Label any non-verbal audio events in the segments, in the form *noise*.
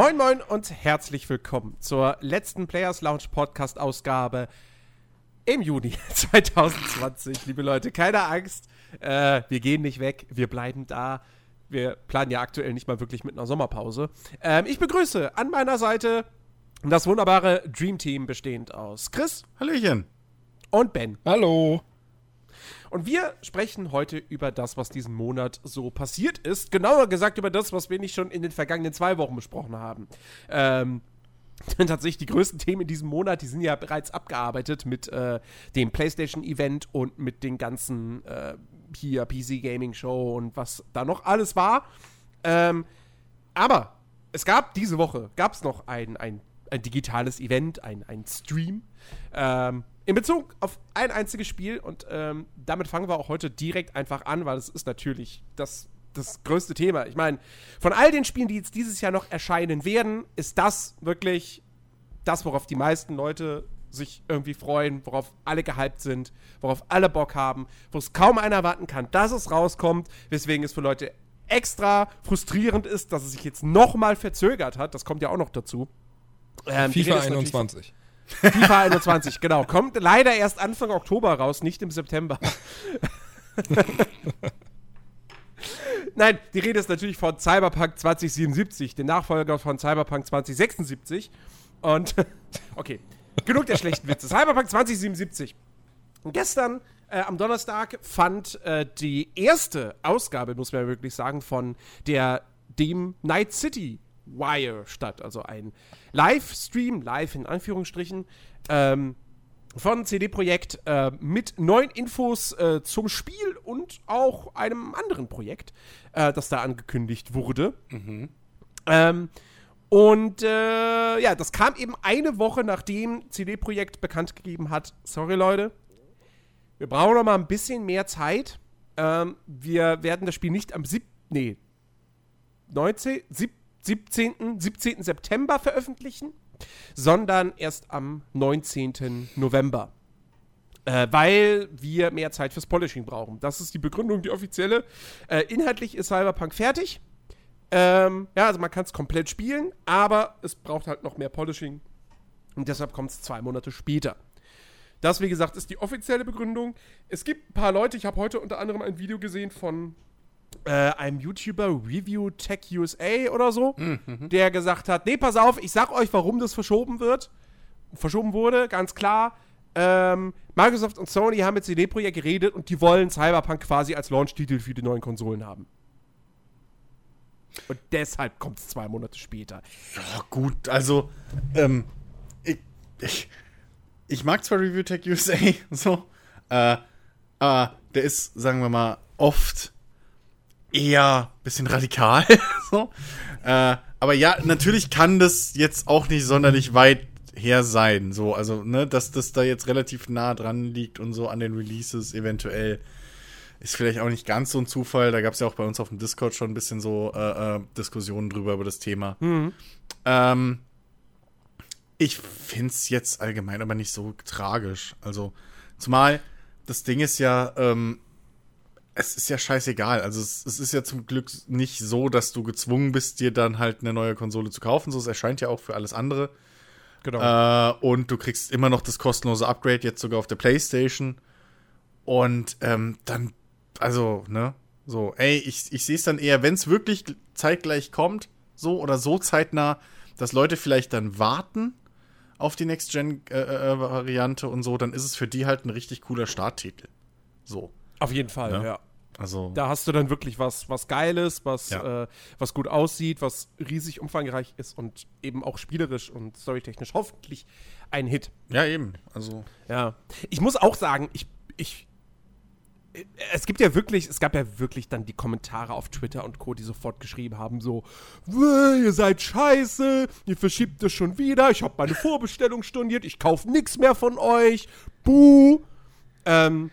Moin Moin und herzlich willkommen zur letzten Players Lounge Podcast Ausgabe im Juni *laughs* 2020. Liebe Leute, keine Angst, äh, wir gehen nicht weg, wir bleiben da. Wir planen ja aktuell nicht mal wirklich mit einer Sommerpause. Ähm, ich begrüße an meiner Seite das wunderbare Dream Team bestehend aus Chris. Hallöchen. Und Ben. Hallo. Und wir sprechen heute über das, was diesen Monat so passiert ist. Genauer gesagt über das, was wir nicht schon in den vergangenen zwei Wochen besprochen haben. Ähm, *laughs* denn tatsächlich die größten Themen in diesem Monat, die sind ja bereits abgearbeitet mit äh, dem PlayStation-Event und mit den ganzen äh, hier PC Gaming Show und was da noch alles war. Ähm, aber es gab diese Woche, gab es noch ein, ein, ein digitales Event, ein, ein Stream. Ähm, in Bezug auf ein einziges Spiel und ähm, damit fangen wir auch heute direkt einfach an, weil es ist natürlich das, das größte Thema. Ich meine, von all den Spielen, die jetzt dieses Jahr noch erscheinen werden, ist das wirklich das, worauf die meisten Leute sich irgendwie freuen, worauf alle gehypt sind, worauf alle Bock haben, wo es kaum einer erwarten kann, dass es rauskommt, weswegen es für Leute extra frustrierend ist, dass es sich jetzt nochmal verzögert hat. Das kommt ja auch noch dazu. Ähm, FIFA 21. FIFA 21, genau. Kommt leider erst Anfang Oktober raus, nicht im September. *laughs* Nein, die Rede ist natürlich von Cyberpunk 2077, dem Nachfolger von Cyberpunk 2076. Und, *laughs* okay, genug der schlechten Witze. Cyberpunk 2077. Und gestern, äh, am Donnerstag, fand äh, die erste Ausgabe, muss man ja wirklich sagen, von der dem Night City Wire statt. Also ein Livestream, live in Anführungsstrichen, ähm, von CD Projekt äh, mit neuen Infos äh, zum Spiel und auch einem anderen Projekt, äh, das da angekündigt wurde. Mhm. Ähm, und äh, ja, das kam eben eine Woche nachdem CD Projekt bekannt gegeben hat: Sorry, Leute, wir brauchen noch mal ein bisschen mehr Zeit. Ähm, wir werden das Spiel nicht am 7. Nee, 19. 7. 17. 17. September veröffentlichen, sondern erst am 19. November. Äh, weil wir mehr Zeit fürs Polishing brauchen. Das ist die Begründung, die offizielle. Äh, inhaltlich ist Cyberpunk fertig. Ähm, ja, also man kann es komplett spielen, aber es braucht halt noch mehr Polishing. Und deshalb kommt es zwei Monate später. Das, wie gesagt, ist die offizielle Begründung. Es gibt ein paar Leute, ich habe heute unter anderem ein Video gesehen von äh, einem YouTuber Review Tech USA oder so, mhm. der gesagt hat, nee, pass auf, ich sag euch, warum das verschoben wird. Verschoben wurde, ganz klar. Ähm, Microsoft und Sony haben mit CD Projekt geredet und die wollen Cyberpunk quasi als Launch-Titel für die neuen Konsolen haben. Und deshalb kommt es zwei Monate später. Ja, gut, also, ähm, ich, ich, ich mag zwar Review Tech USA, *laughs* so, äh, aber der ist, sagen wir mal, oft eher ein bisschen radikal. *laughs* so. Äh, aber ja, natürlich kann das jetzt auch nicht sonderlich weit her sein. So, also, ne, dass das da jetzt relativ nah dran liegt und so an den Releases eventuell. Ist vielleicht auch nicht ganz so ein Zufall. Da gab es ja auch bei uns auf dem Discord schon ein bisschen so äh, äh, Diskussionen drüber über das Thema. Mhm. Ähm, ich finde es jetzt allgemein aber nicht so tragisch. Also, zumal das Ding ist ja, ähm, es ist ja scheißegal. Also es, es, ist ja zum Glück nicht so, dass du gezwungen bist, dir dann halt eine neue Konsole zu kaufen. So, es erscheint ja auch für alles andere. Genau. Äh, und du kriegst immer noch das kostenlose Upgrade, jetzt sogar auf der PlayStation. Und ähm, dann, also, ne, so, ey, ich, ich sehe es dann eher, wenn es wirklich zeitgleich kommt, so oder so zeitnah, dass Leute vielleicht dann warten auf die Next-Gen-Variante äh, äh, und so, dann ist es für die halt ein richtig cooler Starttitel. So. Auf jeden Fall, ja. ja. Also da hast du dann wirklich was, was Geiles, was, ja. äh, was gut aussieht, was riesig umfangreich ist und eben auch spielerisch und storytechnisch hoffentlich ein Hit. Ja, eben. Also. Ja. Ich muss auch sagen, ich, ich. Es gibt ja wirklich, es gab ja wirklich dann die Kommentare auf Twitter und Co., die sofort geschrieben haben: so, ihr seid scheiße, ihr verschiebt es schon wieder, ich habe meine Vorbestellung storniert, ich kaufe nichts mehr von euch, buh. Ähm,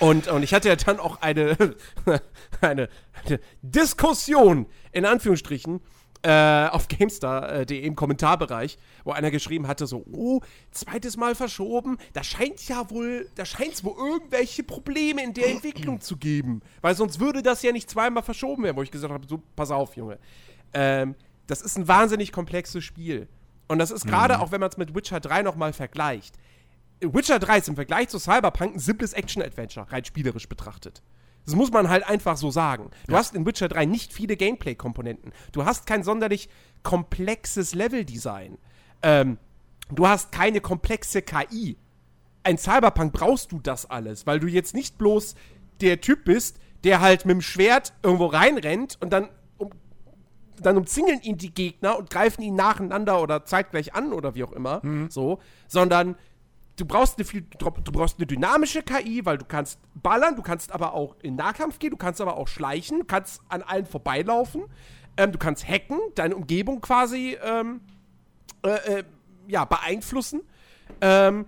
und, und ich hatte ja dann auch eine, eine, *laughs* eine Diskussion, in Anführungsstrichen, äh, auf GameStar.de im Kommentarbereich, wo einer geschrieben hatte, so, oh, zweites Mal verschoben, da scheint ja wohl, da scheint es wohl irgendwelche Probleme in der Entwicklung zu geben. Weil sonst würde das ja nicht zweimal verschoben werden, wo ich gesagt habe, so, pass auf, Junge. Ähm, das ist ein wahnsinnig komplexes Spiel. Und das ist gerade, mhm. auch wenn man es mit Witcher 3 nochmal vergleicht. Witcher 3 ist im Vergleich zu Cyberpunk ein simples Action-Adventure, rein spielerisch betrachtet. Das muss man halt einfach so sagen. Du ja. hast in Witcher 3 nicht viele Gameplay-Komponenten. Du hast kein sonderlich komplexes Level-Design. Ähm, du hast keine komplexe KI. Ein Cyberpunk brauchst du das alles, weil du jetzt nicht bloß der Typ bist, der halt mit dem Schwert irgendwo reinrennt und dann, um, dann umzingeln ihn die Gegner und greifen ihn nacheinander oder zeitgleich an oder wie auch immer, mhm. so, sondern du brauchst eine viel, du brauchst eine dynamische KI, weil du kannst ballern, du kannst aber auch in Nahkampf gehen, du kannst aber auch schleichen, du kannst an allen vorbeilaufen, ähm, du kannst hacken, deine Umgebung quasi ähm, äh, äh, ja, beeinflussen. Ähm,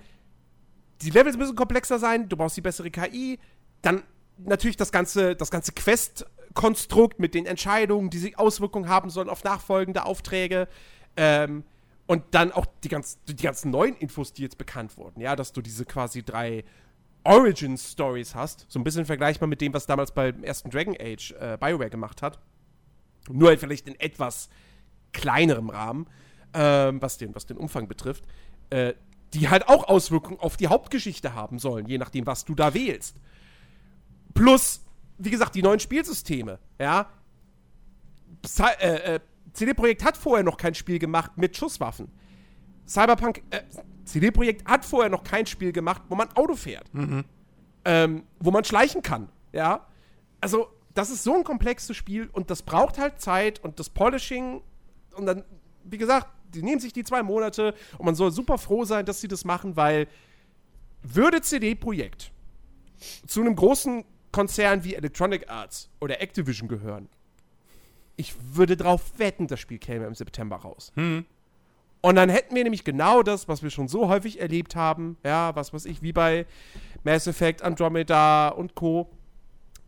die Levels müssen komplexer sein, du brauchst die bessere KI, dann natürlich das ganze, das ganze Quest-Konstrukt mit den Entscheidungen, die sich Auswirkungen haben sollen auf nachfolgende Aufträge. Ähm, und dann auch die, ganz, die ganzen neuen Infos, die jetzt bekannt wurden, ja, dass du diese quasi drei Origin-Stories hast. So ein bisschen vergleichbar mit dem, was damals beim ersten Dragon Age äh, BioWare gemacht hat. Nur halt vielleicht in etwas kleinerem Rahmen, ähm, was, den, was den Umfang betrifft. Äh, die halt auch Auswirkungen auf die Hauptgeschichte haben sollen, je nachdem, was du da wählst. Plus, wie gesagt, die neuen Spielsysteme, ja. Psy äh, äh CD Projekt hat vorher noch kein Spiel gemacht mit Schusswaffen. Cyberpunk, äh, CD Projekt hat vorher noch kein Spiel gemacht, wo man Auto fährt. Mhm. Ähm, wo man schleichen kann, ja. Also, das ist so ein komplexes Spiel und das braucht halt Zeit und das Polishing und dann, wie gesagt, die nehmen sich die zwei Monate und man soll super froh sein, dass sie das machen, weil würde CD Projekt zu einem großen Konzern wie Electronic Arts oder Activision gehören, ich würde drauf wetten, das Spiel käme im September raus. Hm. Und dann hätten wir nämlich genau das, was wir schon so häufig erlebt haben, ja, was weiß ich, wie bei Mass Effect, Andromeda und Co.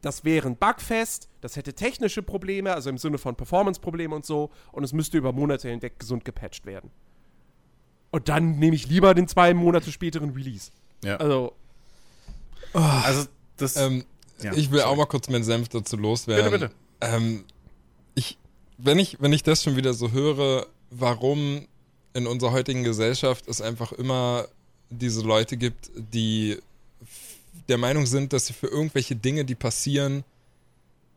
Das wäre ein Bugfest, das hätte technische Probleme, also im Sinne von Performance-Probleme und so, und es müsste über Monate hinweg gesund gepatcht werden. Und dann nehme ich lieber den zwei Monate späteren Release. Ja. Also. Oh. Also, das. Ähm, ja, ich will sorry. auch mal kurz meinen Senf dazu loswerden. Bitte, bitte. Ähm, ich, wenn ich, wenn ich das schon wieder so höre, warum in unserer heutigen Gesellschaft es einfach immer diese Leute gibt, die der Meinung sind, dass sie für irgendwelche Dinge, die passieren,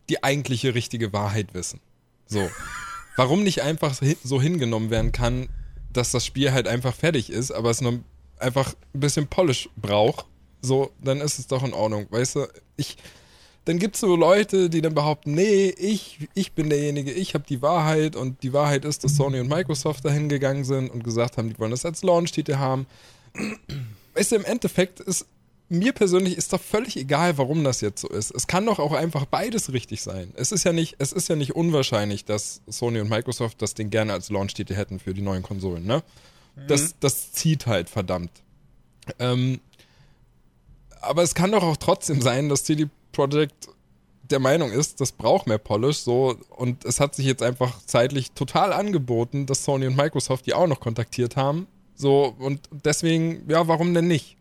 die eigentliche richtige Wahrheit wissen. So. *laughs* Warum nicht einfach so hingenommen werden kann, dass das Spiel halt einfach fertig ist, aber es nur einfach ein bisschen Polish braucht, so, dann ist es doch in Ordnung. Weißt du, ich, dann gibt es so Leute, die dann behaupten, nee, ich, ich bin derjenige, ich habe die Wahrheit und die Wahrheit ist, dass Sony und Microsoft dahin gegangen sind und gesagt haben, die wollen das als Launch-Titel haben. Weißt du, im Endeffekt ist mir persönlich ist doch völlig egal, warum das jetzt so ist. Es kann doch auch einfach beides richtig sein. Es ist ja nicht, es ist ja nicht unwahrscheinlich, dass Sony und Microsoft das Ding gerne als Launch-Titel hätten für die neuen Konsolen, ne? Mhm. Das, das zieht halt verdammt. Ähm, aber es kann doch auch trotzdem sein, dass CD Projekt der Meinung ist, das braucht mehr Polish, so, und es hat sich jetzt einfach zeitlich total angeboten, dass Sony und Microsoft die auch noch kontaktiert haben, so, und deswegen, ja, warum denn nicht?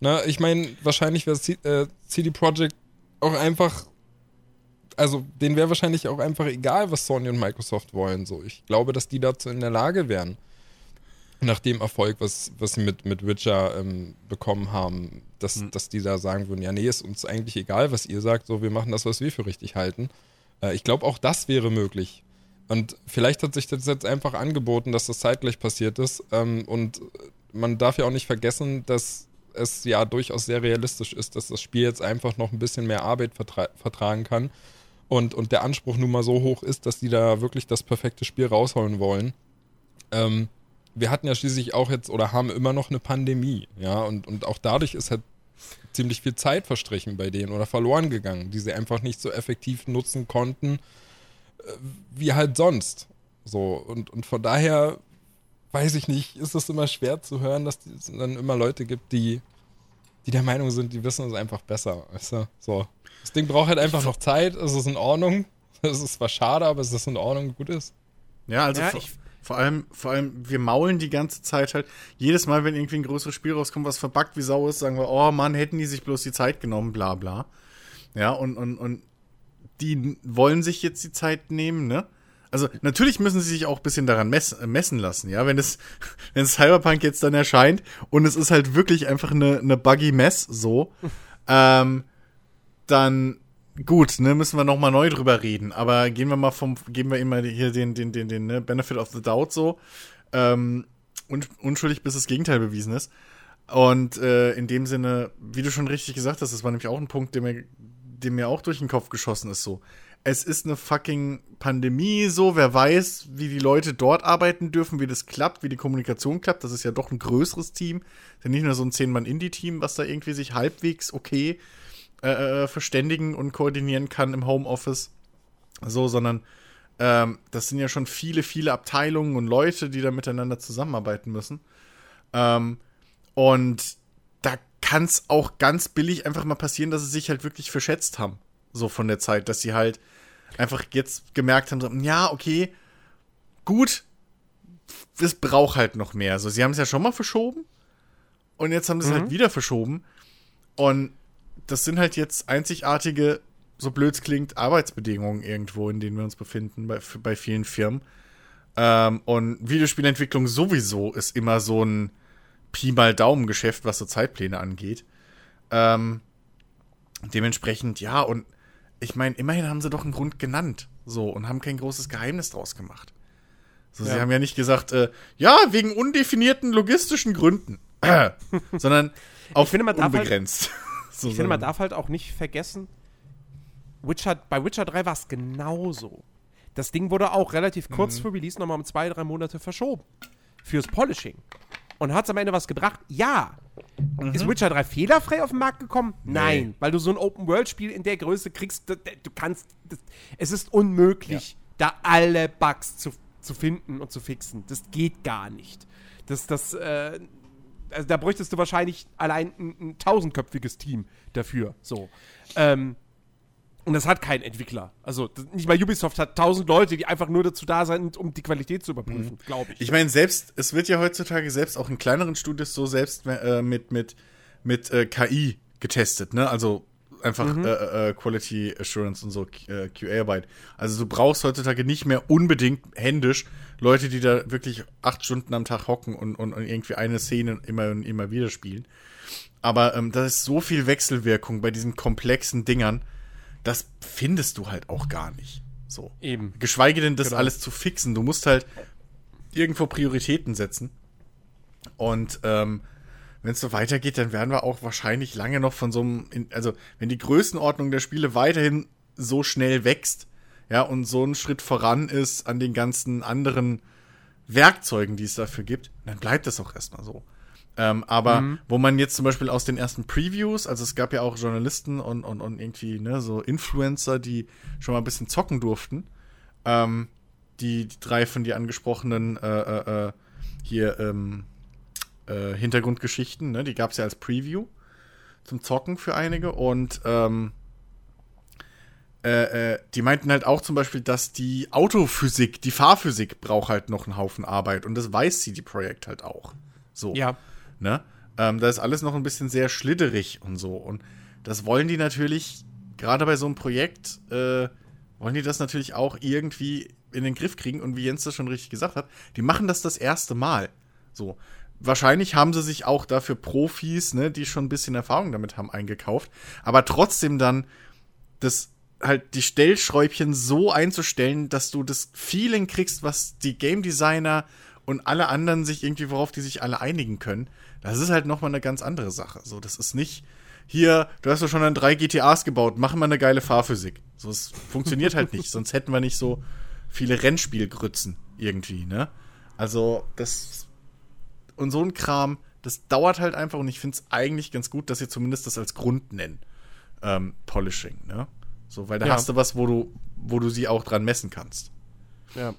Na, ich meine, wahrscheinlich wäre äh, CD Projekt auch einfach, also, denen wäre wahrscheinlich auch einfach egal, was Sony und Microsoft wollen, so. Ich glaube, dass die dazu in der Lage wären nach dem Erfolg, was, was sie mit, mit Witcher ähm, bekommen haben, dass, mhm. dass die da sagen würden, ja, nee, ist uns eigentlich egal, was ihr sagt, so, wir machen das, was wir für richtig halten. Äh, ich glaube, auch das wäre möglich. Und vielleicht hat sich das jetzt einfach angeboten, dass das zeitgleich passiert ist. Ähm, und man darf ja auch nicht vergessen, dass es ja durchaus sehr realistisch ist, dass das Spiel jetzt einfach noch ein bisschen mehr Arbeit vertra vertragen kann. Und, und der Anspruch nun mal so hoch ist, dass die da wirklich das perfekte Spiel rausholen wollen. Ähm, wir hatten ja schließlich auch jetzt oder haben immer noch eine Pandemie, ja, und, und auch dadurch ist halt ziemlich viel Zeit verstrichen bei denen oder verloren gegangen, die sie einfach nicht so effektiv nutzen konnten, äh, wie halt sonst. So, und, und von daher weiß ich nicht, ist es immer schwer zu hören, dass es dann immer Leute gibt, die, die der Meinung sind, die wissen es einfach besser. Weißt du? So. Das Ding braucht halt einfach noch Zeit, es ist in Ordnung. *laughs* Es ist zwar schade, aber es ist in Ordnung, gut ist. Ja, also ja, ich, vor allem, vor allem, wir maulen die ganze Zeit halt. Jedes Mal, wenn irgendwie ein größeres Spiel rauskommt, was verbuggt wie Sau ist, sagen wir, oh Mann, hätten die sich bloß die Zeit genommen, bla bla. Ja, und, und, und die wollen sich jetzt die Zeit nehmen, ne? also natürlich müssen sie sich auch ein bisschen daran mess messen lassen, ja. Wenn es, *laughs* wenn Cyberpunk jetzt dann erscheint und es ist halt wirklich einfach eine, eine buggy Mess so, *laughs* ähm, dann gut, ne, müssen wir nochmal neu drüber reden. Aber gehen wir mal vom, geben wir immer hier den, den, den, den, ne, Benefit of the Doubt so. Ähm, un unschuldig, bis das Gegenteil bewiesen ist. Und äh, in dem Sinne, wie du schon richtig gesagt hast, das war nämlich auch ein Punkt, der mir, der mir auch durch den Kopf geschossen ist, so. Es ist eine fucking Pandemie, so. Wer weiß, wie die Leute dort arbeiten dürfen, wie das klappt, wie die Kommunikation klappt. Das ist ja doch ein größeres Team. Ist ja nicht nur so ein 10-Mann-Indie-Team, was da irgendwie sich halbwegs okay äh, äh, verständigen und koordinieren kann im Homeoffice. So, sondern ähm, das sind ja schon viele, viele Abteilungen und Leute, die da miteinander zusammenarbeiten müssen. Ähm, und da kann es auch ganz billig einfach mal passieren, dass sie sich halt wirklich verschätzt haben. So von der Zeit, dass sie halt einfach jetzt gemerkt haben, so, ja, okay, gut, es braucht halt noch mehr. So, sie haben es ja schon mal verschoben und jetzt haben sie es halt mhm. halt wieder verschoben. Und das sind halt jetzt einzigartige, so blöd es klingt, Arbeitsbedingungen irgendwo, in denen wir uns befinden, bei, bei vielen Firmen. Ähm, und Videospielentwicklung sowieso ist immer so ein Pi mal Daumen-Geschäft, was so Zeitpläne angeht. Ähm, dementsprechend, ja, und ich meine, immerhin haben sie doch einen Grund genannt. So, und haben kein großes Geheimnis draus gemacht. So, ja. sie haben ja nicht gesagt, äh, ja, wegen undefinierten logistischen Gründen. *clears throat* sondern auf finde, man unbegrenzt. So ich finde, man darf halt auch nicht vergessen, Witcher, bei Witcher 3 war es genauso. Das Ding wurde auch relativ kurz mhm. vor Release nochmal um zwei, drei Monate verschoben. Fürs Polishing. Und hat es am Ende was gebracht? Ja. Mhm. Ist Witcher 3 fehlerfrei auf den Markt gekommen? Nein. Nee. Weil du so ein Open-World-Spiel in der Größe kriegst, du, du kannst. Das, es ist unmöglich, ja. da alle Bugs zu, zu finden und zu fixen. Das geht gar nicht. Das, das, äh, also da bräuchtest du wahrscheinlich allein ein, ein tausendköpfiges Team dafür. So. Ähm, und das hat kein Entwickler. Also nicht mal Ubisoft hat tausend Leute, die einfach nur dazu da sind, um die Qualität zu überprüfen, mhm. glaube ich. Ich meine, selbst, es wird ja heutzutage selbst auch in kleineren Studios so selbst äh, mit, mit, mit äh, KI getestet, ne? Also einfach mhm. äh, äh Quality Assurance und so äh, QA-Arbeit. Also du brauchst heutzutage nicht mehr unbedingt händisch Leute, die da wirklich acht Stunden am Tag hocken und, und, und irgendwie eine Szene immer und immer wieder spielen. Aber ähm, da ist so viel Wechselwirkung bei diesen komplexen Dingern, das findest du halt auch gar nicht. So. Eben. Geschweige denn, das genau. alles zu fixen. Du musst halt irgendwo Prioritäten setzen. Und ähm, wenn es so weitergeht, dann werden wir auch wahrscheinlich lange noch von so einem, also wenn die Größenordnung der Spiele weiterhin so schnell wächst, ja, und so ein Schritt voran ist an den ganzen anderen Werkzeugen, die es dafür gibt, dann bleibt das auch erstmal so. Ähm, aber mhm. wo man jetzt zum Beispiel aus den ersten Previews, also es gab ja auch Journalisten und, und, und irgendwie ne, so Influencer, die schon mal ein bisschen zocken durften. Ähm, die, die drei von dir angesprochenen äh, äh, äh hier ähm, äh, Hintergrundgeschichten, ne, die gab es ja als Preview zum Zocken für einige und ähm, äh, äh, die meinten halt auch zum Beispiel, dass die Autophysik, die Fahrphysik braucht halt noch einen Haufen Arbeit und das weiß CD Projekt halt auch. So. Ja. Ne? Ähm, da ist alles noch ein bisschen sehr schlitterig und so. Und das wollen die natürlich, gerade bei so einem Projekt, äh, wollen die das natürlich auch irgendwie in den Griff kriegen. Und wie Jens das schon richtig gesagt hat, die machen das das erste Mal. So. Wahrscheinlich haben sie sich auch dafür Profis, ne, die schon ein bisschen Erfahrung damit haben, eingekauft. Aber trotzdem dann das halt die Stellschräubchen so einzustellen, dass du das Feeling kriegst, was die Game Designer und alle anderen sich irgendwie, worauf die sich alle einigen können. Das ist halt nochmal eine ganz andere Sache. So, das ist nicht hier, du hast doch schon an drei GTAs gebaut, machen wir eine geile Fahrphysik. So, es funktioniert halt nicht, *laughs* sonst hätten wir nicht so viele Rennspielgrützen irgendwie, ne? Also, das und so ein Kram, das dauert halt einfach und ich finde es eigentlich ganz gut, dass sie zumindest das als Grund nennen. Ähm, Polishing, ne? So, weil da ja. hast du was, wo du, wo du sie auch dran messen kannst. Ja.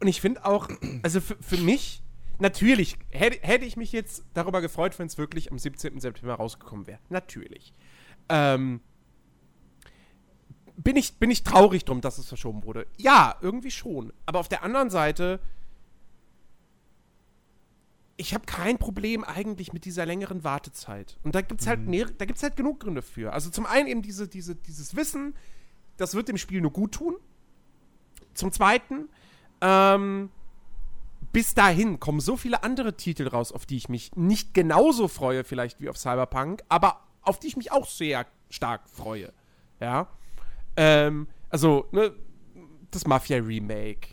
Und ich finde auch, also für, für mich, natürlich, hätte, hätte ich mich jetzt darüber gefreut, wenn es wirklich am 17. September rausgekommen wäre. Natürlich. Ähm, bin ich, bin ich traurig drum, dass es verschoben wurde? Ja, irgendwie schon. Aber auf der anderen Seite ich habe kein Problem eigentlich mit dieser längeren Wartezeit. Und da gibt es halt, mhm. da gibt's halt genug Gründe für. Also zum einen eben diese, diese, dieses Wissen, das wird dem Spiel nur gut tun. zum Zweiten, ähm, bis dahin kommen so viele andere Titel raus, auf die ich mich nicht genauso freue, vielleicht wie auf Cyberpunk, aber auf die ich mich auch sehr stark freue. Ja. Ähm, also, ne, das Mafia-Remake,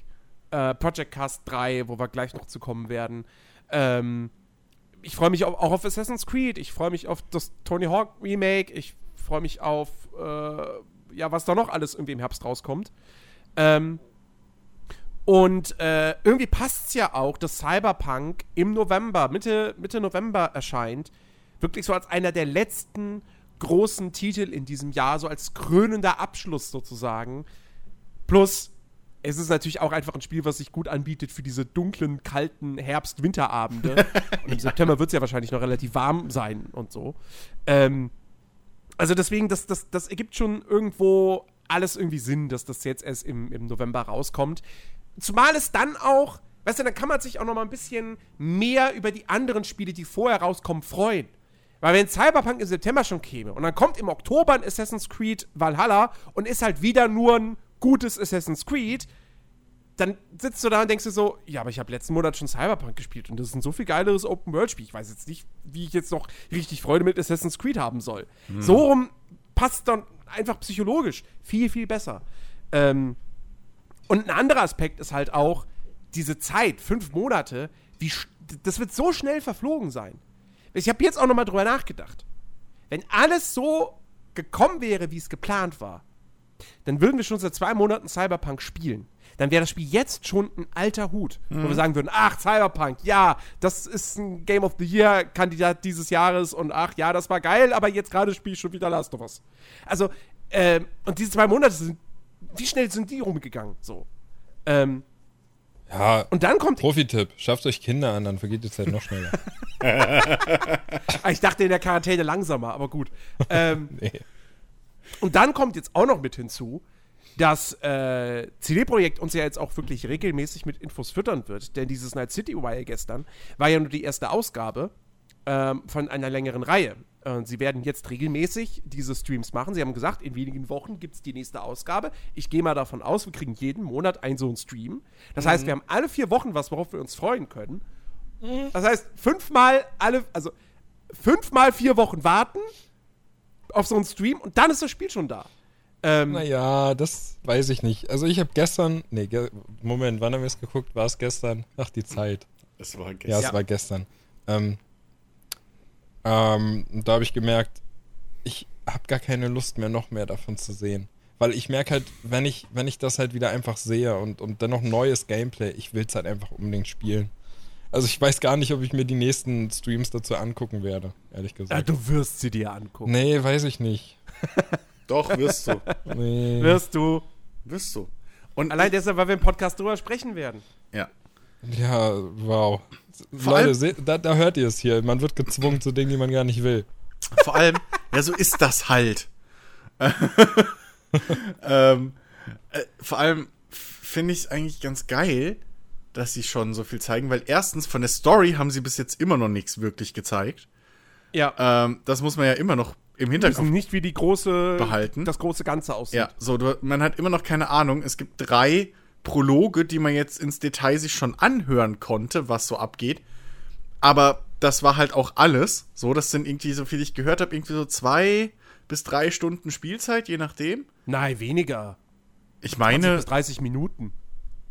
äh, Project Cast 3, wo wir gleich noch zu kommen werden. Ähm, ich freue mich auch, auf Assassin's Creed, ich freue mich auf das Tony Hawk Remake, ich freue mich auf, äh, ja, was da noch alles irgendwie im Herbst rauskommt. Ähm, und äh, irgendwie passt es ja auch, dass Cyberpunk im November, Mitte, Mitte November erscheint. Wirklich so als einer der letzten großen Titel in diesem Jahr, so als krönender Abschluss sozusagen. Plus, es ist natürlich auch einfach ein Spiel, was sich gut anbietet für diese dunklen, kalten Herbst-Winterabende. *laughs* und im September wird es ja wahrscheinlich noch relativ warm sein und so. Ähm, also deswegen, das, das, das ergibt schon irgendwo alles irgendwie Sinn, dass das jetzt erst im, im November rauskommt. Zumal es dann auch, weißt du, dann kann man sich auch noch mal ein bisschen mehr über die anderen Spiele, die vorher rauskommen, freuen. Weil wenn Cyberpunk im September schon käme und dann kommt im Oktober ein Assassin's Creed Valhalla und ist halt wieder nur ein gutes Assassin's Creed, dann sitzt du da und denkst dir so, ja, aber ich habe letzten Monat schon Cyberpunk gespielt und das ist ein so viel geileres Open-World-Spiel. Ich weiß jetzt nicht, wie ich jetzt noch richtig Freude mit Assassin's Creed haben soll. Hm. So rum passt dann einfach psychologisch viel, viel besser. Ähm, und ein anderer Aspekt ist halt auch diese Zeit, fünf Monate, wie, das wird so schnell verflogen sein. Ich habe jetzt auch noch mal drüber nachgedacht. Wenn alles so gekommen wäre, wie es geplant war, dann würden wir schon seit zwei Monaten Cyberpunk spielen. Dann wäre das Spiel jetzt schon ein alter Hut, mhm. wo wir mhm. sagen würden, ach, Cyberpunk, ja, das ist ein Game of the Year-Kandidat dieses Jahres und ach, ja, das war geil, aber jetzt gerade spiele ich schon wieder Last of Us. Also, äh, und diese zwei Monate sind wie schnell sind die rumgegangen? So. Ähm, ja, und dann kommt. Profi-Tipp: Schafft euch Kinder an, dann vergeht die Zeit noch schneller. *laughs* Ah, ich dachte in der Quarantäne langsamer, aber gut. *laughs* Ähm, nee. Und dann kommt jetzt auch noch mit hinzu, dass äh, CD-Projekt uns ja jetzt auch wirklich regelmäßig mit Infos füttern wird. Denn dieses Night City Wire gestern war ja nur die erste Ausgabe ähm, von einer längeren Reihe. Und sie werden jetzt regelmäßig diese Streams machen. Sie haben gesagt, in wenigen Wochen gibt es die nächste Ausgabe. Ich gehe mal davon aus, wir kriegen jeden Monat einen so einen Stream. Das mhm. heißt, wir haben alle vier Wochen was, worauf wir uns freuen können. Mhm. Das heißt, fünfmal alle, also fünfmal vier Wochen warten auf so einen Stream und dann ist das Spiel schon da. Ähm, naja, das weiß ich nicht. Also ich habe gestern, nee, ge Moment, wann haben wir es geguckt? War es gestern? Ach, die Zeit. Es war gestern. Ja, es ja. war gestern. Ähm, ähm, da habe ich gemerkt, ich habe gar keine Lust mehr, noch mehr davon zu sehen. Weil ich merke halt, wenn ich, wenn ich das halt wieder einfach sehe und, und dennoch neues Gameplay, ich will es halt einfach unbedingt spielen. Also ich weiß gar nicht, ob ich mir die nächsten Streams dazu angucken werde, ehrlich gesagt. Ja, du wirst sie dir angucken. Nee, weiß ich nicht. *laughs* Doch, wirst du. *laughs* Nee. Wirst du. Wirst du. Und Allein deshalb, weil wir im Podcast drüber sprechen werden. Ja. Ja, wow. Vor Leute, da, da, hört ihr es hier. Man wird gezwungen zu Dingen, die man gar nicht will. Vor allem, ja, so ist das halt. *laughs* ähm, äh, vor allem finde ich es eigentlich ganz geil, dass sie schon so viel zeigen, weil erstens von der Story haben sie bis jetzt immer noch nichts wirklich gezeigt. Ja. Ähm, das muss man ja immer noch im Hinterkopf nicht wie die große behalten. das große Ganze aussieht. Ja, so du, man hat immer noch keine Ahnung. Es gibt drei Prologe, die man jetzt ins Detail sich schon anhören konnte, was so abgeht. Aber das war halt auch alles. So, das sind irgendwie, so viel ich gehört habe, irgendwie so zwei bis drei Stunden Spielzeit, je nachdem. Nein, weniger. Ich meine. 20 bis 30 Minuten.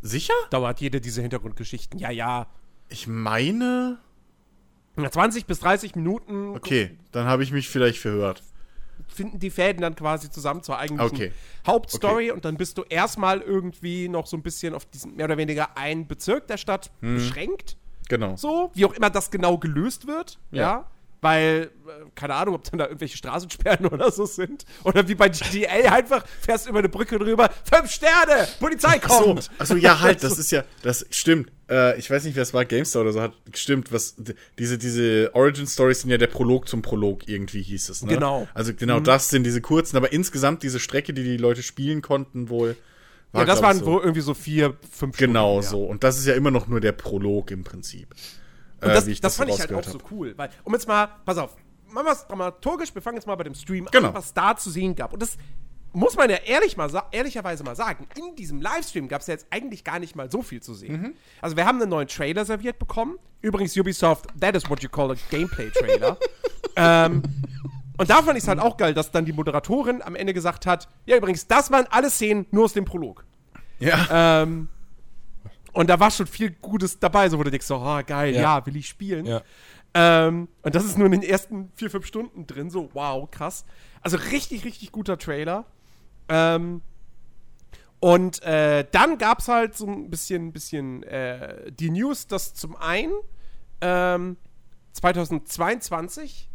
Sicher? Dauert jede dieser Hintergrundgeschichten. Ja, ja. Ich meine. 20 bis 30 Minuten. Okay, dann habe ich mich vielleicht verhört finden die Fäden dann quasi zusammen zur eigentlichen okay. Hauptstory okay. und dann bist du erstmal irgendwie noch so ein bisschen auf diesen mehr oder weniger einen Bezirk der Stadt hm. beschränkt. Genau. So, wie auch immer das genau gelöst wird, ja. ja. Weil, äh, keine Ahnung, ob dann da irgendwelche Straßensperren *laughs* oder so sind. Oder wie bei GTA einfach, fährst über eine Brücke drüber, fünf Sterne, Polizei kommt. So, also ja, halt, *laughs* das ist ja, das stimmt. Äh, ich weiß nicht, wer es war, GameStar oder so, hat gestimmt, was, diese, diese Origin-Stories sind ja der Prolog zum Prolog, irgendwie hieß es, ne? Genau. Also genau mhm. das sind diese kurzen, aber insgesamt diese Strecke, die die Leute spielen konnten, wohl. War, ja, das waren so. wohl irgendwie so vier, fünf Stunden. Genau so. Und das ist ja immer noch nur der Prolog im Prinzip. Und das, äh, das, das fand ich halt auch hab. so cool. Weil, um jetzt mal, pass auf, machen wir es dramaturgisch, wir fangen jetzt mal bei dem Stream genau. an, was da zu sehen gab. Und das muss man ja ehrlich mal ehrlicherweise mal sagen, in diesem Livestream gab es ja jetzt eigentlich gar nicht mal so viel zu sehen. Mhm. Also wir haben einen neuen Trailer serviert bekommen. Übrigens Ubisoft, that is what you call a Gameplay-Trailer. *laughs* ähm, und da fand ich es halt auch geil, dass dann die Moderatorin am Ende gesagt hat, ja übrigens, das waren alle Szenen nur aus dem Prolog. Ja. Ähm, und da war schon viel Gutes dabei, so wo du denkst, so, oh, geil, ja, ja will ich spielen. Ja. Ähm, und das ist nur in den ersten vier, fünf Stunden drin, so, wow, krass. Also richtig, richtig guter Trailer. Ähm, und äh, dann gab es halt so ein bisschen, bisschen äh, die News, dass zum einen ähm, 2022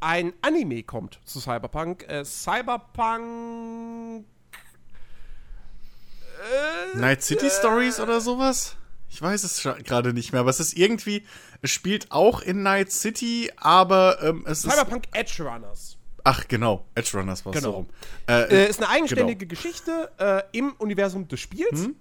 ein Anime kommt zu Cyberpunk. Äh, Cyberpunk. Äh, Night City Stories oder sowas? Ich weiß es gerade nicht mehr, aber es ist irgendwie, es spielt auch in Night City, aber ähm, es Cyberpunk ist. Cyberpunk Edge Runners. Ach, genau. Edge Runners war es genau. so rum. Äh, äh, ist eine eigenständige genau. Geschichte äh, im Universum des Spiels. Hm?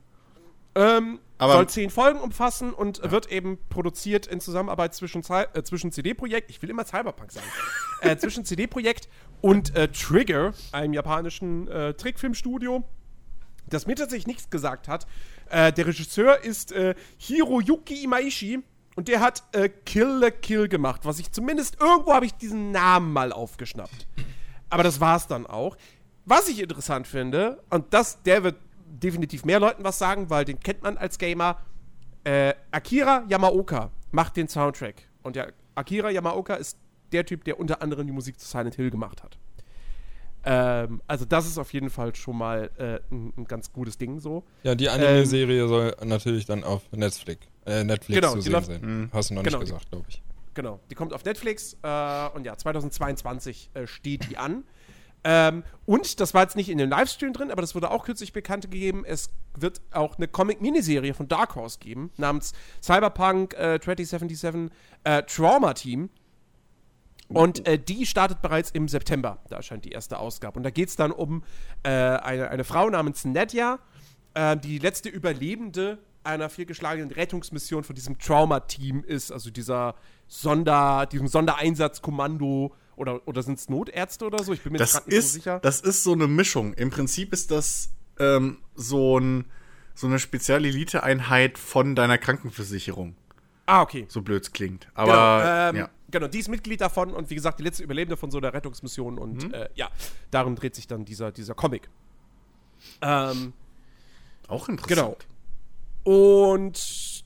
Ähm, soll zehn Folgen umfassen und ja. wird eben produziert in Zusammenarbeit zwischen, äh, zwischen CD-Projekt, ich will immer Cyberpunk sagen, *laughs* äh, zwischen CD-Projekt und äh, Trigger, einem japanischen äh, Trickfilmstudio, das mir tatsächlich nichts gesagt hat. Äh, der Regisseur ist äh, Hiroyuki Imaishi und der hat äh, Kill the Kill gemacht, was ich zumindest irgendwo habe ich diesen Namen mal aufgeschnappt. Aber das war's dann auch. Was ich interessant finde, und das, der wird definitiv mehr Leuten was sagen, weil den kennt man als Gamer. Äh, Akira Yamaoka macht den Soundtrack. Und ja, Akira Yamaoka ist der Typ, der unter anderem die Musik zu Silent Hill gemacht hat. Ähm, also das ist auf jeden Fall schon mal äh, ein, ein, ganz gutes Ding so. Ja, die Anime-Serie ähm, soll natürlich dann auf Netflix äh, Netflix genau, zu sehen sein. Mhm. Hast du noch genau, nicht gesagt, glaube ich. Genau, die kommt auf Netflix äh, und ja, 2022 äh, steht die an. Ähm, und das war jetzt nicht in dem Livestream drin, aber das wurde auch kürzlich bekannt gegeben. Es wird auch eine Comic-Miniserie von Dark Horse geben, namens Cyberpunk äh, 2077 äh, Trauma Team. Und äh, die startet bereits im September. Da erscheint die erste Ausgabe. Und da geht es dann um äh, eine, eine Frau namens Nedja, äh, die letzte Überlebende einer vielgeschlagenen Rettungsmission von diesem Trauma-Team ist, also dieser Sonder, diesem Sondereinsatzkommando oder, oder sind es Notärzte oder so? Ich bin mir das gerade nicht so sicher. Das ist so eine Mischung. Im Prinzip ist das ähm, so, ein, so eine Spezialelite-Einheit von deiner Krankenversicherung. Ah, okay. So blöd es klingt. Aber genau, ähm, ja. genau, die ist Mitglied davon und wie gesagt, die letzte Überlebende von so einer Rettungsmission und mhm. äh, ja, darum dreht sich dann dieser, dieser Comic. Ähm, Auch interessant. Genau. Und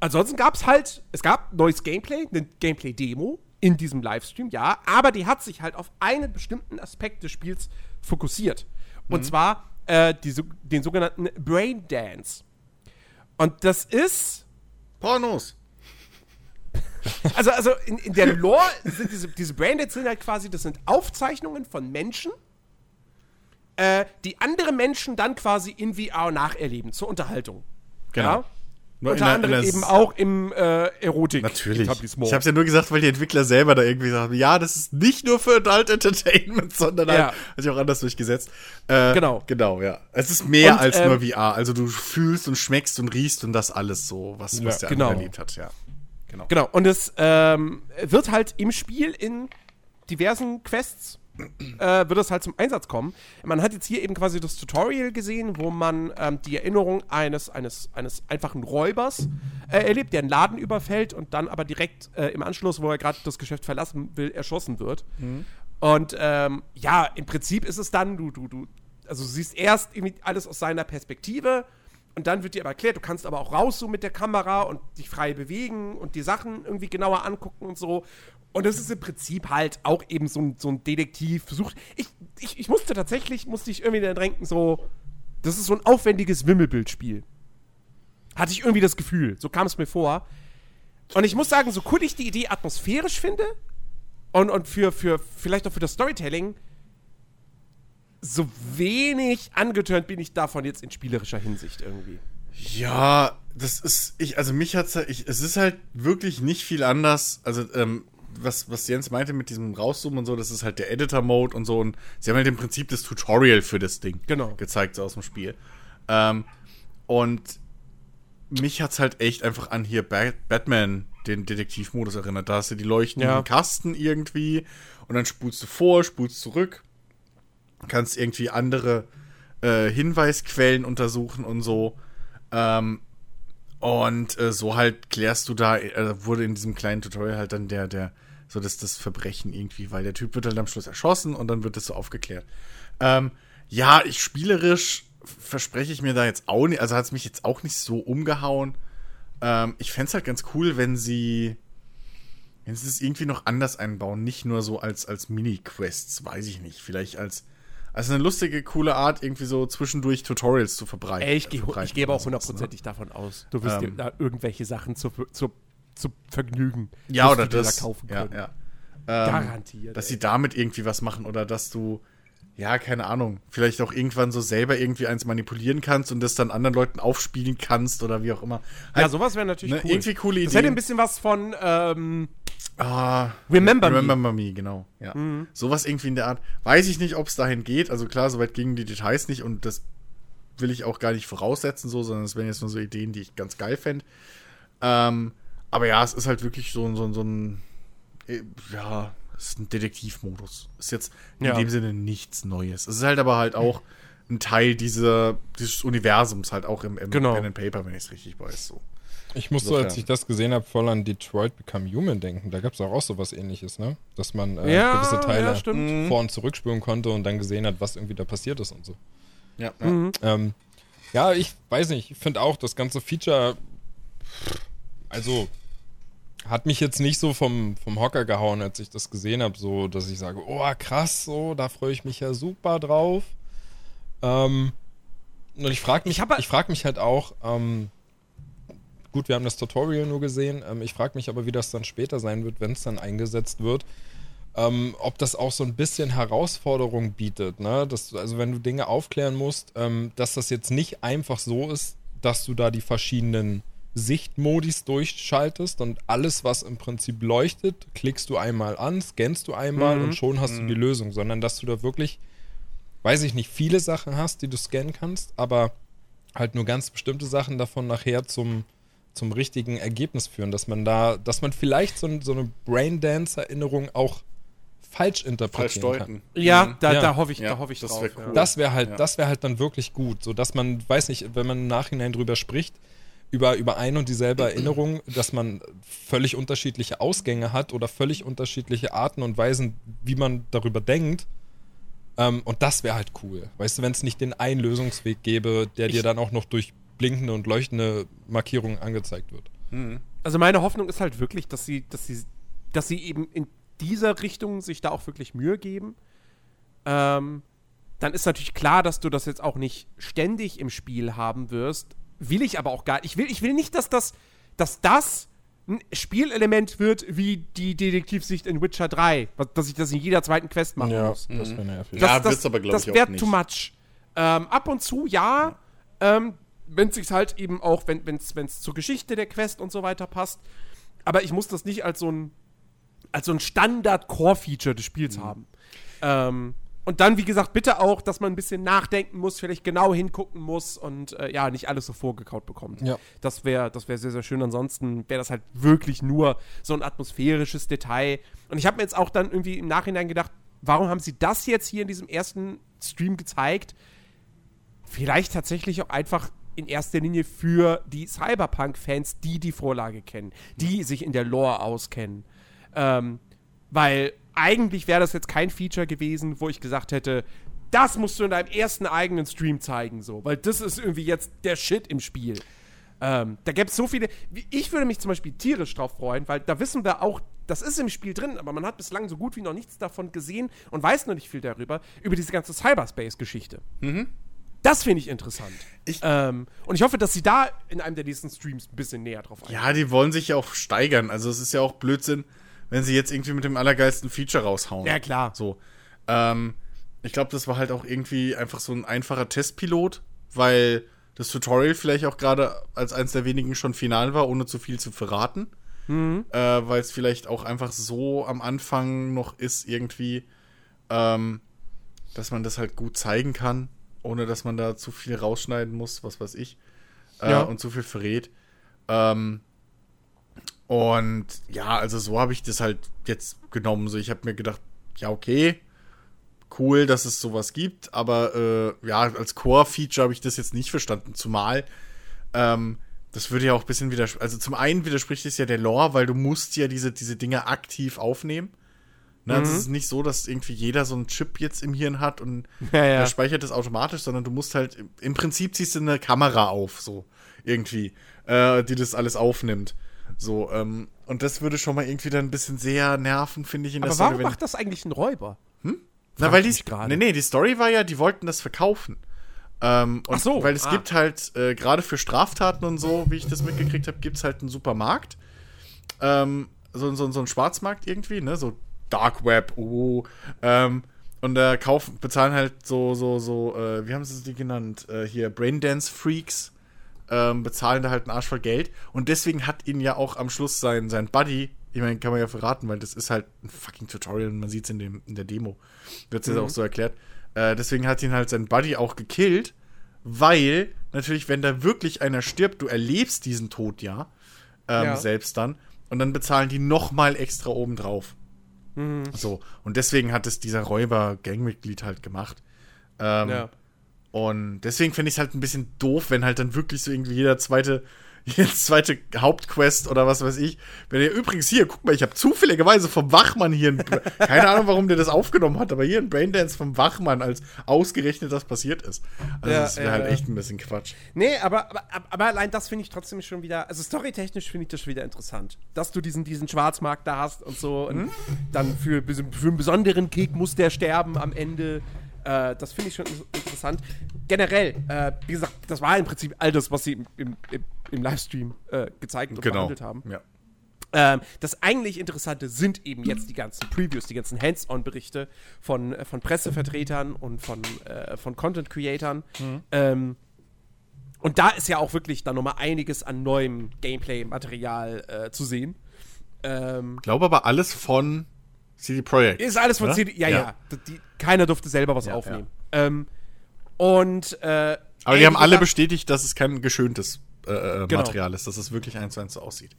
ansonsten gab es halt, es gab neues Gameplay, eine Gameplay-Demo in diesem Livestream, ja, aber die hat sich halt auf einen bestimmten Aspekt des Spiels fokussiert. Und mhm. zwar äh, die, den sogenannten Brain Dance. Und das ist. Pornos. Also, also in, in der Lore sind diese, diese Braindance sind halt quasi, das sind Aufzeichnungen von Menschen, äh, die andere Menschen dann quasi in VR nacherleben, zur Unterhaltung. Genau. Ja? Nur Unter anderem eben auch im äh, Erotik. Natürlich. Ich habe ja nur gesagt, weil die Entwickler selber da irgendwie sagen, ja, das ist nicht nur für Adult Entertainment, *laughs* sondern halt, ja. hat sich auch anders durchgesetzt. Äh, genau. Genau, ja. Es ist mehr und, als ähm, nur VR. Also du fühlst und schmeckst und riechst und das alles so, was, was der genau. andere erlebt hat, ja. Genau. Genau. Und es ähm, wird halt im Spiel in diversen Quests äh, wird es halt zum Einsatz kommen. Man hat jetzt hier eben quasi das Tutorial gesehen, wo man ähm, die Erinnerung eines, eines, eines einfachen Räubers äh, erlebt, der einen Laden überfällt und dann aber direkt äh, im Anschluss, wo er gerade das Geschäft verlassen will, erschossen wird. Mhm. Und ähm, ja, im Prinzip ist es dann, du, du, du, also du siehst erst irgendwie alles aus seiner Perspektive und dann wird dir aber erklärt, du kannst aber auch raus so mit der Kamera und dich frei bewegen und die Sachen irgendwie genauer angucken und so. Und das ist im Prinzip halt auch eben so ein, so ein Detektivversuch. Ich, ich, ich musste tatsächlich, musste ich irgendwie dann denken, so, das ist so ein aufwendiges Wimmelbildspiel. Hatte ich irgendwie das Gefühl. So kam es mir vor. Und ich muss sagen, so cool ich die Idee atmosphärisch finde und, und für, für vielleicht auch für das Storytelling, so wenig angetörnt bin ich davon jetzt in spielerischer Hinsicht irgendwie. Ja, das ist, ich, also mich hat's, ich, es ist halt wirklich nicht viel anders. Also, ähm, was, was Jens meinte mit diesem Rauszoomen und so, das ist halt der Editor-Mode und so. Und sie haben halt im Prinzip das Tutorial für das Ding genau. gezeigt, so aus dem Spiel. Ähm, und mich hat's halt echt einfach an hier Bat Batman, den Detektivmodus erinnert. Da hast du die leuchtenden ja. Kasten irgendwie und dann spulst du vor, spulst zurück. Kannst irgendwie andere äh, Hinweisquellen untersuchen und so. Ähm, und äh, so halt klärst du da, äh, wurde in diesem kleinen Tutorial halt dann der, der, so dass das Verbrechen irgendwie, weil der Typ wird halt am Schluss erschossen und dann wird das so aufgeklärt. Ähm, ja, ich spielerisch verspreche ich mir da jetzt auch nicht, also hat es mich jetzt auch nicht so umgehauen. Ähm, ich fände es halt ganz cool, wenn sie, wenn sie es irgendwie noch anders einbauen, nicht nur so als, als Mini-Quests, weiß ich nicht, vielleicht als also eine lustige, coole Art, irgendwie so zwischendurch Tutorials zu verbreiten. Ey, ich, gehe ich gebe auch ne? hundertprozentig ne? davon aus. Du wirst ähm, dir da irgendwelche Sachen zu, zu, zu Vergnügen ja, oder das, da kaufen können. Ja, ja. Ähm, Garantiert. Dass ey. sie damit irgendwie was machen oder dass du, ja, keine Ahnung, vielleicht auch irgendwann so selber irgendwie eins manipulieren kannst und das dann anderen Leuten aufspielen kannst oder wie auch immer. Halt, ja, sowas wäre natürlich ne, cool. Irgendwie coole Idee. Das hätte ein bisschen was von, ähm, Ah, Remember, Remember Me. Me genau. Ja. Mhm. Sowas irgendwie in der Art. Weiß ich nicht, ob es dahin geht. Also klar, soweit gingen die Details nicht und das will ich auch gar nicht voraussetzen, so, sondern es wären jetzt nur so Ideen, die ich ganz geil fände. Ähm, aber ja, es ist halt wirklich so, so, so ein, äh, ja, es ist ein Detektivmodus. Ist jetzt in ja. dem Sinne nichts Neues. Es ist halt aber halt auch ein Teil dieser, dieses Universums, halt auch im, im genau. Pen and Paper, wenn ich es richtig weiß. So. Ich musste, so, als ich das gesehen habe, voll an Detroit Become Human denken. Da gab es auch, auch sowas ähnliches, ne? Dass man äh, ja, gewisse Teile ja, mhm. vor- und zurückspüren konnte und dann gesehen hat, was irgendwie da passiert ist und so. Ja, ja. Mhm. Ähm, ja ich weiß nicht. Ich finde auch, das ganze Feature, also hat mich jetzt nicht so vom, vom Hocker gehauen, als ich das gesehen habe, so, dass ich sage, oh krass, so, da freue ich mich ja super drauf. Ähm, und ich frage mich, ich, ich frag mich halt auch, ähm, Gut, wir haben das Tutorial nur gesehen. Ähm, ich frage mich aber, wie das dann später sein wird, wenn es dann eingesetzt wird. Ähm, ob das auch so ein bisschen Herausforderung bietet, ne? Dass, also wenn du Dinge aufklären musst, ähm, dass das jetzt nicht einfach so ist, dass du da die verschiedenen Sichtmodis durchschaltest und alles, was im Prinzip leuchtet, klickst du einmal an, scannst du einmal mhm. und schon hast mhm. du die Lösung, sondern dass du da wirklich, weiß ich nicht, viele Sachen hast, die du scannen kannst, aber halt nur ganz bestimmte Sachen davon nachher zum zum richtigen Ergebnis führen, dass man da, dass man vielleicht so, so eine Braindance-Erinnerung auch falsch interpretieren falsch kann. Ja, mhm. da, ja. da hoffe ich, ja, da hoffe ich das drauf. Wär cool. Das wäre halt, ja. das wäre halt dann wirklich gut, so dass man, weiß nicht, wenn man im Nachhinein drüber spricht, über, über ein und dieselbe Erinnerung, dass man völlig unterschiedliche Ausgänge hat oder völlig unterschiedliche Arten und Weisen, wie man darüber denkt. Ähm, und das wäre halt cool. Weißt du, wenn es nicht den einen Lösungsweg gäbe, der ich, dir dann auch noch durch blinkende und leuchtende Markierung angezeigt wird. Mhm. Also meine Hoffnung ist halt wirklich, dass sie, dass sie, dass sie eben in dieser Richtung sich da auch wirklich Mühe geben. Ähm, dann ist natürlich klar, dass du das jetzt auch nicht ständig im Spiel haben wirst. Will ich aber auch gar nicht. Ich will, ich will nicht, dass das, dass das ein Spielelement wird wie die Detektivsicht in Witcher 3, dass ich das in jeder zweiten Quest machen ja, muss. Das wäre nervig. Das, ja, das, aber, glaube ich, Das wäre too much. Ähm, ab und zu, ja. ja. Ähm, wenn es sich halt eben auch, wenn es zur Geschichte der Quest und so weiter passt. Aber ich muss das nicht als so ein, als so ein Standard-Core-Feature des Spiels mhm. haben. Ähm, und dann, wie gesagt, bitte auch, dass man ein bisschen nachdenken muss, vielleicht genau hingucken muss und äh, ja, nicht alles so vorgekaut bekommt. Ja. Das wäre das wär sehr, sehr schön. Ansonsten wäre das halt wirklich nur so ein atmosphärisches Detail. Und ich habe mir jetzt auch dann irgendwie im Nachhinein gedacht, warum haben sie das jetzt hier in diesem ersten Stream gezeigt? Vielleicht tatsächlich auch einfach in erster Linie für die Cyberpunk-Fans, die die Vorlage kennen, die sich in der Lore auskennen. Ähm, weil eigentlich wäre das jetzt kein Feature gewesen, wo ich gesagt hätte, das musst du in deinem ersten eigenen Stream zeigen, so, weil das ist irgendwie jetzt der Shit im Spiel. Ähm, da gäbe es so viele. Ich würde mich zum Beispiel tierisch drauf freuen, weil da wissen wir auch, das ist im Spiel drin, aber man hat bislang so gut wie noch nichts davon gesehen und weiß noch nicht viel darüber, über diese ganze Cyberspace-Geschichte. Mhm. Das finde ich interessant. Ich, ähm, und ich hoffe, dass sie da in einem der nächsten Streams ein bisschen näher drauf eingehen. Ja, die wollen sich ja auch steigern. Also es ist ja auch Blödsinn, wenn sie jetzt irgendwie mit dem allergeilsten Feature raushauen. Ja, klar. So. Ähm, ich glaube, das war halt auch irgendwie einfach so ein einfacher Testpilot, weil das Tutorial vielleicht auch gerade als eines der wenigen schon final war, ohne zu viel zu verraten. Mhm. Äh, weil es vielleicht auch einfach so am Anfang noch ist, irgendwie, ähm, dass man das halt gut zeigen kann ohne dass man da zu viel rausschneiden muss, was weiß ich, äh, ja. und zu viel verrät. Ähm, und ja, also so habe ich das halt jetzt genommen. So, ich habe mir gedacht, ja, okay, cool, dass es sowas gibt, aber äh, ja, als Core-Feature habe ich das jetzt nicht verstanden. Zumal ähm, das würde ja auch ein bisschen widersprechen. Also zum einen widerspricht es ja der Lore, weil du musst ja diese, diese Dinge aktiv aufnehmen. Ne? Also mhm. Es ist nicht so, dass irgendwie jeder so einen Chip jetzt im Hirn hat und *laughs* ja, ja. der speichert das automatisch, sondern du musst halt, im Prinzip ziehst du eine Kamera auf, so irgendwie, äh, die das alles aufnimmt. So, ähm, und das würde schon mal irgendwie dann ein bisschen sehr nerven, finde ich, in der Aber warum macht das eigentlich ein Räuber? Hm? Na, weil die, nee, nee, die Story war ja, die wollten das verkaufen. Ähm, Ach so. Weil es ah. gibt halt, äh, gerade für Straftaten und so, wie ich das mitgekriegt habe, gibt es halt einen Supermarkt. Ähm, so, so, so einen Schwarzmarkt irgendwie, ne? So Dark Web, uh. Ähm, und da kaufen, bezahlen halt so, so, so, äh, wie haben sie die genannt? Äh, hier, Braindance Freaks. Ähm, bezahlen da halt einen Arsch voll Geld. Und deswegen hat ihn ja auch am Schluss sein, sein Buddy, ich meine, kann man ja verraten, weil das ist halt ein fucking Tutorial und man sieht es in, in der Demo. Wird es mhm. auch so erklärt äh, deswegen hat ihn halt sein Buddy auch gekillt, weil natürlich, wenn da wirklich einer stirbt, du erlebst diesen Tod ja, ähm, ja. selbst dann, und dann bezahlen die nochmal extra obendrauf. Mhm. So, und deswegen hat es dieser Räuber-Gangmitglied halt gemacht. Ähm, ja. Und deswegen finde ich es halt ein bisschen doof, wenn halt dann wirklich so irgendwie jeder zweite *laughs* jetzt zweite Hauptquest oder was weiß ich. Wenn ihr übrigens hier, guck mal, ich habe zufälligerweise vom Wachmann hier, ein, *laughs* keine Ahnung, warum der das aufgenommen hat, aber hier ein Braindance vom Wachmann, als ausgerechnet das passiert ist. Also ja, das wäre halt echt ein bisschen Quatsch. Nee, aber, aber, aber allein das finde ich trotzdem schon wieder, also storytechnisch finde ich das schon wieder interessant, dass du diesen, diesen Schwarzmarkt da hast und so und hm? dann für, für einen besonderen Kick muss der sterben am Ende. Äh, das finde ich schon interessant. Generell, äh, wie gesagt, das war im Prinzip all das, was sie im, im, im Livestream äh, gezeigt und genau. behandelt haben. Ja. Ähm, das eigentlich Interessante sind eben jetzt die ganzen Previews, die ganzen Hands-on-Berichte von, äh, von Pressevertretern und von, äh, von Content-Creatern. Mhm. Ähm, und da ist ja auch wirklich dann nochmal einiges an neuem Gameplay-Material äh, zu sehen. Ähm, glaube aber alles von CD Projekt. Ist alles von oder? CD, ja, ja. ja. Die, keiner durfte selber was ja, aufnehmen. Ja. Ähm, und äh, Aber die haben alle bestätigt, dass es kein geschöntes äh, äh, genau. Material ist, dass es wirklich eins zu eins so aussieht.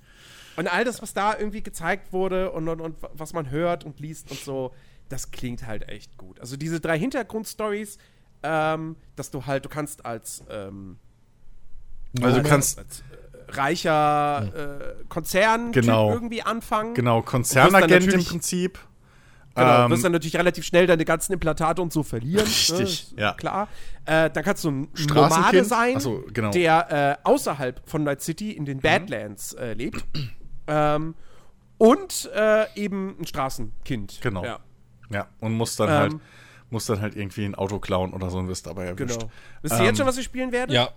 Und all das, was da irgendwie gezeigt wurde und, und, und was man hört und liest und so, das klingt halt echt gut. Also diese drei Hintergrundstories, ähm, dass du halt, du kannst als ähm, also du kannst als, äh, reicher äh, Konzern genau. irgendwie anfangen. Genau, Konzernagent im Prinzip. Genau, ähm, wirst dann natürlich relativ schnell deine ganzen Implantate und so verlieren. Richtig, ne? ja. Klar. Äh, dann kannst du ein Nomade sein, so, genau. der äh, außerhalb von Night City in den mhm. Badlands äh, lebt. ähm, und äh, eben ein Straßenkind. Genau. Ja, ja. und muss dann halt ähm, halt muss dann halt irgendwie ein Auto klauen oder so und wirst dabei erwischt. Genau. Wisst ihr ähm, jetzt schon, was ich spielen werde? Ja.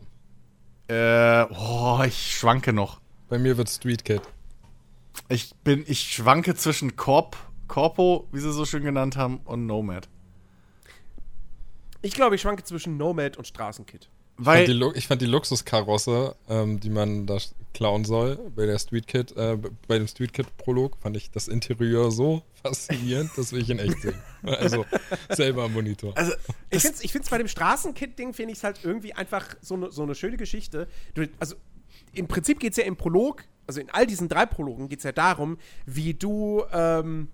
Äh, oh, ich schwanke noch. Bei mir wird Street Kid. Ich bin, ich schwanke zwischen Corp Corpo, wie sie so schön genannt haben, und Nomad. Ich glaube, ich schwanke zwischen Nomad und Straßenkit. Weil ich fand die, ich fand die Luxuskarosse, ähm, die man da klauen soll, bei der Street Kid, äh, bei dem Street Kid Prolog, fand ich das Interieur so faszinierend, das will ich in echt sehen. Also selber am Monitor. Also, ich finde es ich find's bei dem Straßenkit-Ding, finde ich es halt irgendwie einfach so eine so ne schöne Geschichte. Du, also im Prinzip geht es ja im Prolog, also in all diesen drei Prologen geht es ja darum, wie du ähm,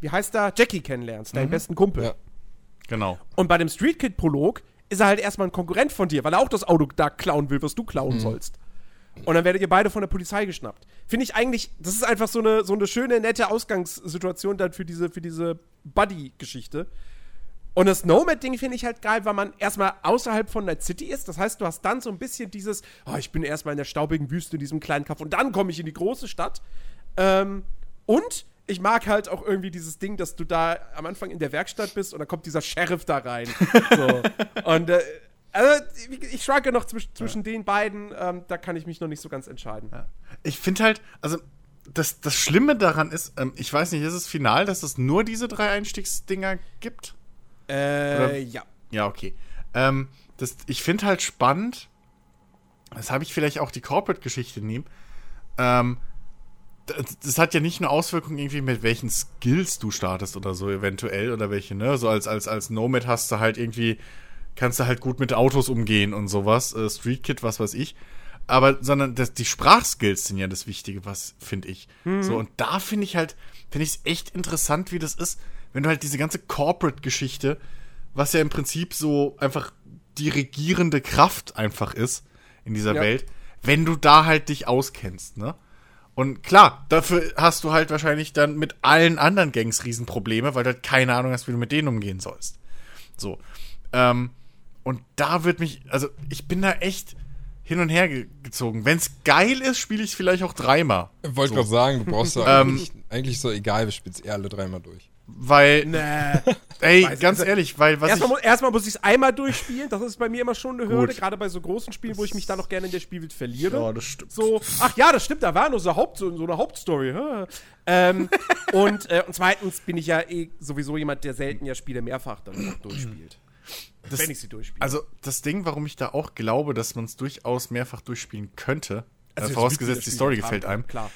wie heißt er, Jackie kennenlernst, deinen mhm. besten Kumpel. Ja. Genau. Und bei dem Street Kid Prolog ist er halt erstmal ein Konkurrent von dir, weil er auch das Auto da klauen will, was du klauen mhm. sollst. Und dann werdet ihr beide von der Polizei geschnappt. Finde ich eigentlich, das ist einfach so eine, so eine schöne, nette Ausgangssituation dann für diese, für diese Buddy-Geschichte. Und das Nomad-Ding finde ich halt geil, weil man erstmal außerhalb von der City ist. Das heißt, du hast dann so ein bisschen dieses, oh, ich bin erstmal in der staubigen Wüste in diesem kleinen Kaff und dann komme ich in die große Stadt. Ähm, und ich mag halt auch irgendwie dieses Ding, dass du da am Anfang in der Werkstatt bist und dann kommt dieser Sheriff da rein. *laughs* so. Und äh, also ich schwanke noch zwisch zwischen ja. den beiden, ähm, da kann ich mich noch nicht so ganz entscheiden. Ja. Ich finde halt, also das, das Schlimme daran ist, ähm, ich weiß nicht, ist es final, dass es nur diese drei Einstiegsdinger gibt? Äh, Oder? ja. Ja, okay. Ähm, das, ich finde halt spannend, das habe ich vielleicht auch die Corporate-Geschichte nehmen, ähm, das, das, hat ja nicht nur Auswirkungen irgendwie mit welchen Skills du startest oder so eventuell oder welche, ne? So als, als, als Nomad hast du halt irgendwie, kannst du halt gut mit Autos umgehen und sowas, äh, Street Kid, was weiß ich. Aber, sondern das, die Sprachskills sind ja das Wichtige, was finde ich. Mhm. So, und da finde ich halt, finde ich es echt interessant, wie das ist, wenn du halt diese ganze Corporate-Geschichte was ja im Prinzip so einfach die regierende Kraft einfach ist in dieser ja. Welt, wenn du da halt dich auskennst, ne? Und klar, dafür hast du halt wahrscheinlich dann mit allen anderen Gangs Riesenprobleme, weil du halt keine Ahnung hast, wie du mit denen umgehen sollst. So. Ähm, und da wird mich, also ich bin da echt hin und her gezogen. Wenn es geil ist, spiele ich es vielleicht auch dreimal. Wollte so. gerade sagen, du brauchst ja *laughs* ähm, eigentlich, eigentlich so egal, wir spielen es eher alle dreimal durch. Weil, nee. *laughs* ey, Weiß ganz ehrlich, weil was erstmal, ich, erstmal muss ich es einmal durchspielen, das ist bei mir immer schon eine Hürde, gerade bei so großen Spielen, wo ich mich da noch gerne in der Spielwelt verliere. Ja, das stimmt. So, ach ja, das stimmt, da war nur so, Haupt, so, so eine Hauptstory. ähm, *laughs* und, äh, und zweitens bin ich ja eh sowieso jemand, der selten ja Spiele mehrfach dann durchspielt. Das, wenn ich sie durchspiele. Also das Ding, warum ich da auch glaube, dass man es durchaus mehrfach durchspielen könnte, also äh, vorausgesetzt die Story gefällt einem. Klar.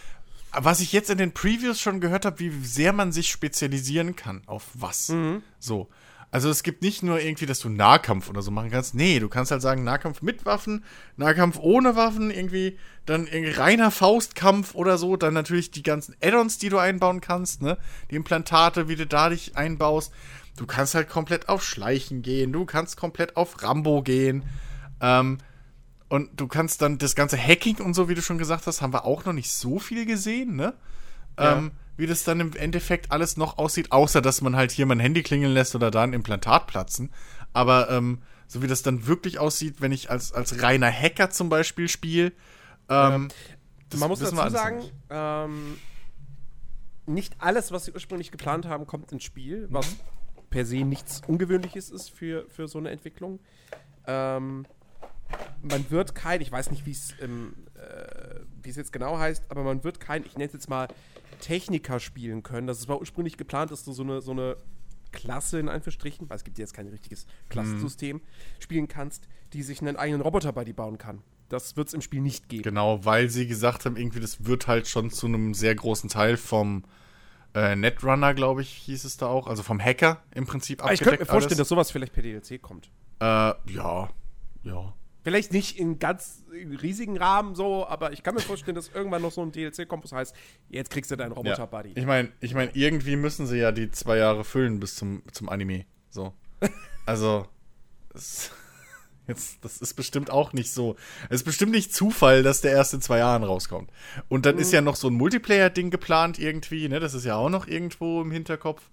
Was ich jetzt in den Previews schon gehört habe, wie sehr man sich spezialisieren kann auf was. Mhm. So. Also es gibt nicht nur irgendwie, dass du Nahkampf oder so machen kannst. Nee, du kannst halt sagen, Nahkampf mit Waffen, Nahkampf ohne Waffen, irgendwie, dann irgendwie reiner Faustkampf oder so, dann natürlich die ganzen Add-ons, die du einbauen kannst, ne? Die Implantate, wie du da dich einbaust. Du kannst halt komplett auf Schleichen gehen, du kannst komplett auf Rambo gehen. Ähm, und du kannst dann das ganze Hacking und so, wie du schon gesagt hast, haben wir auch noch nicht so viel gesehen, ne? Ja. Ähm, wie das dann im Endeffekt alles noch aussieht, außer dass man halt hier mal ein Handy klingeln lässt oder da ein Implantat platzen. Aber ähm, so wie das dann wirklich aussieht, wenn ich als, als reiner Hacker zum Beispiel spiele. Ähm, ja. Man muss dazu sagen, ähm, nicht alles, was sie ursprünglich geplant haben, kommt ins Spiel, was mhm per se nichts Ungewöhnliches ist für, für so eine Entwicklung. Ähm, man wird kein, ich weiß nicht, wie es ähm, äh, jetzt genau heißt, aber man wird kein, ich nenne es jetzt mal Techniker spielen können. Das war ursprünglich geplant, dass du so eine, so eine Klasse in Anführungsstrichen, weil es gibt jetzt kein richtiges Klassensystem, mhm. spielen kannst, die sich einen eigenen Roboter bei dir bauen kann. Das wird es im Spiel nicht geben. Genau, weil sie gesagt haben, irgendwie, das wird halt schon zu einem sehr großen Teil vom äh, Netrunner, glaube ich, hieß es da auch. Also vom Hacker im Prinzip abgedeckt. Ich könnte mir vorstellen, alles. dass sowas vielleicht per DLC kommt. Äh, ja. Ja. Vielleicht nicht in ganz riesigen Rahmen so, aber ich kann mir vorstellen, dass irgendwann noch so ein DLC kommt, das heißt, jetzt kriegst du deinen Roboter-Buddy. Ja. Ich meine, ich mein, irgendwie müssen sie ja die zwei Jahre füllen bis zum, zum Anime. So. *laughs* also. Es *laughs* Jetzt, das ist bestimmt auch nicht so. Es ist bestimmt nicht Zufall, dass der erst in zwei Jahren rauskommt. Und dann mhm. ist ja noch so ein Multiplayer-Ding geplant irgendwie, ne? Das ist ja auch noch irgendwo im Hinterkopf.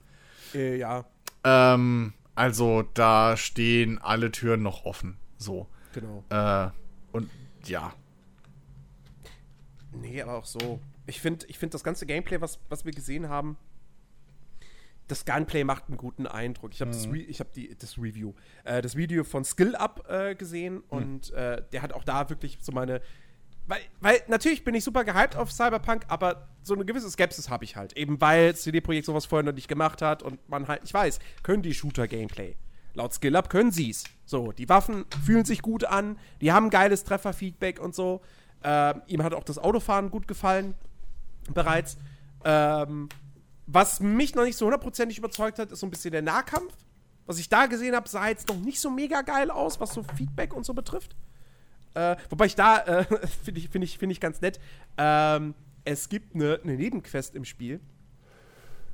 Äh, ja. Ähm, also da stehen alle Türen noch offen. So. Genau. Äh, und ja. Nee, aber auch so. Ich finde ich find das ganze Gameplay, was, was wir gesehen haben, das Gunplay macht einen guten Eindruck. Ich habe mhm. das, hab das Review, äh, das Video von Skill Up äh, gesehen mhm. und äh, der hat auch da wirklich so meine. Weil, weil natürlich bin ich super gehypt auf Cyberpunk, aber so eine gewisse Skepsis habe ich halt. Eben weil CD Projekt sowas vorher noch nicht gemacht hat und man halt nicht weiß, können die Shooter-Gameplay. Laut Skill Up können sie es. So, die Waffen fühlen sich gut an, die haben geiles Trefferfeedback und so. Ähm, ihm hat auch das Autofahren gut gefallen bereits. Ähm, was mich noch nicht so hundertprozentig überzeugt hat, ist so ein bisschen der Nahkampf. Was ich da gesehen habe, sah jetzt noch nicht so mega geil aus, was so Feedback und so betrifft. Äh, wobei ich da, äh, *laughs* finde ich, find ich, find ich ganz nett, ähm, es gibt eine, eine Nebenquest im Spiel.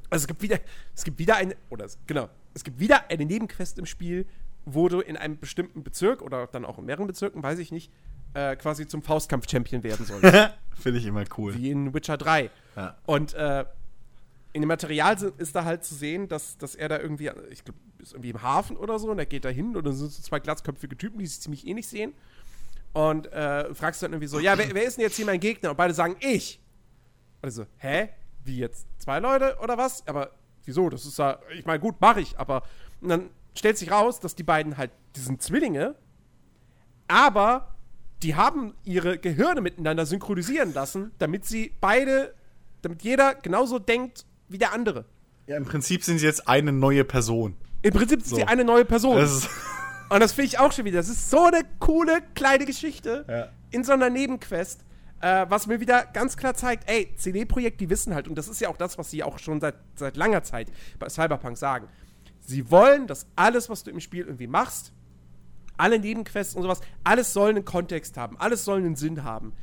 Also es gibt wieder, es gibt wieder eine, oder genau, es gibt wieder eine Nebenquest im Spiel, wo du in einem bestimmten Bezirk oder dann auch in mehreren Bezirken, weiß ich nicht, äh, quasi zum Faustkampf-Champion werden sollst. *laughs* Finde ich immer cool. Wie in Witcher 3. Ja. Und äh, in dem Material ist da halt zu sehen, dass, dass er da irgendwie, ich glaube, ist irgendwie im Hafen oder so und er geht da hin und dann sind so zwei glatzköpfige Typen, die sich ziemlich ähnlich sehen. Und äh, fragst dann irgendwie so, ja, wer, wer, ist denn jetzt hier mein Gegner? Und beide sagen, ich. Und ich so, hä? Wie jetzt? Zwei Leute oder was? Aber wieso? Das ist ja, ich meine, gut, mache ich, aber und dann stellt sich raus, dass die beiden halt, die sind Zwillinge, aber die haben ihre Gehirne miteinander synchronisieren lassen, damit sie beide, damit jeder genauso denkt wie der andere. Ja, im Prinzip sind sie jetzt eine neue Person. Im Prinzip sind so. sie eine neue Person. Das und das finde ich auch schon wieder. Das ist so eine coole kleine Geschichte ja. in so einer Nebenquest, äh, was mir wieder ganz klar zeigt, ey, CD-Projekt, die wissen halt, und das ist ja auch das, was sie auch schon seit, seit langer Zeit bei Cyberpunk sagen. Sie wollen, dass alles, was du im Spiel irgendwie machst, alle Nebenquests und sowas, alles soll einen Kontext haben, alles soll einen Sinn haben.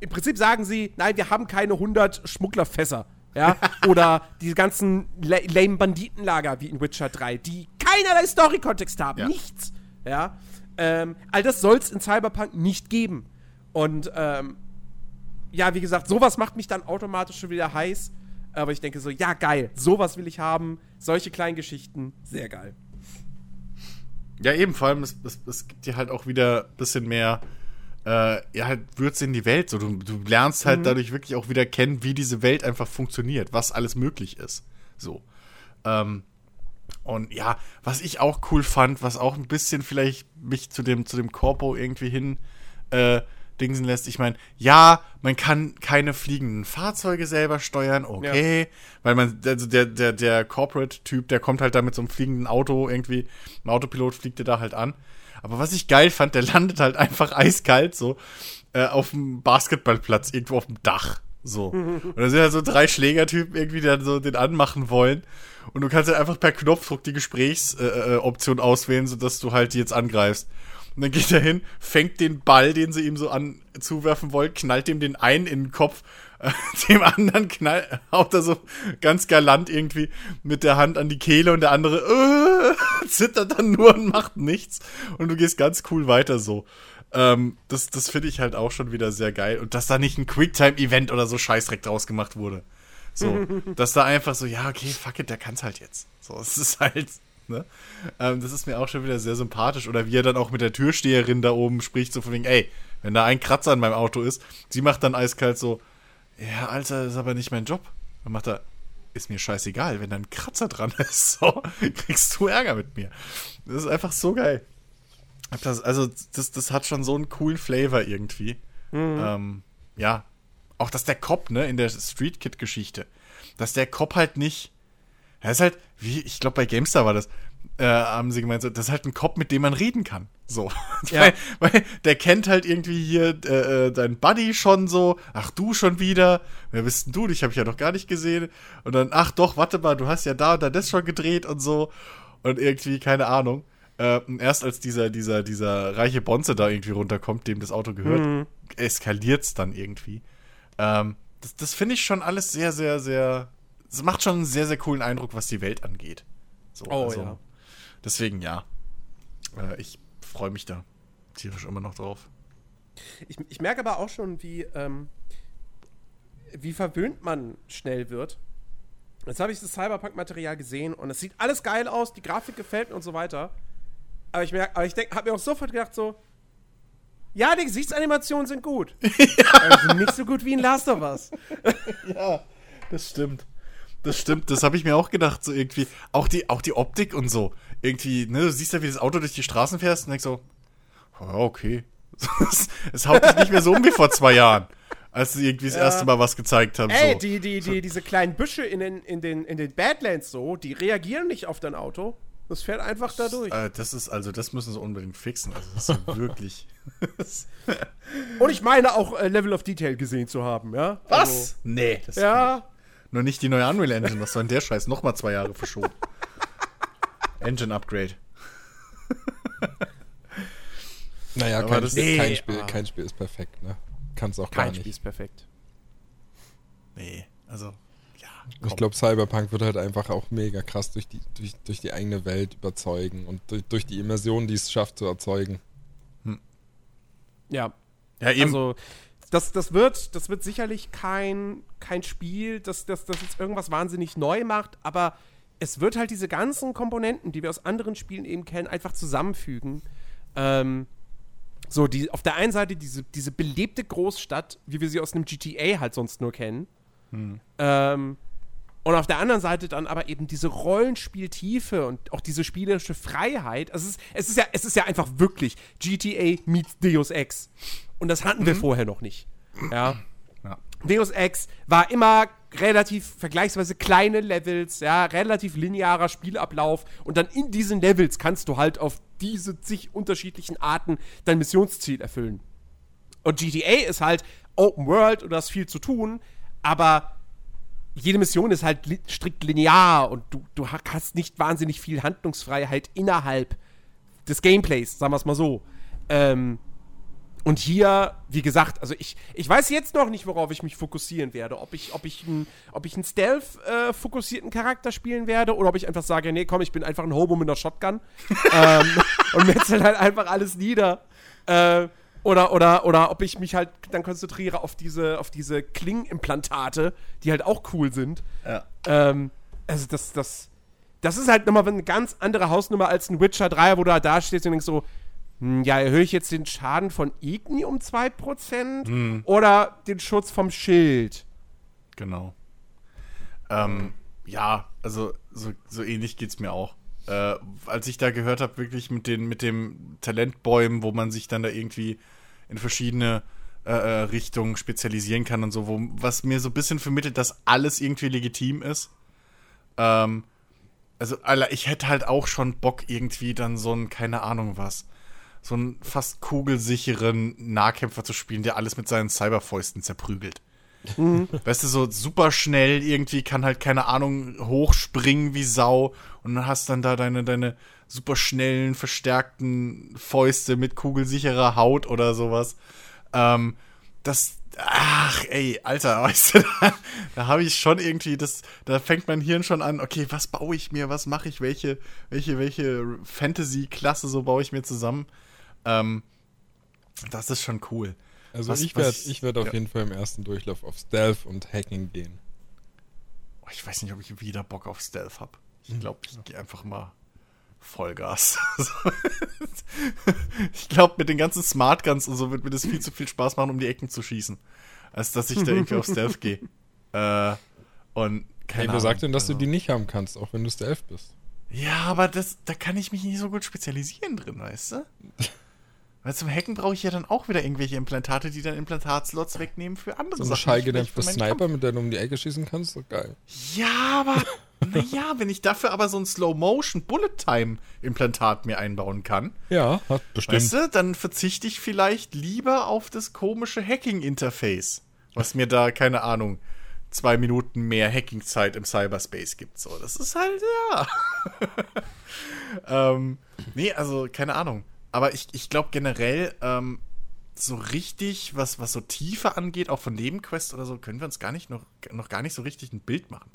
Im Prinzip sagen sie, nein, wir haben keine 100 Schmugglerfässer Ja, *laughs* oder die ganzen lame Banditenlager wie in Witcher 3, die keinerlei Story-Kontext haben, ja. nichts. Ja, ähm, all das soll es in Cyberpunk nicht geben. Und ähm, ja, wie gesagt, sowas macht mich dann automatisch schon wieder heiß. Aber ich denke so, ja, geil, sowas will ich haben. Solche kleinen Geschichten, sehr geil. Ja, eben, vor allem, es, es, es gibt dir halt auch wieder ein bisschen mehr, äh, ja, halt Würze in die Welt. So, du, du lernst halt mhm. dadurch wirklich auch wieder kennen, wie diese Welt einfach funktioniert, was alles möglich ist. So. Ähm, und ja, was ich auch cool fand, was auch ein bisschen vielleicht mich zu dem, zu dem Corpo irgendwie hin äh, dingsen lässt. Ich meine, ja, man kann keine fliegenden Fahrzeuge selber steuern, okay. Ja. Weil man, also der, der, der Corporate-Typ, der kommt halt da mit so einem fliegenden Auto irgendwie, ein Autopilot fliegt dir da halt an. Aber was ich geil fand, der landet halt einfach eiskalt so äh, auf dem Basketballplatz, irgendwo auf dem Dach. So. *laughs* Und da sind halt so drei Schlägertypen irgendwie, die dann so den anmachen wollen. Und du kannst halt einfach per Knopfdruck die Gesprächsoption äh, äh auswählen, sodass du halt die jetzt angreifst. Und dann geht er hin, fängt den Ball, den sie ihm so an zuwerfen wollen, knallt ihm den einen in den Kopf, äh, *laughs* dem anderen knallt, haut er so ganz galant irgendwie mit der Hand an die Kehle und der andere äh, *laughs* zittert dann nur und macht nichts. Und du gehst ganz cool weiter so. Ähm, das das finde ich halt auch schon wieder sehr geil. Und dass da nicht ein Quicktime-Event oder so Scheißdreck draus gemacht wurde. So, *laughs* dass da einfach so, ja, okay, fuck it, der kann's halt jetzt. So, es ist halt, Ne? Ähm, das ist mir auch schon wieder sehr sympathisch. Oder wie er dann auch mit der Türsteherin da oben spricht, so von wegen, ey, wenn da ein Kratzer an meinem Auto ist, sie macht dann eiskalt so, ja, Alter, das ist aber nicht mein Job. Dann macht er, ist mir scheißegal, wenn da ein Kratzer dran *laughs* ist, so, kriegst du Ärger mit mir. Das ist einfach so geil. Das, also, das, das hat schon so einen coolen Flavor irgendwie. Mhm. Ähm, ja. Auch dass der Cop, ne, in der Street Kid-Geschichte, dass der Cop halt nicht er ist halt, wie, ich glaube, bei GameStar war das, äh, haben sie gemeint, so, das ist halt ein Cop, mit dem man reden kann. So. *laughs* Ja. weil, weil, der kennt halt irgendwie hier äh, äh, dein Buddy schon so. Ach, du schon wieder. Wer bist denn du? Dich habe ich ja noch gar nicht gesehen. Und dann, ach doch, warte mal, du hast ja da und da das schon gedreht und so. Und irgendwie, keine Ahnung. Äh, erst als dieser, dieser, dieser reiche Bonze da irgendwie runterkommt, dem das Auto gehört, mhm. eskaliert es dann irgendwie. Ähm, das, das finde ich schon alles sehr, sehr, sehr es macht schon einen sehr, sehr coolen Eindruck, was die Welt angeht. So, oh also, ja. Deswegen ja. Äh, ich freue mich da tierisch immer noch drauf. Ich, ich merke aber auch schon, wie, ähm, wie verwöhnt man schnell wird. Jetzt habe ich das Cyberpunk-Material gesehen und es sieht alles geil aus, die Grafik gefällt mir und so weiter. Aber ich, aber ich habe mir auch sofort gedacht, so, ja, die Gesichtsanimationen sind gut. ja. Aber sind nicht so gut wie in Last of Us. ja, das stimmt. Das stimmt, das habe ich mir auch gedacht, so irgendwie. Auch die, auch die Optik und so. Irgendwie, ne, du siehst ja, wie das Auto durch die Straßen fährst und denkst so, ja, okay. Es, *laughs* es haut dich nicht mehr so um wie vor zwei Jahren, als sie irgendwie das ja. erste Mal was gezeigt haben. Ey, so. die, die, die, diese kleinen Büsche in den, in, den, in den Badlands so, die reagieren nicht auf dein Auto. Das fährt einfach da durch. Äh, das ist, also, das müssen sie unbedingt fixen. Also, das ist *laughs* wirklich. und ich meine auch äh, Level of Detail gesehen zu haben, ja? Was? Also, nee. Das ja. Nur nicht die neue Unreal Engine. Was soll denn der Scheiß? Nochmal zwei Jahre verschoben. Engine Upgrade. naja, kein, das, Spiel, kein, Spiel, ah. kein Spiel ist perfekt, ne? Kann's auch kein gar nicht. Kein Spiel ist perfekt. Nee, also, ja. Komm. Ich glaube, Cyberpunk wird halt einfach auch mega krass durch die, durch, durch die eigene Welt überzeugen und durch, durch die Immersion, die es schafft zu erzeugen. Hm. Ja. Ja, eben. Also, das, das, wird, das wird sicherlich kein, kein Spiel, das, das, das jetzt irgendwas wahnsinnig neu macht, aber es wird halt diese ganzen Komponenten, die wir aus anderen Spielen eben kennen, einfach zusammenfügen. Ähm, so, die, auf der einen Seite diese, diese belebte Großstadt, wie wir sie aus einem GTA halt sonst nur kennen. Hm. Ähm, und auf der anderen Seite dann aber eben diese Rollenspieltiefe und auch diese spielerische Freiheit. Also es, ist, es, ist ja, es ist ja einfach wirklich GTA meets Deus Ex. Und das hatten wir mhm. vorher noch nicht. Ja. ja. Deus Ex war immer relativ vergleichsweise kleine Levels, ja, relativ linearer Spielablauf und dann in diesen Levels kannst du halt auf diese zig unterschiedlichen Arten dein Missionsziel erfüllen. Und GTA ist halt Open World und du hast viel zu tun, aber jede Mission ist halt li strikt linear und du, du hast nicht wahnsinnig viel Handlungsfreiheit innerhalb des Gameplays, sagen wir es mal so. Ähm, und hier, wie gesagt, also ich, ich weiß jetzt noch nicht, worauf ich mich fokussieren werde. Ob ich, ob ich, ein, ob ich einen Stealth-fokussierten äh, Charakter spielen werde oder ob ich einfach sage, nee, komm, ich bin einfach ein Hobo mit einer Shotgun *laughs* ähm, und metzel halt einfach alles nieder. Äh, oder, oder, oder ob ich mich halt dann konzentriere auf diese, auf diese Klingenimplantate, die halt auch cool sind. Ja. Ähm, also das, das, das ist halt nochmal eine ganz andere Hausnummer als ein Witcher 3, wo du halt da stehst und denkst so, hm, ja, erhöhe ich jetzt den Schaden von Igni um 2% hm. oder den Schutz vom Schild? Genau. Ähm, ja, also so, so ähnlich geht es mir auch. Äh, als ich da gehört habe, wirklich mit den mit dem Talentbäumen, wo man sich dann da irgendwie in verschiedene äh, äh Richtungen spezialisieren kann und so, wo, was mir so ein bisschen vermittelt, dass alles irgendwie legitim ist. Ähm, also, Alter, ich hätte halt auch schon Bock, irgendwie dann so ein, keine Ahnung was, so einen fast kugelsicheren Nahkämpfer zu spielen, der alles mit seinen Cyberfäusten zerprügelt. Mhm. Weißt du, so super schnell irgendwie kann halt, keine Ahnung, hochspringen wie Sau und dann hast dann da deine, deine super schnellen, verstärkten Fäuste mit kugelsicherer Haut oder sowas. Ähm, das, ach, ey, Alter, *laughs* weißt du, da, da habe ich schon irgendwie, das, da fängt mein Hirn schon an, okay, was baue ich mir, was mache ich, welche, welche, welche Fantasy-Klasse so baue ich mir zusammen. Ähm, das ist schon cool. Also was, ich werde ich werd auf ja. jeden Fall im ersten Durchlauf auf Stealth und Hacking gehen. Oh, ich weiß nicht, ob ich wieder Bock auf Stealth habe. Ich glaube, ich gehe einfach mal Vollgas. *laughs* ich glaube, mit den ganzen Smart Guns und so wird mir das viel zu viel Spaß machen, um die Ecken zu schießen, als dass ich da irgendwie auf Stealth gehe. Äh, und keine hey, wer sagt denn, dass also. du die nicht haben kannst, auch wenn du Stealth bist? Ja, aber das, da kann ich mich nicht so gut spezialisieren drin, weißt du? *laughs* Weil zum Hacken brauche ich ja dann auch wieder irgendwelche Implantate, die dann Implantatslots wegnehmen für andere so Sachen. So ein schallgedämpfter Sniper, Kampf. mit der du um die Ecke schießen kannst, doch geil. Ja, aber *laughs* naja, wenn ich dafür aber so ein Slow-Motion Bullet-Time-Implantat mir einbauen kann. Ja, bestimmt. Weißt du, dann verzichte ich vielleicht lieber auf das komische Hacking-Interface, was mir da, keine Ahnung, zwei Minuten mehr Hacking-Zeit im Cyberspace gibt. So, das ist halt, ja. *laughs* ähm, nee, also, keine Ahnung. Aber ich, ich glaube generell, ähm, so richtig, was, was so Tiefe angeht, auch von Nebenquests oder so, können wir uns gar nicht noch, noch gar nicht so richtig ein Bild machen.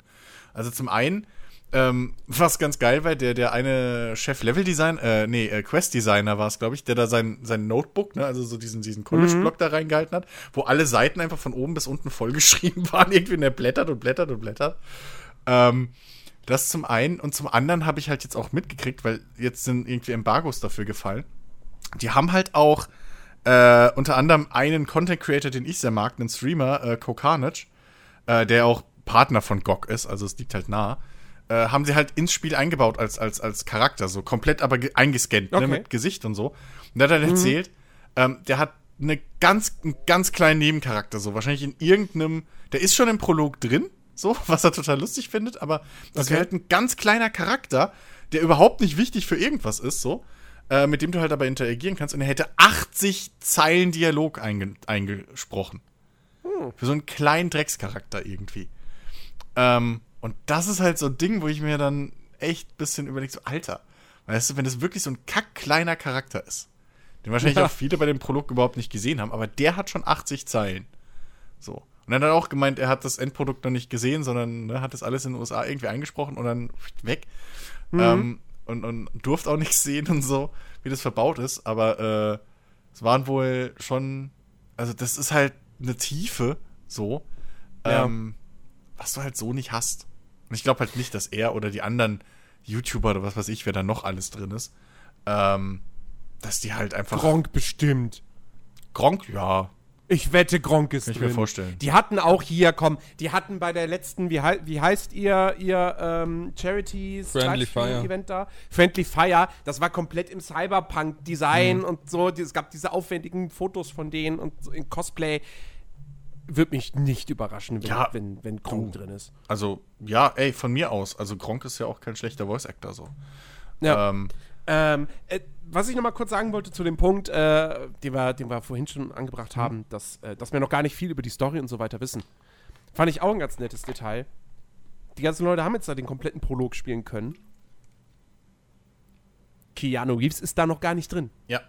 Also zum einen, ähm, was ganz geil war, der, der eine Chef-Level-Design, äh, nee, äh, Quest-Designer war es, glaube ich, der da sein, sein Notebook, ne, also so diesen, diesen College-Block mhm. da reingehalten hat, wo alle Seiten einfach von oben bis unten vollgeschrieben *laughs* waren, irgendwie, und er blättert und blättert und blättert. Ähm, das zum einen. Und zum anderen habe ich halt jetzt auch mitgekriegt, weil jetzt sind irgendwie Embargos dafür gefallen die haben halt auch äh, unter anderem einen Content Creator, den ich sehr mag, einen Streamer, äh, Kokarnage, äh, der auch Partner von GOG ist, also es liegt halt nah, äh, haben sie halt ins Spiel eingebaut als, als, als Charakter, so komplett aber eingescannt, ne, okay. ne, mit Gesicht und so. Und der hat dann mhm. erzählt, ähm, der hat eine ganz, einen ganz kleinen Nebencharakter, so wahrscheinlich in irgendeinem, der ist schon im Prolog drin, so, *laughs* was er total lustig findet, aber das okay. wäre halt ein ganz kleiner Charakter, der überhaupt nicht wichtig für irgendwas ist, so äh, mit dem du halt aber interagieren kannst. Und er hätte 80 Zeilen Dialog einge eingesprochen. Hm. Für so einen kleinen Dreckscharakter irgendwie. Ähm, und das ist halt so ein Ding, wo ich mir dann echt ein bisschen überlege, so, Alter, weißt du, wenn das wirklich so ein kack kleiner Charakter ist, den wahrscheinlich ja. auch viele bei dem Prolog überhaupt nicht gesehen haben, aber der hat schon 80 Zeilen. So. Und dann hat er auch gemeint, er hat das Endprodukt noch nicht gesehen, sondern ne, hat das alles in den USA irgendwie eingesprochen und dann weg. Mhm. Ähm, und, und durfte auch nichts *laughs* sehen und so, wie das verbaut ist. Aber äh, es waren wohl schon, also das ist halt eine Tiefe, so, ja. ähm, was du halt so nicht hast. Und ich glaube halt nicht, dass er oder die anderen YouTuber oder was weiß ich, wer da noch alles drin ist, ähm, dass die halt einfach. Gronk bestimmt. Gronk, ja. Ich wette, Gronk ist Kann ich drin. mir vorstellen. Die hatten auch hier, komm, die hatten bei der letzten, wie, wie heißt ihr, ihr ähm, Charities Friendly Fire Event da? Friendly Fire. Das war komplett im Cyberpunk-Design mhm. und so. Es gab diese aufwendigen Fotos von denen und so in Cosplay. Würde mich nicht überraschen, wenn, ja, wenn, wenn Gronk du, drin ist. Also, ja, ey, von mir aus. Also, Gronk ist ja auch kein schlechter Voice-Actor so. Ja. Ähm, ähm, äh, was ich noch mal kurz sagen wollte zu dem Punkt, äh, den, wir, den wir vorhin schon angebracht haben, mhm. dass, äh, dass wir noch gar nicht viel über die Story und so weiter wissen. Fand ich auch ein ganz nettes Detail. Die ganzen Leute haben jetzt da den kompletten Prolog spielen können. Keanu Reeves ist da noch gar nicht drin. Ja.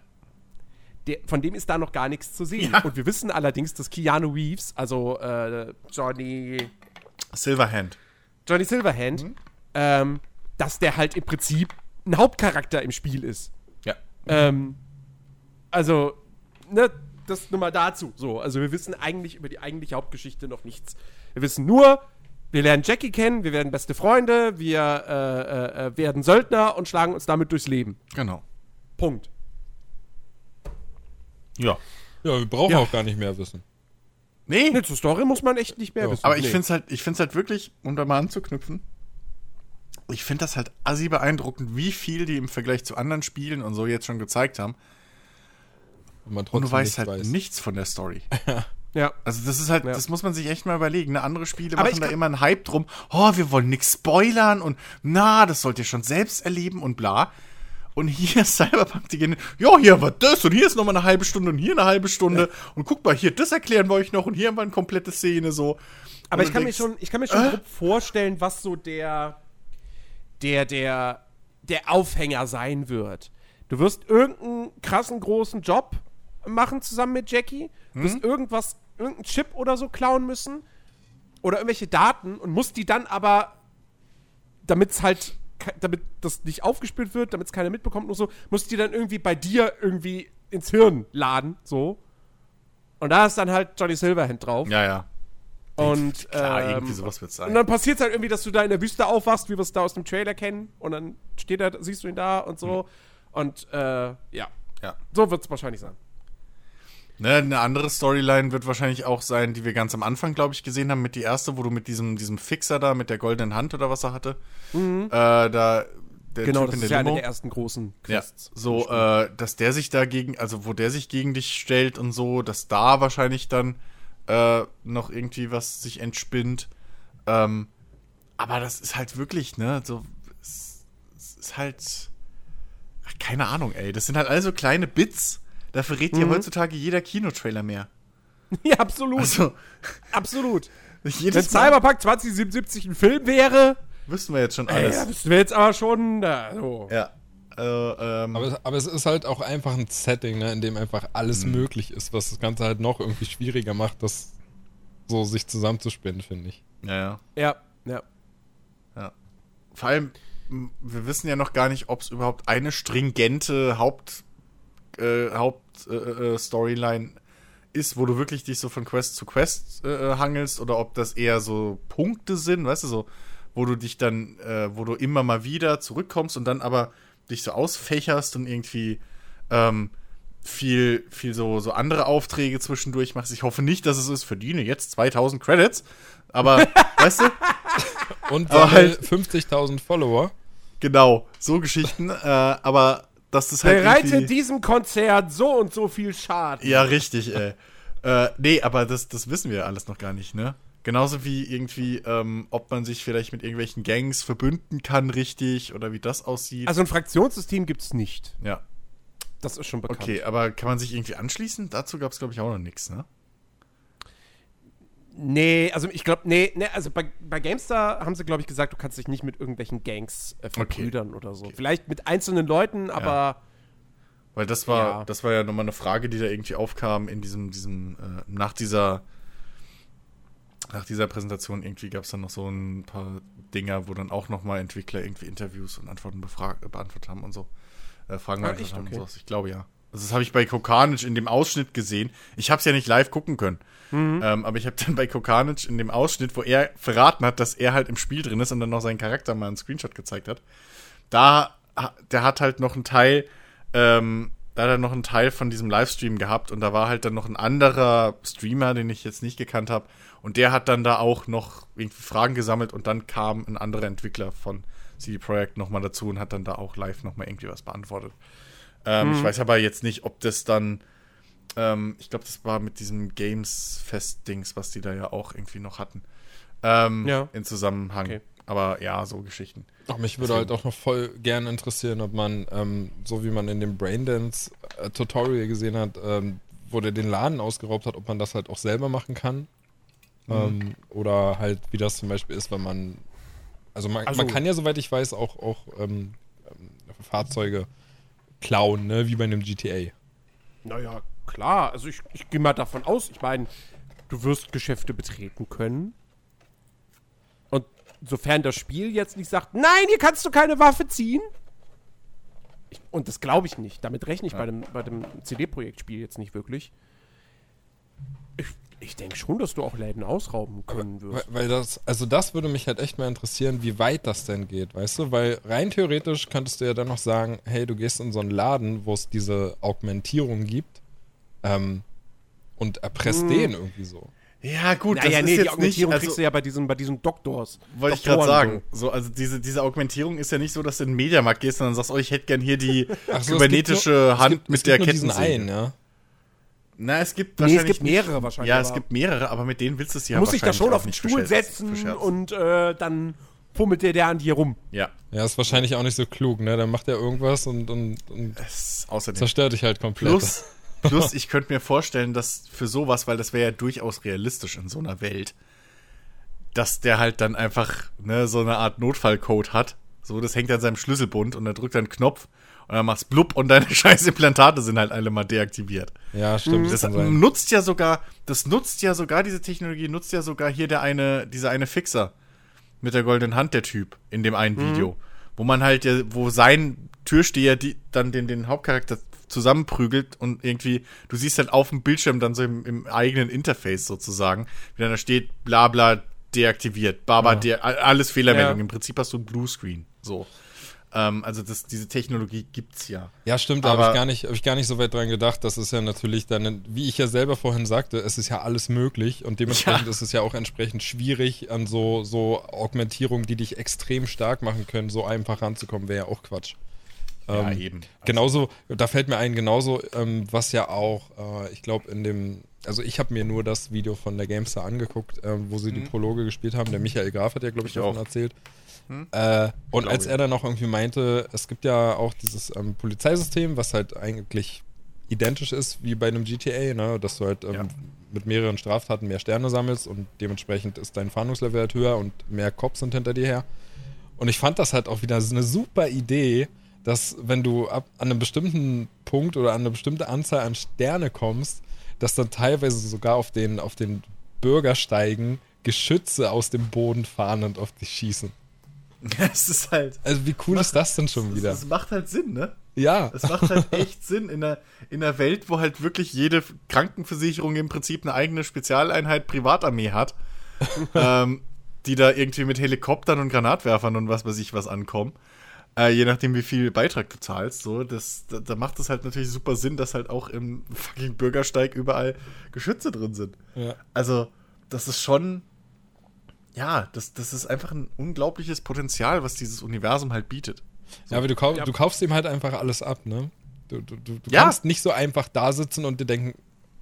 der, von dem ist da noch gar nichts zu sehen. Ja. Und wir wissen allerdings, dass Keanu Reeves, also äh, Johnny Silverhand. Johnny Silverhand, mhm. ähm, dass der halt im Prinzip ein Hauptcharakter im Spiel ist. Ja. Ähm, also, ne, das nur mal dazu. So, also wir wissen eigentlich über die eigentliche Hauptgeschichte noch nichts. Wir wissen nur, wir lernen Jackie kennen, wir werden beste Freunde, wir äh, äh, äh werden Söldner und schlagen uns damit durchs Leben. Genau. Punkt. Ja. Ja, wir brauchen ja. auch gar nicht mehr wissen. Nee. nee. Zur Story muss man echt nicht mehr ja. wissen. Aber ich nee. finde es halt, ich find's halt wirklich, um da mal anzuknüpfen, ich finde das halt assi beeindruckend, wie viel die im Vergleich zu anderen Spielen und so jetzt schon gezeigt haben. Und, und du weißt halt weiß. nichts von der Story. *laughs* Ja. Also das ist halt, ja. das muss man sich echt mal überlegen. Ne? Andere Spiele Aber machen da immer einen Hype drum. Oh, wir wollen nichts spoilern und na, das sollt ihr schon selbst erleben und bla. Und hier ist *laughs* Cyberpunk, die gehen, ja, hier war das und hier ist nochmal eine halbe Stunde und hier eine halbe Stunde. Ja. Und guck mal, hier, das erklären wir euch noch und hier haben wir eine komplette Szene so. Aber ich kann, denkst, mir schon, ich kann mir schon äh? vorstellen, was so der, der, der, der Aufhänger sein wird. Du wirst irgendeinen krassen großen Job machen zusammen mit Jackie. Du wirst hm? irgendwas, irgendeinen Chip oder so klauen müssen. Oder irgendwelche Daten und musst die dann aber, damit es halt damit das nicht aufgespürt wird, damit es keiner mitbekommt und so, musst die dann irgendwie bei dir irgendwie ins Hirn laden, so. Und da ist dann halt Johnny Silverhand drauf. Ja, ja. Und, Klar, ähm, irgendwie sowas wird sein. Und dann passiert es halt irgendwie, dass du da in der Wüste aufwachst, wie wir es da aus dem Trailer kennen. Und dann steht er, siehst du ihn da und so. Mhm. Und äh, ja. ja. So wird es wahrscheinlich sein. Ne, eine andere Storyline wird wahrscheinlich auch sein, die wir ganz am Anfang, glaube ich, gesehen haben, mit die erste, wo du mit diesem, diesem Fixer da, mit der goldenen Hand oder was er hatte, mhm. äh, da der genau, typ das ist ja eine der ersten großen Quests. Ja, so, äh, dass der sich dagegen, also wo der sich gegen dich stellt und so, dass da wahrscheinlich dann äh, noch irgendwie was sich entspinnt. Ähm, aber das ist halt wirklich, ne, so, es, es ist halt, ach, keine Ahnung, ey, das sind halt alle so kleine Bits, da verrät mhm. ja heutzutage jeder Kinotrailer mehr. *laughs* Ja, absolut. Also, absolut. *laughs* Wenn Cyberpunk 2077 ein Film wäre. Wüssten wir jetzt schon alles. Ja, wüssten wir jetzt aber schon. Da, so. Ja. Äh, ähm. aber, aber, es ist halt auch einfach ein Setting, ne, in dem einfach alles mhm. möglich ist, was das Ganze halt noch irgendwie schwieriger macht, das so sich zusammenzuspinnen, finde ich. Ja, ja. Ja, ja. Ja. Vor allem, wir wissen ja noch gar nicht, ob es überhaupt eine stringente Haupt- äh, Hauptstoryline äh, äh ist, wo du wirklich dich so von Quest zu Quest äh, äh, hangelst oder ob das eher so Punkte sind, weißt du, so, wo du dich dann, äh, wo du immer mal wieder zurückkommst und dann aber dich so ausfächerst und irgendwie ähm, viel, viel so, so andere Aufträge zwischendurch machst. Ich hoffe nicht, dass es ist, verdiene jetzt 2000 Credits, aber, *laughs* weißt du? Und halt 50.000 Follower. Genau, so Geschichten, äh, aber dass das halt. Bereite diesem Konzert so und so viel Schaden. Ja, richtig, ey. äh, nee, aber das, das wissen wir alles noch gar nicht, ne? Genauso wie irgendwie, ähm, ob man sich vielleicht mit irgendwelchen Gangs verbünden kann, richtig, oder wie das aussieht. Also ein Fraktionssystem gibt es nicht. Ja. Das ist schon bekannt. Okay, aber kann man sich irgendwie anschließen? Dazu gab es, glaube ich, auch noch nichts, ne? Nee, also ich glaube, nee, nee, also bei, bei GameStar haben sie, glaube ich, gesagt, du kannst dich nicht mit irgendwelchen Gangs äh, verbrüdern okay. oder so. Okay. Vielleicht mit einzelnen Leuten, aber. Ja. Weil das war, ja. das war ja nochmal eine Frage, die da irgendwie aufkam in diesem, diesem, äh, nach dieser, nach dieser Präsentation irgendwie gab es dann noch so ein paar Dinger, wo dann auch nochmal Entwickler irgendwie Interviews und Antworten beantwortet haben und so. Äh, Fragen ah, beantwortet haben okay. und so. Ich glaube ja. Also das habe ich bei Kokanic in dem Ausschnitt gesehen. Ich habe es ja nicht live gucken können. Mhm. Ähm, aber ich habe *laughs* dann bei Kokanic in dem Ausschnitt, wo er verraten hat, dass er halt im Spiel drin ist und dann noch seinen Charakter mal einen Screenshot gezeigt hat, da, der hat halt noch einen Teil, ähm, da hat er noch einen Teil von diesem Livestream gehabt und da war halt dann noch ein anderer Streamer, den ich jetzt nicht gekannt habe und der hat dann da auch noch irgendwie Fragen gesammelt und dann kam ein anderer Entwickler von CD Projekt nochmal dazu und hat dann da auch live nochmal irgendwie was beantwortet. Ähm, mhm. Ich weiß aber jetzt nicht, ob das dann. Ähm, ich glaube, das war mit diesem Games-Fest-Dings, was die da ja auch irgendwie noch hatten. Ähm, ja. In Zusammenhang. Okay. Aber ja, so Geschichten. Ach, mich würde Deswegen. halt auch noch voll gerne interessieren, ob man, ähm, so wie man in dem Braindance-Tutorial gesehen hat, ähm, wo der den Laden ausgeraubt hat, ob man das halt auch selber machen kann. Mhm. Ähm, oder halt, wie das zum Beispiel ist, wenn man. Also man, also man kann ja, soweit ich weiß, auch, auch Fahrzeuge klauen, ne? wie bei einem GTA. Naja, klar. Also ich, ich gehe mal davon aus, ich meine, du wirst Geschäfte betreten können. Sofern das Spiel jetzt nicht sagt, nein, hier kannst du keine Waffe ziehen. Ich, und das glaube ich nicht. Damit rechne ich ja. bei dem, bei dem CD-Projektspiel jetzt nicht wirklich. Ich, ich denke schon, dass du auch Läden ausrauben können wirst. Weil, weil, das, also das würde mich halt echt mal interessieren, wie weit das denn geht, weißt du? Weil rein theoretisch könntest du ja dann noch sagen, hey, du gehst in so einen Laden, wo es diese Augmentierung gibt ähm, und erpresst hm. den irgendwie so. Ja, gut, naja, das nee, ist jetzt die Augmentierung nicht, also, kriegst du ja bei diesen, bei diesen Doktors. Wollte ich gerade sagen. So, also diese, diese Augmentierung ist ja nicht so, dass du in den Mediamarkt gehst und dann sagst, oh, ich hätte gern hier die so, kybernetische nur, Hand gibt, mit der Kettensäge. Einen, ja. Na, es gibt nee, es gibt mehrere nicht, wahrscheinlich. Ja, es gibt mehrere, aber mit denen willst du es ja Muss sich da schon auf den Stuhl setzen und äh, dann fummelt der, der an dir rum. Ja. Ja, ist wahrscheinlich auch nicht so klug, ne? Dann macht er irgendwas und, und, und zerstört dich halt komplett. Plus, Plus, *laughs* ich könnte mir vorstellen, dass für sowas, weil das wäre ja durchaus realistisch in so einer Welt, dass der halt dann einfach ne, so eine Art Notfallcode hat. So, das hängt an seinem Schlüsselbund und er drückt dann einen Knopf und dann machst blub und deine *laughs* scheiß Implantate sind halt alle mal deaktiviert. Ja, stimmt. Das, das nutzt ja sogar, das nutzt ja sogar, diese Technologie nutzt ja sogar hier der eine, dieser eine Fixer mit der goldenen Hand, der Typ, in dem einen mhm. Video. Wo man halt ja, wo sein Türsteher die, dann den, den Hauptcharakter zusammenprügelt und irgendwie, du siehst halt auf dem Bildschirm dann so im, im eigenen Interface sozusagen, wie dann da steht, bla bla deaktiviert, Baba, ja. de alles Fehlermeldung. Ja. Im Prinzip hast du ein Bluescreen. So. Ähm, also das, diese Technologie gibt's ja. Ja, stimmt, da habe ich, gar nicht, hab ich gar nicht so weit dran gedacht. Das ist ja natürlich dann, wie ich ja selber vorhin sagte, es ist ja alles möglich und dementsprechend ja. ist es ja auch entsprechend schwierig, an so, so Augmentierungen, die dich extrem stark machen können, so einfach ranzukommen, wäre ja auch Quatsch. Ja, ähm, eben. Also genauso, da fällt mir ein, genauso, ähm, was ja auch, äh, ich glaube, in dem, also ich habe mir nur das Video von der Gamestar angeguckt, äh, wo sie hm. die Prologe gespielt haben. Der Michael Graf hat ja, glaube ich, ich, davon auch. erzählt. Hm? Äh, und als er dann auch irgendwie meinte, es gibt ja auch dieses ähm, Polizeisystem, was halt eigentlich identisch ist wie bei einem GTA, ne? dass du halt ähm, ja. mit mehreren Straftaten mehr Sterne sammelst und dementsprechend ist dein Fahndungslevel halt höher und mehr Cops sind hinter dir her. Und ich fand das halt auch wieder so eine super Idee, dass wenn du ab, an einem bestimmten Punkt oder an eine bestimmte Anzahl an Sterne kommst, dass dann teilweise sogar auf den, auf den Bürgersteigen Geschütze aus dem Boden fahren und auf dich schießen. *laughs* Es ist halt. Also, wie cool macht, ist das denn schon wieder? Das macht halt Sinn, ne? Ja. Es macht halt echt *laughs* Sinn in einer, in einer Welt, wo halt wirklich jede Krankenversicherung im Prinzip eine eigene Spezialeinheit Privatarmee hat, *laughs* ähm, die da irgendwie mit Helikoptern und Granatwerfern und was weiß ich was ankommen. Äh, je nachdem, wie viel Beitrag du zahlst, so, das, da, da, macht es halt natürlich super Sinn, dass halt auch im fucking Bürgersteig überall Geschütze drin sind. Ja. Also, das ist schon, ja, das, das ist einfach ein unglaubliches Potenzial, was dieses Universum halt bietet. So. Ja, aber du, kauf, ja. du kaufst ihm halt einfach alles ab, ne? Du, du, du, du ja. kannst nicht so einfach da sitzen und dir denken,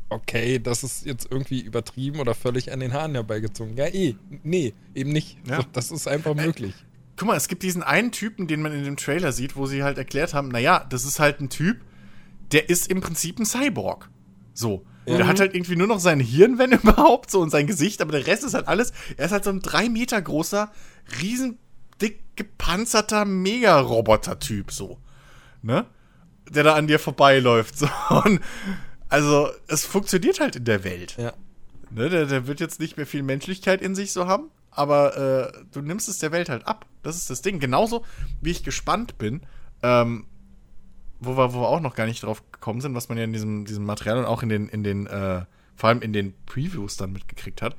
okay, das ist jetzt irgendwie übertrieben oder völlig an den Haaren herbeigezogen. Ja, eh, nee, eben nicht. Ja. So, das ist einfach möglich. Äh, guck mal, es gibt diesen einen Typen, den man in dem Trailer sieht, wo sie halt erklärt haben, naja, das ist halt ein Typ, der ist im Prinzip ein Cyborg. So. Ja. Der hat halt irgendwie nur noch sein Hirn, wenn *laughs* überhaupt, so und sein Gesicht, aber der Rest ist halt alles. Er ist halt so ein drei Meter großer, riesendick gepanzerter Mega-Roboter-Typ, so. Ne? Der da an dir vorbeiläuft. *laughs* So. Und also, es funktioniert halt in der Welt. Ja. Ne? Der, der wird jetzt nicht mehr viel Menschlichkeit in sich so haben aber äh, du nimmst es der Welt halt ab. Das ist das Ding. Genauso wie ich gespannt bin, ähm, wo, wir, wo wir auch noch gar nicht drauf gekommen sind, was man ja in diesem, diesem Material und auch in den, in den, äh, vor allem in den Previews dann mitgekriegt hat.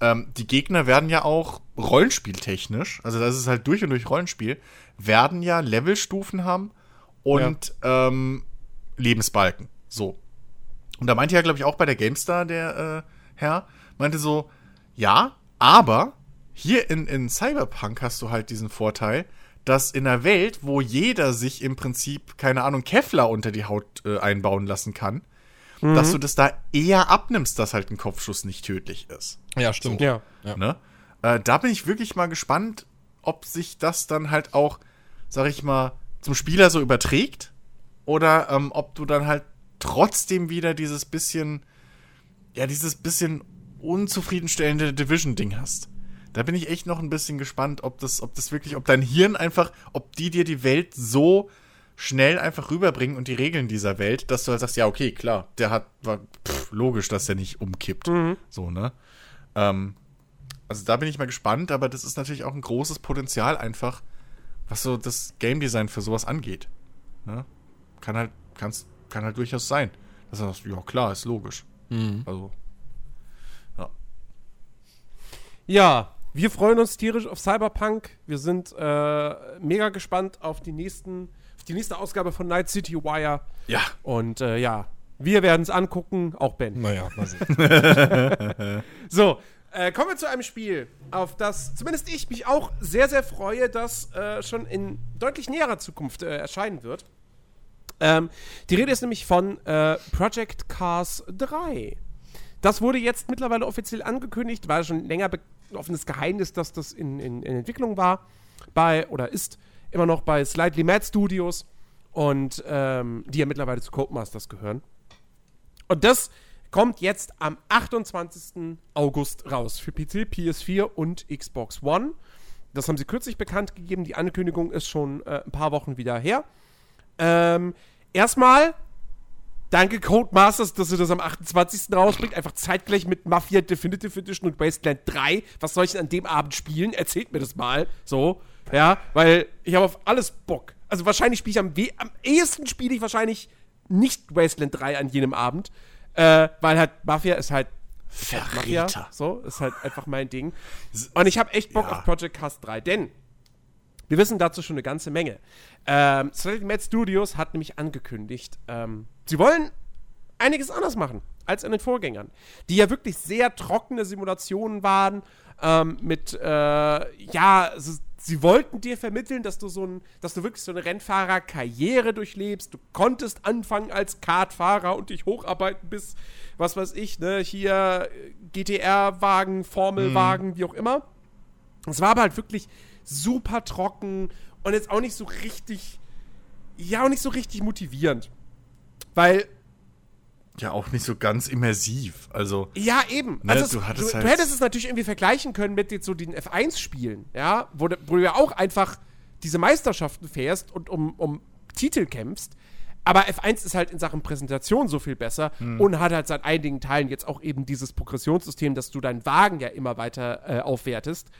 Ähm, die Gegner werden ja auch rollenspieltechnisch, also das ist halt durch und durch Rollenspiel, werden ja Levelstufen haben und ja. ähm, Lebensbalken. So. Und da meinte ja, glaube ich, auch bei der GameStar der äh, Herr, meinte so, ja, aber hier in, in Cyberpunk hast du halt diesen Vorteil, dass in einer Welt, wo jeder sich im Prinzip, keine Ahnung, Kevlar unter die Haut äh, einbauen lassen kann, mhm. dass du das da eher abnimmst, dass halt ein Kopfschuss nicht tödlich ist. Ja, stimmt. So, ja. Ne? Äh, da bin ich wirklich mal gespannt, ob sich das dann halt auch, sag ich mal, zum Spieler so überträgt oder ähm, ob du dann halt trotzdem wieder dieses bisschen, ja, dieses bisschen unzufriedenstellende Division-Ding hast. Da bin ich echt noch ein bisschen gespannt, ob das, ob das wirklich, ob dein Hirn einfach, ob die dir die Welt so schnell einfach rüberbringen und die Regeln dieser Welt, dass du halt sagst, ja, okay, klar, der hat, war pff, logisch, dass der nicht umkippt. Mhm. So, ne? Ähm, also da bin ich mal gespannt, aber das ist natürlich auch ein großes Potenzial einfach, was so das Game Design für sowas angeht. Ne? Kann halt, kann's, kann halt durchaus sein. Dass du sagst, ja klar, ist logisch. Mhm. Also, ja. Ja, wir freuen uns tierisch auf Cyberpunk. Wir sind äh, mega gespannt auf die nächsten, auf die nächste Ausgabe von Night City Wire. Ja. Und äh, ja, wir werden es angucken, auch Ben. Naja, mal sehen. *laughs* so, äh, kommen wir zu einem Spiel, auf das zumindest ich mich auch sehr, sehr freue, das äh, schon in deutlich näherer Zukunft äh, erscheinen wird. Ähm, die Rede ist nämlich von äh, Project Cars 3. Das wurde jetzt mittlerweile offiziell angekündigt, war schon länger ein offenes Geheimnis, dass das in, in, in, Entwicklung war, bei oder ist immer noch bei Slightly Mad Studios und ähm, die ja mittlerweile zu Codemasters gehören. Und das kommt jetzt am 28. August raus für PC, PS4 und Xbox One. Das haben sie kürzlich bekannt gegeben. Die Ankündigung ist schon äh, ein paar Wochen wieder her. Ähm, erstmal, danke Codemasters, dass ihr das am 28. rausbringt. Einfach zeitgleich mit Mafia Definitive Edition und Wasteland 3. Was soll ich denn an dem Abend spielen? Erzählt mir das mal. So, ja, weil ich habe auf alles Bock. Also wahrscheinlich spiele ich am, am ehesten spiele ich wahrscheinlich nicht Wasteland 3 an jenem Abend. Äh, weil halt Mafia ist halt Verräter. Mafia, so, ist halt einfach mein Ding. Und ich habe echt Bock ja. auf Project Cast 3, denn wir wissen dazu schon eine ganze Menge. Ähm, Strategy Mad Studios hat nämlich angekündigt, ähm, sie wollen einiges anders machen als in den Vorgängern, die ja wirklich sehr trockene Simulationen waren, ähm, mit, äh, ja, sie wollten dir vermitteln, dass du so ein, dass du wirklich so eine Rennfahrerkarriere durchlebst. Du konntest anfangen als Kartfahrer und dich hocharbeiten bis, was weiß ich, ne, hier GTR-Wagen, Formelwagen, mhm. wie auch immer. Es war aber halt wirklich super trocken und jetzt auch nicht so richtig, ja, auch nicht so richtig motivierend. Weil. Ja, auch nicht so ganz immersiv. Also. Ja, eben. Ne, also du, es, du, halt du, hättest es natürlich irgendwie vergleichen können mit jetzt so den F1-Spielen, ja, wo, wo du ja auch einfach diese Meisterschaften fährst und um, um Titel kämpfst. Aber F1 ist halt in Sachen Präsentation so viel besser hm. und hat halt seit einigen Teilen jetzt auch eben dieses Progressionssystem, dass du deinen Wagen ja immer weiter äh, aufwertest.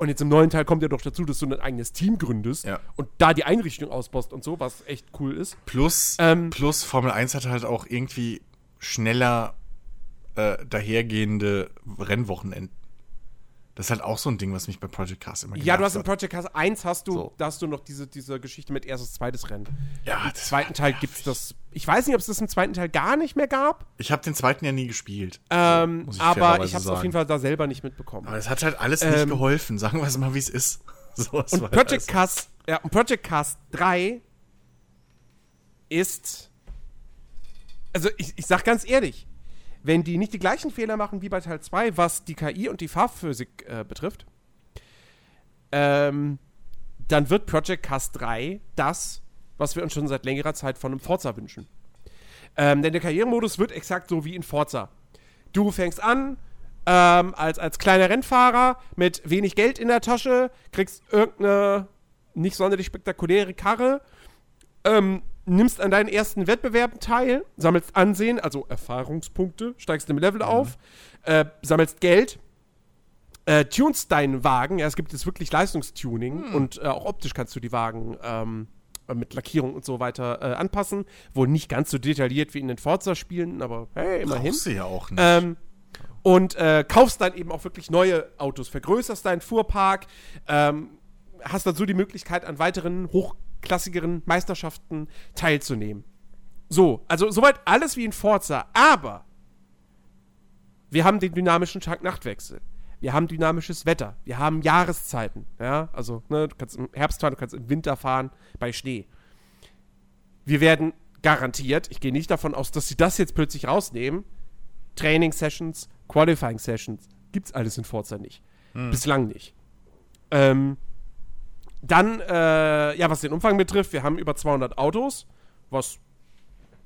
Und jetzt im neuen Teil kommt ja doch dazu, dass du ein eigenes Team gründest ja. und da die Einrichtung ausbaust und so, was echt cool ist. Plus, ähm, plus Formel 1 hat halt auch irgendwie schneller äh, dahergehende Rennwochenenden. Das ist halt auch so ein Ding, was mich bei Project Cars immer Ja, du hast in Project Cars 1 hast du, so. da hast du noch diese, diese Geschichte mit erstes, zweites Rennen. Ja, Im zweiten Teil gibt es das. Ich weiß nicht, ob es das im zweiten Teil gar nicht mehr gab. Ich habe den zweiten ja nie gespielt. Ähm, ich aber ich habe es auf jeden Fall da selber nicht mitbekommen. Aber es hat halt alles ähm, nicht geholfen. Sagen wir es mal, wie es ist. *laughs* So, und Project Cars, ja, und Project Cars 3 ist. Also ich, ich sag ganz ehrlich, wenn die nicht die gleichen Fehler machen wie bei Teil 2, was die KI und die Farbphysik äh, betrifft, ähm, dann wird Project Cast 3 das, was wir uns schon seit längerer Zeit von einem Forza wünschen. Ähm, denn der Karrieremodus wird exakt so wie in Forza. Du fängst an ähm, als, als kleiner Rennfahrer mit wenig Geld in der Tasche, kriegst irgendeine nicht sonderlich spektakuläre Karre, ähm, nimmst an deinen ersten Wettbewerben teil, sammelst Ansehen, also Erfahrungspunkte, steigst im Level mhm. auf, äh, sammelst Geld, äh, tunst deinen Wagen. Ja, es gibt jetzt wirklich Leistungstuning mhm. und äh, auch optisch kannst du die Wagen ähm, mit Lackierung und so weiter äh, anpassen. Wohl nicht ganz so detailliert wie in den Forza-Spielen, aber hey, immerhin. Brauchst du ja auch nicht. Ähm, und äh, kaufst dann eben auch wirklich neue Autos, vergrößerst deinen Fuhrpark, ähm, hast dann so die Möglichkeit, an weiteren hoch klassigeren Meisterschaften teilzunehmen. So, also soweit alles wie in Forza, aber wir haben den dynamischen Tag-Nacht-Wechsel. Wir haben dynamisches Wetter. Wir haben Jahreszeiten. Ja, also ne, du kannst im Herbst fahren, du kannst im Winter fahren bei Schnee. Wir werden garantiert, ich gehe nicht davon aus, dass sie das jetzt plötzlich rausnehmen. Training Sessions, Qualifying Sessions, gibt's alles in Forza nicht. Hm. Bislang nicht. Ähm, dann, äh, ja, was den Umfang betrifft, wir haben über 200 Autos, was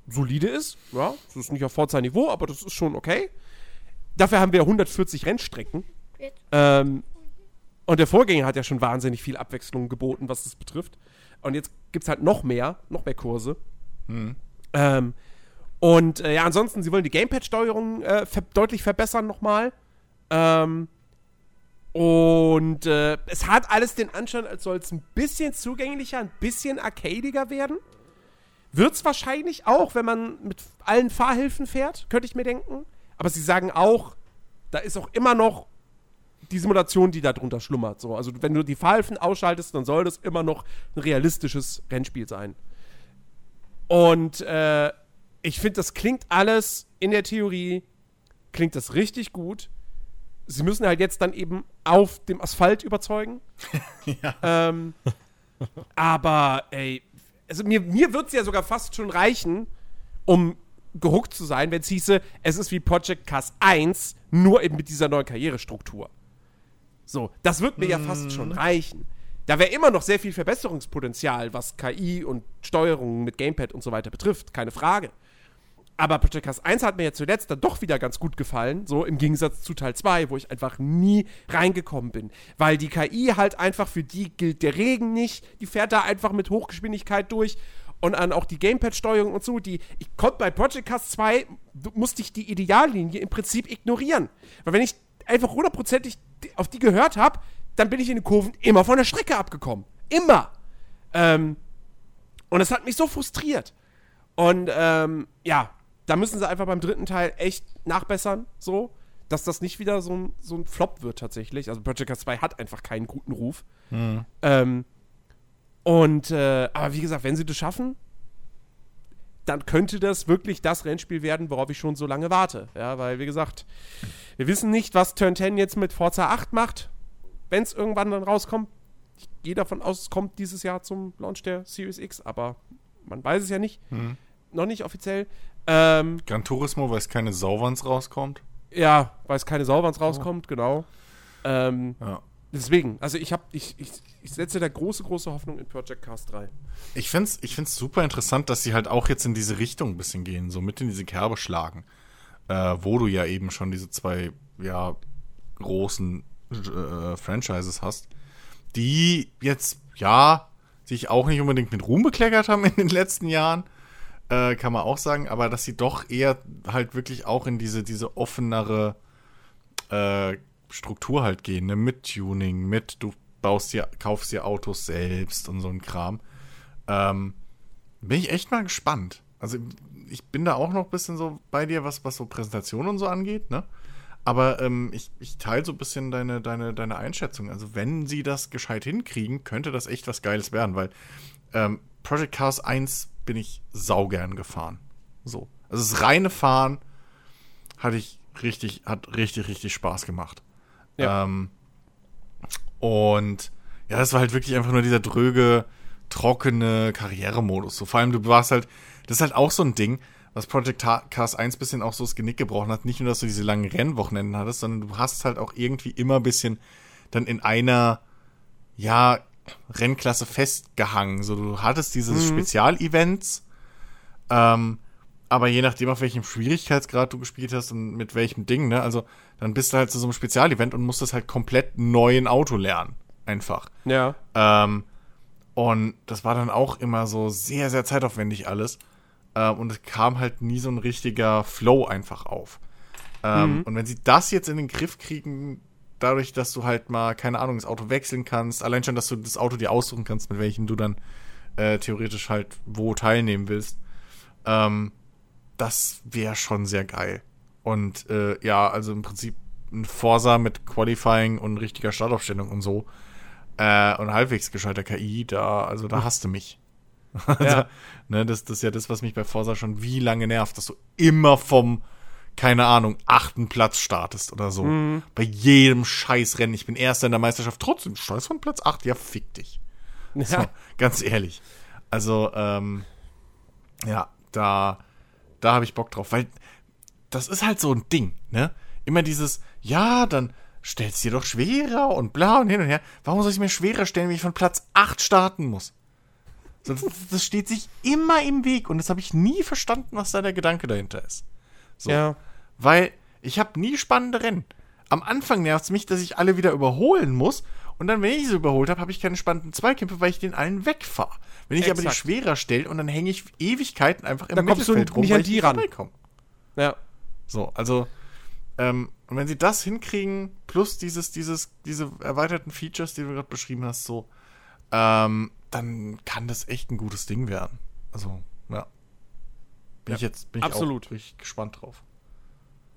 solide ist. Ja, das ist nicht auf Forza-Niveau, aber das ist schon okay. Dafür haben wir 140 Rennstrecken. Ähm, und der Vorgänger hat ja schon wahnsinnig viel Abwechslung geboten, was das betrifft. Und jetzt gibt es halt noch mehr, noch mehr Kurse. Mhm. Ähm, und äh, ja, ansonsten, sie wollen die Gamepad-Steuerung äh, ver deutlich verbessern nochmal. Ähm, und äh, es hat alles den Anschein, als soll es ein bisschen zugänglicher, ein bisschen arcadiger werden. Wird es wahrscheinlich auch, wenn man mit allen Fahrhilfen fährt, könnte ich mir denken. Aber sie sagen auch, da ist auch immer noch die Simulation, die da drunter schlummert. So. Also wenn du die Fahrhilfen ausschaltest, dann soll das immer noch ein realistisches Rennspiel sein. Und äh, ich finde, das klingt alles in der Theorie, klingt das richtig gut. Sie müssen halt jetzt dann eben auf dem Asphalt überzeugen. *laughs* ja. Ähm, aber, ey, also mir, mir wird es ja sogar fast schon reichen, um gehuckt zu sein, wenn es hieße, es ist wie Project Cast 1, nur eben mit dieser neuen Karrierestruktur. So, das wird mir mm. ja fast schon mhm. reichen. Da wäre immer noch sehr viel Verbesserungspotenzial, was KI und Steuerung mit Gamepad und so weiter betrifft, keine Frage. Aber Project Cast 1 hat mir ja zuletzt dann doch wieder ganz gut gefallen, so im Gegensatz zu Teil 2, wo ich einfach nie reingekommen bin. Weil die KI halt einfach, für die gilt der Regen nicht, die fährt da einfach mit Hochgeschwindigkeit durch und an auch die Gamepad-Steuerung und so, die, ich konnte bei Project Cast 2, musste ich die Ideallinie im Prinzip ignorieren. Weil wenn ich einfach hundertprozentig auf die gehört habe, dann bin ich in den Kurven immer von der Strecke abgekommen. Immer. Ähm, und es hat mich so frustriert. Und ähm, ja, da müssen sie einfach beim dritten Teil echt nachbessern, so, dass das nicht wieder so ein, so ein Flop wird tatsächlich. Also Project Cars 2 hat einfach keinen guten Ruf. Mhm. Ähm, und, äh, aber wie gesagt, wenn sie das schaffen, dann könnte das wirklich das Rennspiel werden, worauf ich schon so lange warte. Ja, weil, wie gesagt, wir wissen nicht, was Turn 10 jetzt mit Forza 8 macht, wenn es irgendwann dann rauskommt. Ich gehe davon aus, es kommt dieses Jahr zum Launch der Series X, aber man weiß es ja nicht. Mhm. Noch nicht offiziell. Ähm, Gran Turismo, weil es keine Sau, rauskommt. Ja, weil es keine Sau, rauskommt, oh. genau. Ähm, ja. Deswegen, also ich habe, ich, ich, ich setze da große, große Hoffnung in Project Cast 3. Ich finde es ich find's super interessant, dass sie halt auch jetzt in diese Richtung ein bisschen gehen, so mit in diese Kerbe schlagen. Äh, wo du ja eben schon diese zwei, ja, großen äh, Franchises hast, die jetzt, ja, sich auch nicht unbedingt mit Ruhm bekleckert haben in den letzten Jahren, äh, kann man auch sagen, aber dass sie doch eher halt wirklich auch in diese, diese offenere äh, Struktur halt gehen, ne? Mit Tuning, mit du baust dir, kaufst dir Autos selbst und so ein Kram. Ähm, bin ich echt mal gespannt. Also ich bin da auch noch ein bisschen so bei dir, was, was so Präsentation und so angeht, ne? Aber ähm, ich, ich teile so ein bisschen deine, deine, deine Einschätzung. Also wenn sie das gescheit hinkriegen, könnte das echt was Geiles werden, weil ähm, Project Cars 1 bin ich saugern gefahren. So. Also das reine Fahren hatte ich richtig, hat richtig, richtig Spaß gemacht. Ja. Ähm, und ja, das war halt wirklich einfach nur dieser dröge, trockene Karrieremodus. So, vor allem, du warst halt, das ist halt auch so ein Ding, was Project Cars 1 bisschen auch so das Genick gebrochen hat. Nicht nur, dass du diese langen Rennwochenenden hattest, sondern du hast halt auch irgendwie immer ein bisschen dann in einer, ja, Rennklasse festgehangen. So, du hattest diese mhm. Spezialevents, ähm, aber je nachdem, auf welchem Schwierigkeitsgrad du gespielt hast und mit welchem Ding, ne, also dann bist du halt zu so einem Spezialevent und musstest halt komplett neu ein Auto lernen. Einfach. Ja. Ähm, und das war dann auch immer so sehr, sehr zeitaufwendig alles. Ähm, und es kam halt nie so ein richtiger Flow einfach auf. Ähm, mhm. Und wenn sie das jetzt in den Griff kriegen, dadurch, dass du halt mal, keine Ahnung, das Auto wechseln kannst, allein schon, dass du das Auto dir aussuchen kannst, mit welchem du dann äh, theoretisch halt wo teilnehmen willst, ähm, das wäre schon sehr geil. Und äh, ja, also im Prinzip ein Forsa mit Qualifying und richtiger Startaufstellung und so äh, und halbwegs gescheiter KI, da, also da hast du mich. *laughs* ja. ne, das, das ist ja das, was mich bei Forsa schon wie lange nervt, dass du immer vom keine Ahnung, achten Platz startest oder so. Mhm. Bei jedem Scheißrennen. Ich bin Erster in der Meisterschaft, trotzdem Scheiß von Platz 8. Ja, fick dich. Ja. So, ganz ehrlich. Also, ähm, ja, da, da habe ich Bock drauf, weil das ist halt so ein Ding, ne? Immer dieses, ja, dann stellst dir doch schwerer und bla und hin und her. Warum soll ich mir schwerer stellen, wenn ich von Platz 8 starten muss? So, das, das steht sich immer im Weg und das habe ich nie verstanden, was da der Gedanke dahinter ist. So. Ja. Weil ich habe nie spannende Rennen. Am Anfang nervt es mich, dass ich alle wieder überholen muss Und dann, wenn ich sie überholt habe, habe ich keine spannenden Zweikämpfe, weil ich den allen wegfahre. Wenn ich Exakt. aber die schwerer stelle und dann hänge ich Ewigkeiten einfach im dann Mittelfeld rum, nicht an die ran. Ja. So, also ähm, und wenn sie das hinkriegen, plus dieses, dieses, diese erweiterten Features, die du gerade beschrieben hast, so, ähm, dann kann das echt ein gutes Ding werden. Also, ja. Bin ja, ich jetzt bin absolut. ich auch richtig gespannt drauf.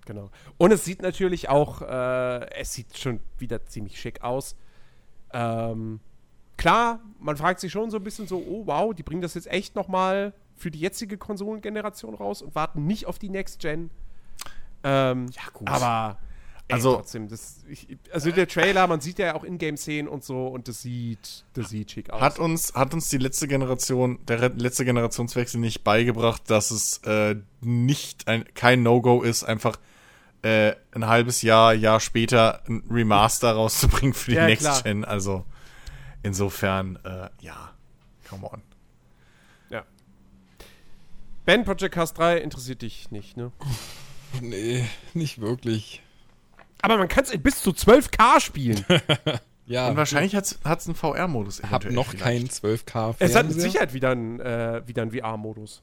Genau. Und es sieht natürlich auch, äh, es sieht schon wieder ziemlich schick aus. Ähm, klar, man fragt sich schon so ein bisschen so, oh wow, die bringen das jetzt echt nochmal für die jetzige Konsolengeneration raus und warten nicht auf die Next Gen. Ähm, ja, gut. Aber ey, also, trotzdem, das, ich, also der Trailer, man sieht ja auch Ingame-Szenen und so und das sieht, das sieht schick aus. Hat uns, hat uns die letzte Generation, der letzte Generationswechsel nicht beigebracht, dass es äh, nicht ein, kein No-Go ist, einfach äh, ein halbes Jahr, Jahr später ein Remaster rauszubringen für die ja, Next klar. Gen. Also insofern, äh, ja, come on. Ja. Ben, Project Cast 3 interessiert dich nicht, ne? *laughs* Nee, nicht wirklich. Aber man kann es bis zu 12K spielen. *laughs* ja. Und wahrscheinlich hat es einen VR-Modus. Ich habe noch keinen 12K. Es hat mit Sicherheit wieder einen, äh, einen VR-Modus.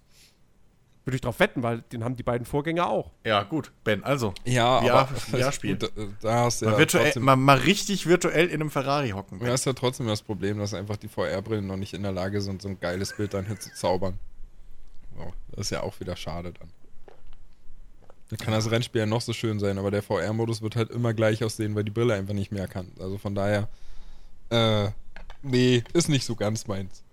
Würde ich drauf wetten, weil den haben die beiden Vorgänger auch. Ja, gut, Ben, also. Ja, VR, aber VR-Spiel. *laughs* Da, da hast du ja mal, virtuell, mal, mal, richtig virtuell in einem Ferrari hocken. Du hast ja trotzdem das Problem, dass einfach die VR-Brillen noch nicht in der Lage sind, so ein geiles Bild dann zu zaubern. So, das ist ja auch wieder schade dann. Da kann das Rennspiel ja noch so schön sein, aber der VR-Modus wird halt immer gleich aussehen, weil die Brille einfach nicht mehr kann. Also von daher, äh, nee, ist nicht so ganz meins.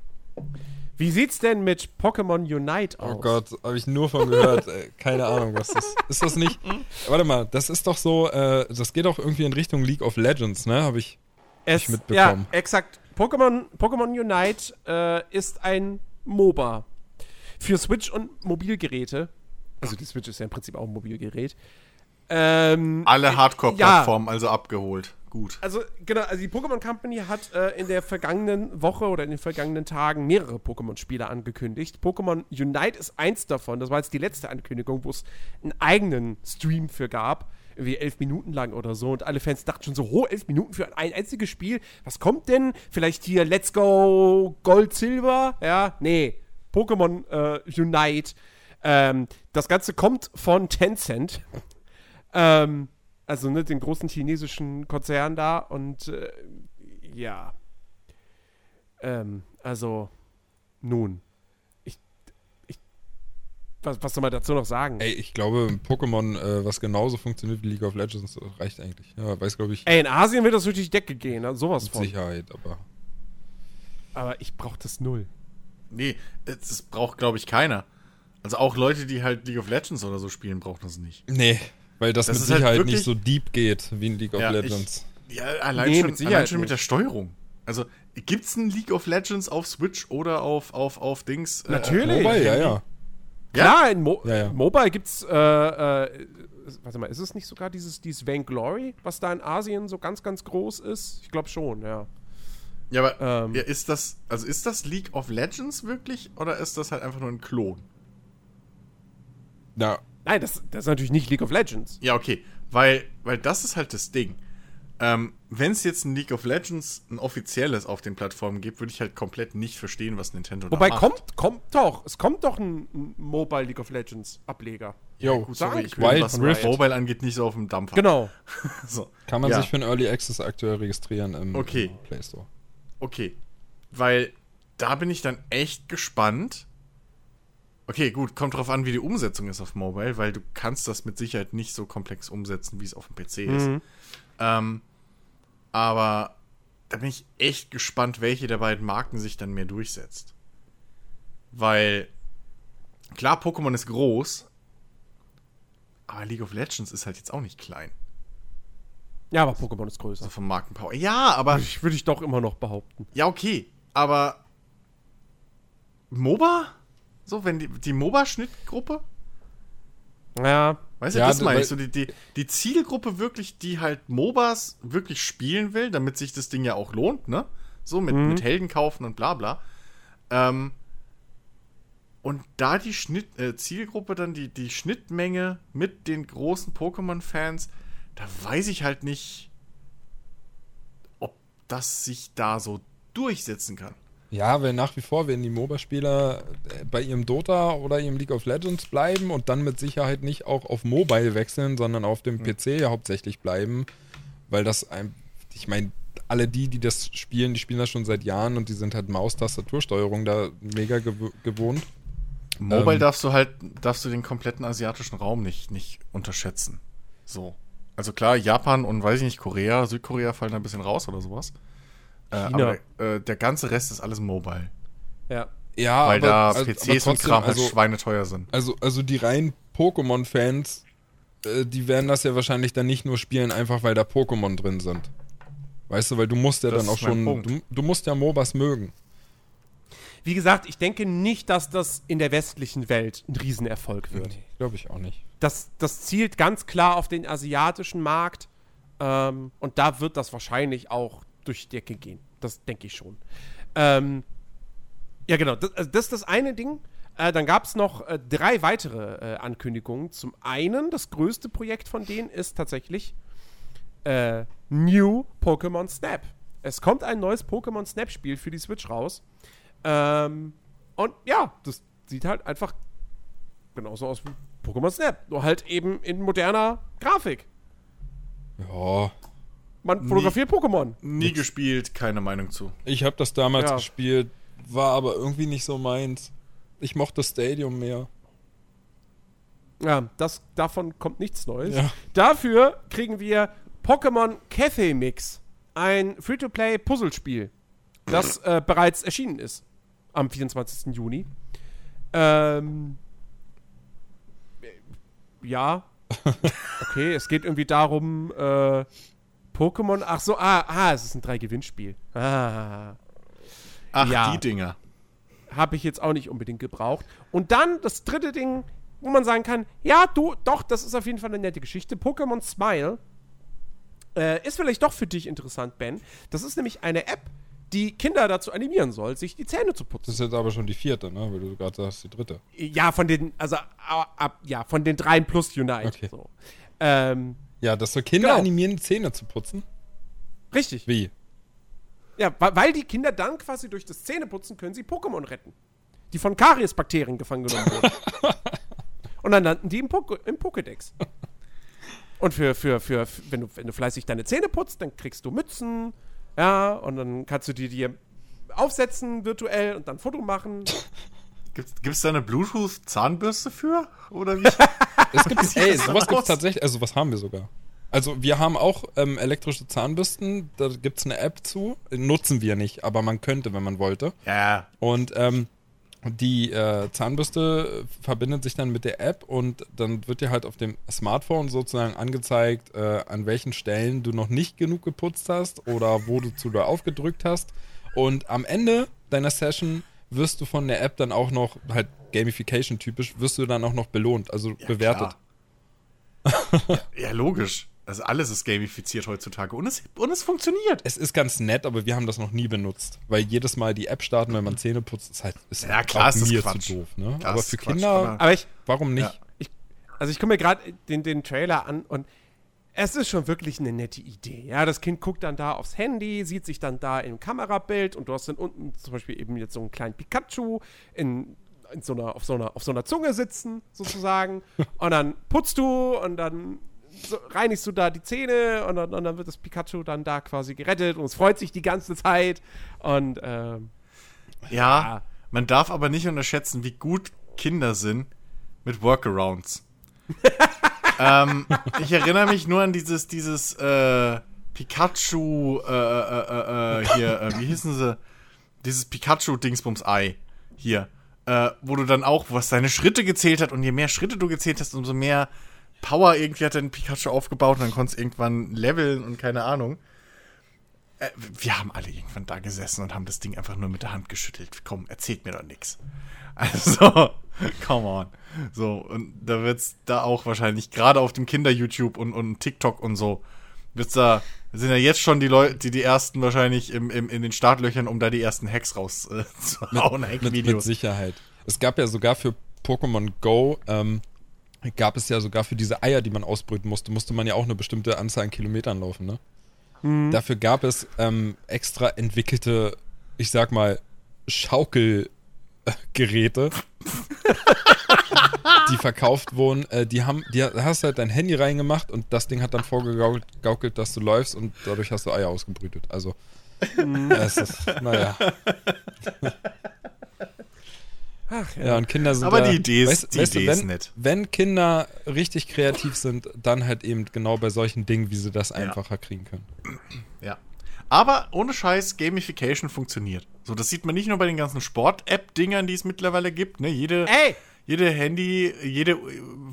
Wie sieht's denn mit Pokémon Unite oh aus? Oh Gott, habe ich nur von gehört. *laughs* Keine Ahnung, was das ist. Ist das nicht? Warte mal, das ist doch so, äh, das geht auch irgendwie in Richtung League of Legends, ne? Habe ich, es, hab ich mitbekommen. Ja, exakt. Pokémon, Pokémon Unite äh, ist ein MOBA für Switch und Mobilgeräte also die Switch ist ja im Prinzip auch ein Mobilgerät. Ähm, Alle Hardcore-Plattformen ja. also abgeholt. Gut. Also genau, also die Pokémon Company hat äh, in der vergangenen Woche oder in den vergangenen Tagen mehrere Pokémon-Spiele angekündigt. Pokémon Unite ist eins davon. Das war jetzt die letzte Ankündigung, wo es einen eigenen Stream für gab. Irgendwie elf Minuten lang oder so. Und alle Fans dachten schon so, ho, elf Minuten für ein einziges Spiel. Was kommt denn? Vielleicht hier Let's Go Gold Silver? Ja, nee. Pokémon äh, Unite ähm, das Ganze kommt von Tencent. *laughs* Ähm, also ne, den großen chinesischen Konzern da. Und äh, ja. Ähm, also, nun. Ich, ich, was, was soll man dazu noch sagen? Ey, ich glaube, Pokémon, äh, was genauso funktioniert wie League of Legends, reicht eigentlich. Ja, weiß, glaube ich. Ey, in Asien wird das durch die Decke gehen, also sowas mit von. Sicherheit, aber. Aber ich brauche das null. Nee, das braucht, glaube ich, keiner. Also auch Leute, die halt League of Legends oder so spielen, brauchen das nicht. Nee, weil das, das mit halt Sicherheit halt nicht so deep geht wie in League of ja, Legends. Ich, ja, allein nee, schon, mit, allein schon mit der Steuerung. Also, gibt's ein League of Legends auf Switch oder auf, auf, auf Dings? Äh, Natürlich. Mobile, ja, ja. Klar, in Mo ja, ja. Mobile gibt's, äh, äh, warte mal, ist es nicht sogar dieses, dieses Vainglory, was da in Asien so ganz, ganz groß ist? Ich glaube schon, ja. Ja, aber ähm, ja, ist das, also ist das League of Legends wirklich oder ist das halt einfach nur ein Klon? Na. Nein, das, das ist natürlich nicht League of Legends. Ja, okay. Weil, weil das ist halt das Ding. Ähm, Wenn es jetzt ein League of Legends, ein offizielles auf den Plattformen gibt, würde ich halt komplett nicht verstehen, was Nintendo Wobei da macht. kommt, kommt doch, es kommt doch ein, ein Mobile League of Legends Ableger. Jo, ja, gut, sorry, ich bin, was Rift. Mobile angeht, nicht so auf dem Dampfer. Genau. *laughs* so. Kann man ja. sich für ein Early Access aktuell registrieren im, okay. im Play Store. Okay. Weil da bin ich dann echt gespannt, Okay, gut, kommt drauf an, wie die Umsetzung ist auf Mobile, weil du kannst das mit Sicherheit nicht so komplex umsetzen, wie es auf dem PC ist. Mhm. Ähm, aber da bin ich echt gespannt, welche der beiden Marken sich dann mehr durchsetzt. Weil, klar, Pokémon ist groß, aber League of Legends ist halt jetzt auch nicht klein. Ja, aber Pokémon ist größer. Also vom Markenpower. Ja, aber. Würde ich, würd ich doch immer noch behaupten. Ja, okay. Aber. MOBA? So, wenn die, die MOBA-Schnittgruppe? Ja. Weißt du, ja, das meine ich. So die, die, die Zielgruppe wirklich, die halt MOBAs wirklich spielen will, damit sich das Ding ja auch lohnt, ne? So, mit, mhm. mit Helden kaufen und bla bla. Ähm, und da die Schnitt, äh, Zielgruppe dann die, die Schnittmenge mit den großen Pokémon-Fans, da weiß ich halt nicht, das sich da so durchsetzen kann. Ja, weil nach wie vor werden die MOBA-Spieler äh, bei ihrem Dota oder ihrem League of Legends bleiben und dann mit Sicherheit nicht auch auf Mobile wechseln, sondern auf dem mhm. PC hauptsächlich bleiben, weil das ein, ich meine, alle die, die das spielen, die spielen das schon seit Jahren und die sind halt Maus-Tastatursteuerung da mega gew gewohnt. Mobile ähm, darfst du halt, darfst du den kompletten asiatischen Raum nicht, nicht unterschätzen. So. Also klar, Japan und weiß ich nicht, Korea, Südkorea fallen da ein bisschen raus oder sowas. Äh, aber äh, der ganze Rest ist alles Mobile. Ja. Ja, Weil aber, da also, PCs trotzdem, und Kram halt also, schweineteuer sind. Also, also die reinen Pokémon-Fans, äh, die werden das ja wahrscheinlich dann nicht nur spielen, einfach weil da Pokémon drin sind. Weißt du, weil du musst ja das dann auch schon, du, du, musst ja MOBAs mögen. Wie gesagt, ich denke nicht, dass das in der westlichen Welt ein Riesenerfolg wird. Nee, Glaube ich auch nicht. Das, das zielt ganz klar auf den asiatischen Markt ähm, und da wird das wahrscheinlich auch durch die Decke gehen. Das denke ich schon. Ähm, ja, genau. Das, also das, ist das eine Ding. Äh, dann gab es noch äh, drei weitere äh, Ankündigungen. Zum einen, das größte Projekt von denen ist tatsächlich äh, New Pokémon Snap. Es kommt ein neues Pokémon Snap-Spiel für die Switch raus. Ähm, und ja, das sieht halt einfach genauso aus wie Pokémon Snap. Nur halt eben in moderner Grafik. Ja. Man fotografiert nie, Pokémon. Nie Jetzt. gespielt, keine Meinung zu. Ich habe das damals ja. gespielt, war aber irgendwie nicht so meins. Ich mochte das Stadium mehr. Ja, das, davon kommt nichts Neues. Ja. Dafür kriegen wir Pokémon Cathay Mix, ein Free-to-Play-Puzzlespiel, das äh, bereits erschienen ist am 24. Juni. Ähm, ja. *laughs* Okay, es geht irgendwie darum, äh, Pokémon. Ach so, ah, ah, es ist ein Drei-Gewinnspiel. Ah. Ach, ja. die Dinger. Habe ich jetzt auch nicht unbedingt gebraucht. Und dann das dritte Ding, wo man sagen kann: Ja, du, doch, das ist auf jeden Fall eine nette Geschichte. Pokémon Smile äh, ist vielleicht doch für dich interessant, Ben. Das ist nämlich eine App, die Kinder dazu animieren soll, sich die Zähne zu putzen. Das ist jetzt aber schon die vierte, ne? Weil du gerade sagst, die dritte. Ja, von den, also ab, ja, von den dreien plus Unite. Okay. So. Ähm, ja, das soll Kinder genau. animieren, die Zähne zu putzen. Richtig. Wie? Ja, weil die Kinder dann quasi durch das Zähneputzen können sie Pokémon retten. Die von Kariesbakterien gefangen genommen wurden. *laughs* Und dann landen die im, Pok im Pokédex. Und für, für, für, wenn du, wenn du fleißig deine Zähne putzt, dann kriegst du Mützen, ja, und dann kannst du die dir aufsetzen virtuell und dann ein Foto machen. *laughs* Gibt es da eine Bluetooth-Zahnbürste für? Oder wie? *laughs* es gibt, *laughs* ey, sowas gibt es tatsächlich, also was haben wir sogar. Also wir haben auch ähm, elektrische Zahnbürsten, da gibt es eine App zu, nutzen wir nicht, aber man könnte, wenn man wollte. Ja. Und ähm, die äh, Zahnbürste verbindet sich dann mit der App und dann wird dir halt auf dem Smartphone sozusagen angezeigt, äh, an welchen Stellen du noch nicht genug geputzt hast oder wo du zu da aufgedrückt hast. Und am Ende deiner Session wirst du von der App dann auch noch, halt Gamification typisch, wirst du dann auch noch belohnt, also ja, bewertet. ja, ja, logisch. Also alles ist gamifiziert heutzutage und es, und es funktioniert. Es ist ganz nett, aber wir haben das noch nie benutzt. Weil jedes Mal die App starten, wenn man Zähne putzt, ist halt ist ja, klar, ist mir Quatsch. zu doof. Ne? Klar, aber für Quatsch, Kinder, aber ich, warum nicht? Ja. Ich, also ich gucke mir gerade den, den Trailer an und es ist schon wirklich eine nette Idee. Ja, das Kind guckt dann da aufs Handy, sieht sich dann da im Kamerabild und du hast dann unten zum Beispiel eben jetzt so einen kleinen Pikachu in, in so einer, auf, so einer, auf so einer Zunge sitzen, sozusagen. *laughs* und dann putzt du und dann so reinigst du da die Zähne und dann, und dann, wird das Pikachu dann da quasi gerettet und es freut sich die ganze Zeit. Und ähm, ja, ja, man darf aber nicht unterschätzen, wie gut Kinder sind mit Workarounds. *laughs* ähm, ich erinnere mich nur an dieses, dieses äh, Pikachu, äh, äh, äh, äh hier, wie hießen sie? Dieses Pikachu-Dingsbums-Ei hier. wo du dann auch, was deine Schritte gezählt hat und je mehr Schritte du gezählt hast, umso mehr Power irgendwie hat dann Pikachu aufgebaut und dann konntest irgendwann leveln und keine Ahnung. Wir haben alle irgendwann da gesessen und haben das Ding einfach nur mit der Hand geschüttelt. Komm, erzählt mir doch nichts. Also, *laughs* come on. So, und da wird's da auch wahrscheinlich, gerade auf dem Kinder-YouTube und, und TikTok und so, wird's da, sind ja jetzt schon die Leute, die die ersten wahrscheinlich im, im, in den Startlöchern, um da die ersten Hacks rauszuhauen. Äh, *laughs* mit, mit, mit Sicherheit. Es gab ja sogar für Pokémon Go ähm, gab es ja sogar für diese Eier, die man ausbrüten musste, musste man ja auch eine bestimmte Anzahl an Kilometern laufen, ne? Mhm. Dafür gab es ähm, extra entwickelte, ich sag mal, Schaukelgeräte, *laughs* die verkauft wurden. Äh, die haben, die hast halt dein Handy reingemacht und das Ding hat dann vorgegaukelt, dass du läufst und dadurch hast du Eier ausgebrütet. Also, es ist, naja. *laughs* Ach, ja. ja. und Kinder sind. Aber da, die Idee ist, weißt, die weißt Idee du, wenn, ist nett. Wenn Kinder richtig kreativ sind, dann halt eben genau bei solchen Dingen, wie sie das einfacher ja. kriegen können. Ja. Aber ohne Scheiß, Gamification funktioniert. So, das sieht man nicht nur bei den ganzen Sport-App-Dingern, die es mittlerweile gibt. Ne? Jede, Ey! jede Handy, jede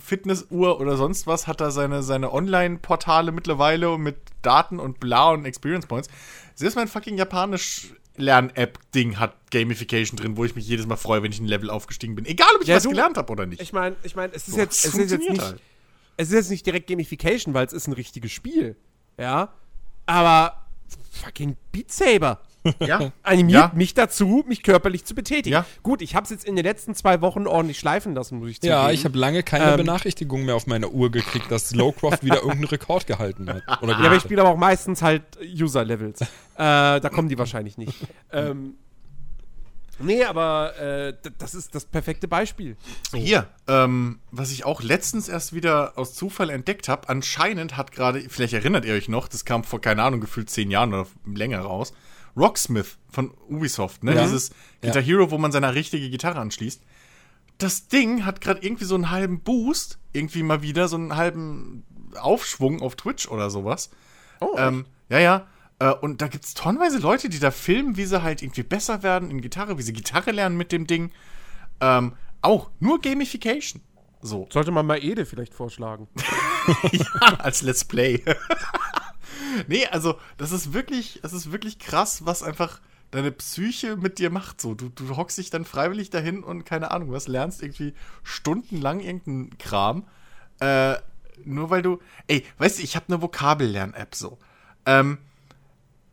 Fitnessuhr oder sonst was hat da seine, seine Online-Portale mittlerweile mit Daten und bla und Experience Points. Selbst mein fucking japanisch Lern-App-Ding hat Gamification drin, wo ich mich jedes Mal freue, wenn ich ein Level aufgestiegen bin. Egal, ob ich ja, was du, gelernt habe oder nicht. Ich meine, ich mein, es ist so, jetzt, es ist jetzt nicht, halt. es ist jetzt nicht direkt Gamification, weil es ist ein richtiges Spiel. Ja. Aber fucking Beat Saber. Ja. Animiert ja. mich dazu, mich körperlich zu betätigen. Ja. Gut, ich habe es jetzt in den letzten zwei Wochen ordentlich schleifen lassen, muss ich zugeben. Ja, ich habe lange keine ähm, Benachrichtigung mehr auf meine Uhr gekriegt, dass Slowcroft wieder irgendeinen Rekord gehalten hat. ja, aber ich spiele aber auch meistens halt User-Levels. äh, da kommen die wahrscheinlich nicht. *laughs* ähm, Nee, aber äh, das ist das perfekte Beispiel. So. Hier, ähm, was ich auch letztens erst wieder aus Zufall entdeckt habe, anscheinend hat gerade, vielleicht erinnert ihr euch noch, das kam vor, keine Ahnung, gefühlt zehn Jahren oder länger raus, Rocksmith von Ubisoft, ne? Ja. Dieses Guitar Hero, wo man seine richtige Gitarre anschließt. Das Ding hat gerade irgendwie so einen halben Boost, irgendwie mal wieder, so einen halben Aufschwung auf Twitch oder sowas. Oh, ähm, ja, ja. Äh, und da gibt es tonnenweise Leute, die da filmen, wie sie halt irgendwie besser werden in Gitarre, wie sie Gitarre lernen mit dem Ding. Ähm, auch nur Gamification. So. Sollte man mal Ede vielleicht vorschlagen. *laughs* ja, als Let's Play. *laughs* nee, also, das ist wirklich, das ist wirklich krass, was einfach deine Psyche mit dir macht. So, du, du hockst dich dann freiwillig dahin und keine Ahnung, was lernst irgendwie stundenlang irgendeinen Kram. Äh, nur weil du. Ey, weißt du, ich habe eine Vokabellern-App so. Ähm,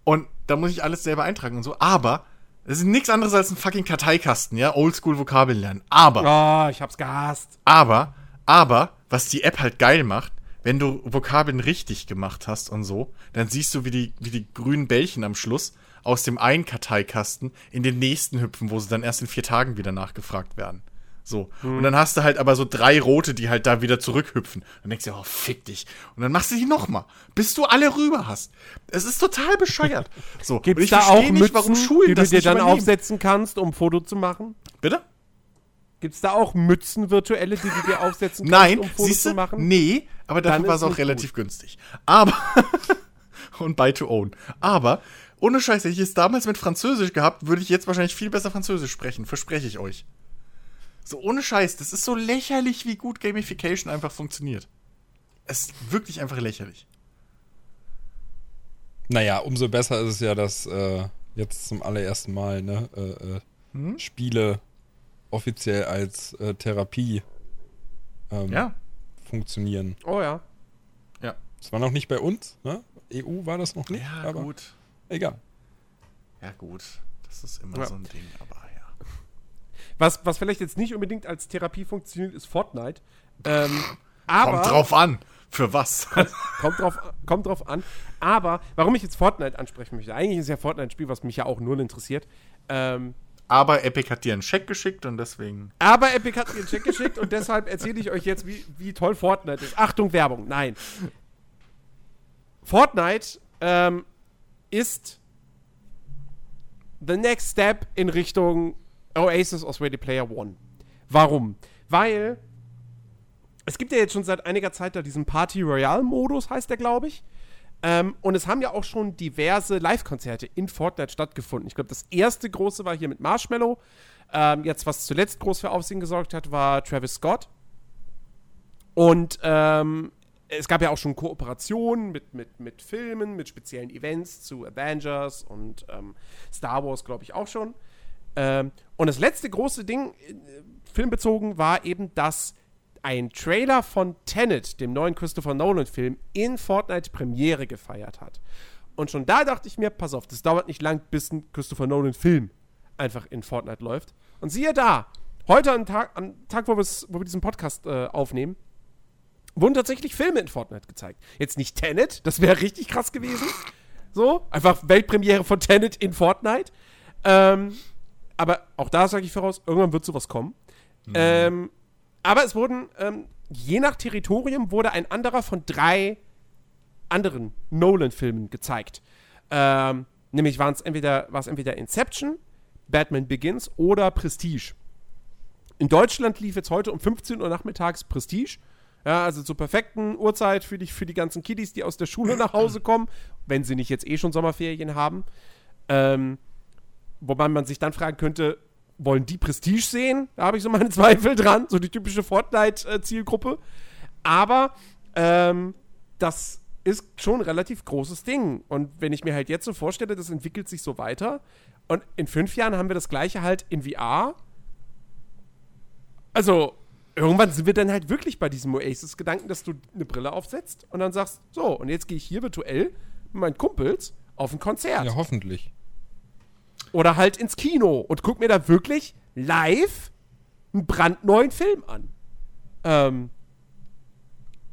und da muss ich alles selber eintragen und so. Aber es ist nichts anderes als ein fucking Karteikasten, ja? Oldschool Vokabeln lernen. Aber. Oh, ich hab's gehasst. Aber, aber, was die App halt geil macht, wenn du Vokabeln richtig gemacht hast und so, dann siehst du, wie die, wie die grünen Bällchen am Schluss aus dem einen Karteikasten in den nächsten hüpfen, wo sie dann erst in vier Tagen wieder nachgefragt werden. So. Hm. Und dann hast du halt aber so drei rote, die halt da wieder zurückhüpfen. Dann denkst du, oh, fick dich. Und dann machst du die nochmal, bis du alle rüber hast. Es ist total bescheuert. So. *laughs* Gibt es da auch nicht, Mützen, warum Schulen die du dir dann übernehmen. aufsetzen kannst, um Foto zu machen? Bitte? Gibt es da auch Mützen virtuelle, die du dir aufsetzen kannst, Nein, um Fotos zu machen? Nee, aber dafür war es auch relativ gut. günstig. Aber *laughs* und buy to own. Aber ohne Scheiß, hätte ich es damals mit Französisch gehabt, würde ich jetzt wahrscheinlich viel besser Französisch sprechen, verspreche ich euch. So ohne Scheiß, das ist so lächerlich, wie gut Gamification einfach funktioniert. Es ist wirklich einfach lächerlich. Naja, umso besser ist es ja, dass äh, jetzt zum allerersten Mal ne, äh, äh, hm? Spiele offiziell als äh, Therapie ähm, ja. funktionieren. Oh ja. Ja. Das war noch nicht bei uns, ne? EU war das noch nicht. Ja, aber gut. Egal. Ja, gut. Das ist immer ja. so ein Ding, aber. Was, was vielleicht jetzt nicht unbedingt als Therapie funktioniert, ist Fortnite. Ähm, *laughs* aber, kommt drauf an. Für was? kommt, drauf, kommt drauf an. Aber warum ich jetzt Fortnite ansprechen möchte, eigentlich ist ja Fortnite ein Spiel, was mich ja auch null interessiert. Ähm, aber Epic hat dir einen Scheck geschickt und deswegen. Aber Epic hat mir einen Scheck geschickt und deshalb erzähle ich euch jetzt, wie, wie toll Fortnite ist. Achtung, Werbung, nein. Fortnite ähm, ist the next step in Richtung Oasis aus Ready Player One. Warum? Weil es gibt ja jetzt schon seit einiger Zeit da diesen Party Royale-Modus, heißt der, glaube ich. Ähm, und es haben ja auch schon diverse Live-Konzerte in Fortnite stattgefunden. Ich glaube, das erste große war hier mit Marshmallow. Ähm, jetzt, was zuletzt groß für Aufsehen gesorgt hat, war Travis Scott. Und ähm, es gab ja auch schon Kooperationen mit, mit, mit Filmen, mit speziellen Events zu Avengers und ähm, Star Wars, glaube ich, auch schon. Ähm, und das letzte große Ding, äh, filmbezogen, war eben, dass ein Trailer von Tenet, dem neuen Christopher Nolan-Film, in Fortnite Premiere gefeiert hat. Und schon da dachte ich mir, pass auf, das dauert nicht lang, bis ein Christopher Nolan-Film einfach in Fortnite läuft. Und siehe da, heute am Tag, am Tag wo, wo wir diesen Podcast äh, aufnehmen, wurden tatsächlich Filme in Fortnite gezeigt. Jetzt nicht Tenet, das wäre richtig krass gewesen, So, einfach Weltpremiere von Tenet in Fortnite. Ähm, aber auch da sage ich voraus, irgendwann wird sowas kommen. Mhm. Ähm, aber es wurden, ähm, je nach Territorium, wurde ein anderer von drei anderen Nolan-Filmen gezeigt. Ähm, nämlich waren es entweder, war es entweder Inception, Batman Begins oder Prestige. In Deutschland lief jetzt heute um 15 Uhr nachmittags Prestige. Ja, also zur perfekten Uhrzeit für die, für die ganzen Kiddies, die aus der Schule nach Hause kommen, wenn sie nicht jetzt eh schon Sommerferien haben. Ähm, wobei man sich dann fragen könnte, wollen die Prestige sehen? Da habe ich so meine *laughs* Zweifel dran, so die typische Fortnite-Zielgruppe. Aber ähm, das ist schon ein relativ großes Ding. Und wenn ich mir halt jetzt so vorstelle, das entwickelt sich so weiter und in fünf Jahren haben wir das gleiche halt in VR. Also, irgendwann sind wir dann halt wirklich bei diesem Oasis-Gedanken, dass du eine Brille aufsetzt und dann sagst, so, und jetzt gehe ich hier virtuell mit meinen Kumpels auf ein Konzert. Ja, hoffentlich. Oder halt ins Kino und guck mir da wirklich live einen brandneuen Film an. Ähm,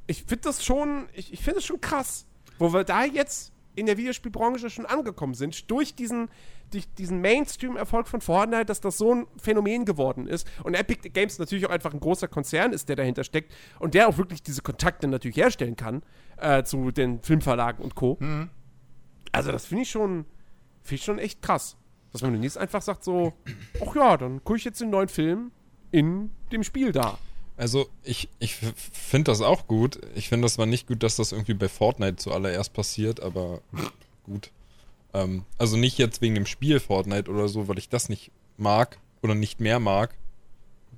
ich finde das schon, ich, ich finde es schon krass, wo wir da jetzt in der Videospielbranche schon angekommen sind, durch diesen, durch diesen Mainstream-Erfolg von Fortnite, dass das so ein Phänomen geworden ist. Und Epic Games natürlich auch einfach ein großer Konzern ist, der dahinter steckt und der auch wirklich diese Kontakte natürlich herstellen kann äh, zu den Filmverlagen und Co. Mhm. Also, das finde ich schon, finde ich schon echt krass. Dass man demnächst einfach sagt so, ach ja, dann gucke ich jetzt den neuen Film in dem Spiel da. Also ich, ich finde das auch gut. Ich finde das zwar nicht gut, dass das irgendwie bei Fortnite zuallererst passiert, aber gut. Ähm, also nicht jetzt wegen dem Spiel Fortnite oder so, weil ich das nicht mag oder nicht mehr mag.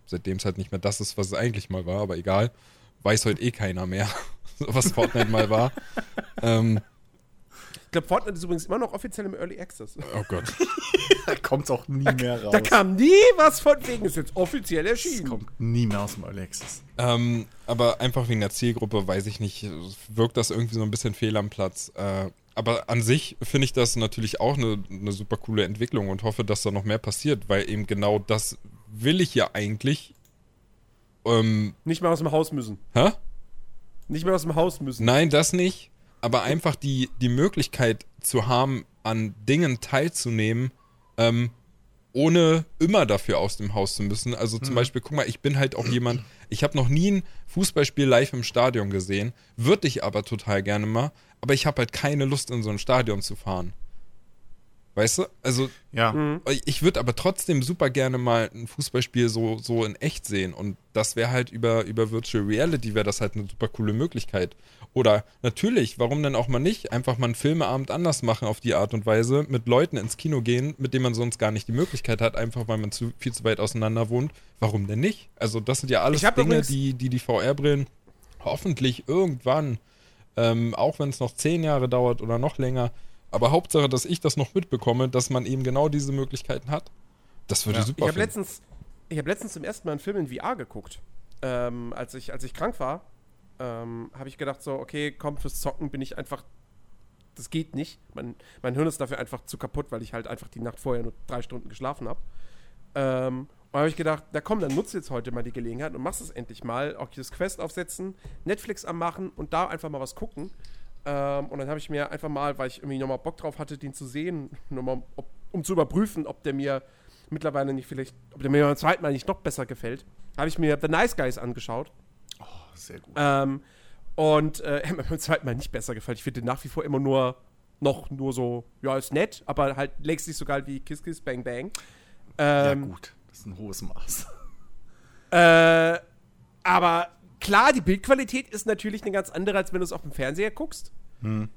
Seitdem es halt nicht mehr das ist, was es eigentlich mal war, aber egal. Weiß heute eh keiner mehr, *laughs* was Fortnite mal war. *laughs* ähm, glaube, Fortnite ist übrigens immer noch offiziell im Early Access. Oh Gott. *laughs* da kommt es auch nie mehr raus. Da kam nie was von wegen, ist jetzt offiziell erschienen. Das kommt nie mehr aus dem Early Access. Ähm, aber einfach wegen der Zielgruppe, weiß ich nicht, wirkt das irgendwie so ein bisschen fehl am Platz. Äh, aber an sich finde ich das natürlich auch eine, eine super coole Entwicklung und hoffe, dass da noch mehr passiert, weil eben genau das will ich ja eigentlich. Ähm, nicht mehr aus dem Haus müssen. Hä? Nicht mehr aus dem Haus müssen. Nein, das nicht aber einfach die, die Möglichkeit zu haben, an Dingen teilzunehmen, ähm, ohne immer dafür aus dem Haus zu müssen. Also zum mhm. Beispiel, guck mal, ich bin halt auch jemand, ich habe noch nie ein Fußballspiel live im Stadion gesehen, würde ich aber total gerne mal, aber ich habe halt keine Lust, in so ein Stadion zu fahren. Weißt du? Also, ja. Mhm. ich würde aber trotzdem super gerne mal ein Fußballspiel so, so in echt sehen. Und das wäre halt über, über Virtual Reality, wäre das halt eine super coole Möglichkeit. Oder natürlich, warum denn auch mal nicht, einfach mal einen Filmeabend anders machen auf die Art und Weise, mit Leuten ins Kino gehen, mit denen man sonst gar nicht die Möglichkeit hat, einfach weil man zu, viel zu weit auseinander wohnt. Warum denn nicht? Also, das sind ja alles Dinge, die, die die VR-Brillen hoffentlich irgendwann, ähm, auch wenn es noch zehn Jahre dauert oder noch länger, aber Hauptsache, dass ich das noch mitbekomme, dass man eben genau diese Möglichkeiten hat. Das würde ja. super Ich habe letztens, hab letztens zum ersten Mal einen Film in VR geguckt. Ähm, als, ich, als ich krank war, ähm, habe ich gedacht, so, okay, komm, fürs Zocken bin ich einfach. Das geht nicht. Mein, mein Hirn ist dafür einfach zu kaputt, weil ich halt einfach die Nacht vorher nur drei Stunden geschlafen habe. Ähm, und habe ich gedacht, na komm, dann nutze jetzt heute mal die Gelegenheit und machst es endlich mal. Auch dieses Quest aufsetzen, Netflix anmachen und da einfach mal was gucken. Ähm, und dann habe ich mir einfach mal, weil ich irgendwie nochmal Bock drauf hatte, den zu sehen, *laughs* mal, ob, um zu überprüfen, ob der mir mittlerweile nicht vielleicht, ob der mir beim zweiten Mal nicht noch besser gefällt, habe ich mir The Nice Guys angeschaut. Sehr gut. Ähm, und äh, *laughs* er hat mir beim zweiten Mal nicht besser gefällt. Ich finde den nach wie vor immer nur noch nur so, ja, ist nett, aber halt längst nicht so geil wie Kiss Kiss Bang Bang. Ähm, ja, gut, das ist ein hohes Maß. *laughs* Äh, aber klar, die Bildqualität ist natürlich eine ganz andere, als wenn du es auf dem Fernseher guckst. Hm.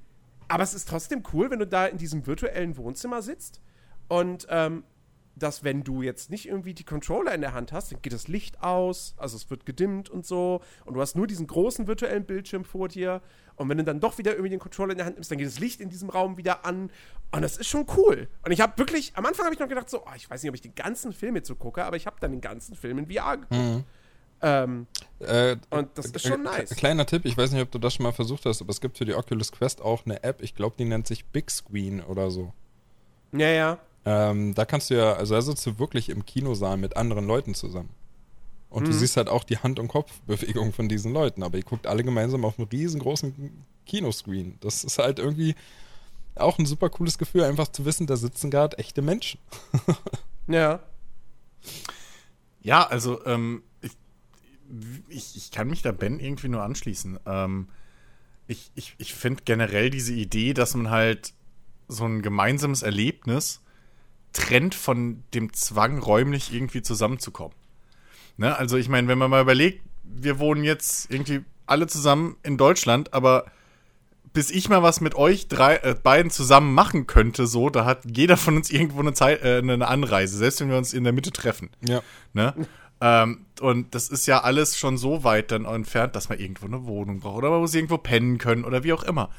Aber es ist trotzdem cool, wenn du da in diesem virtuellen Wohnzimmer sitzt und ähm, dass wenn du jetzt nicht irgendwie die Controller in der Hand hast, dann geht das Licht aus, also es wird gedimmt und so und du hast nur diesen großen virtuellen Bildschirm vor dir und wenn du dann doch wieder irgendwie den Controller in der Hand nimmst, dann geht das Licht in diesem Raum wieder an und das ist schon cool. Und ich habe wirklich, am Anfang habe ich noch gedacht so, oh, ich weiß nicht, ob ich den ganzen Film jetzt so gucke, aber ich habe dann den ganzen Film in VR geguckt. Mhm. Ähm, äh, und das ist schon nice. Kleiner Tipp, ich weiß nicht, ob du das schon mal versucht hast, aber es gibt für die Oculus Quest auch eine App, ich glaube, die nennt sich Big Screen oder so. Ja, ja. Ähm, da kannst du ja, also da sitzt du wirklich im Kinosaal mit anderen Leuten zusammen. Und mhm. du siehst halt auch die Hand- und Kopfbewegung von diesen Leuten, aber ihr guckt alle gemeinsam auf einem riesengroßen Kinoscreen. Das ist halt irgendwie, auch ein super cooles Gefühl, einfach zu wissen, da sitzen gerade echte Menschen. *laughs* ja. Ja, also ähm, ich, ich, ich kann mich da Ben irgendwie nur anschließen. Ähm, ich ich, ich finde generell diese Idee, dass man halt so ein gemeinsames Erlebnis trennt von dem Zwang, räumlich irgendwie zusammenzukommen. Ne? Also ich meine, wenn man mal überlegt, wir wohnen jetzt irgendwie alle zusammen in Deutschland, aber bis ich mal was mit euch drei, äh, beiden zusammen machen könnte, so, da hat jeder von uns irgendwo eine, Zeit, äh, eine Anreise, selbst wenn wir uns in der Mitte treffen. Ja. Ne? ähm, und das ist ja alles schon so weit dann entfernt, dass man irgendwo eine Wohnung braucht oder man muss irgendwo pennen können oder wie auch immer.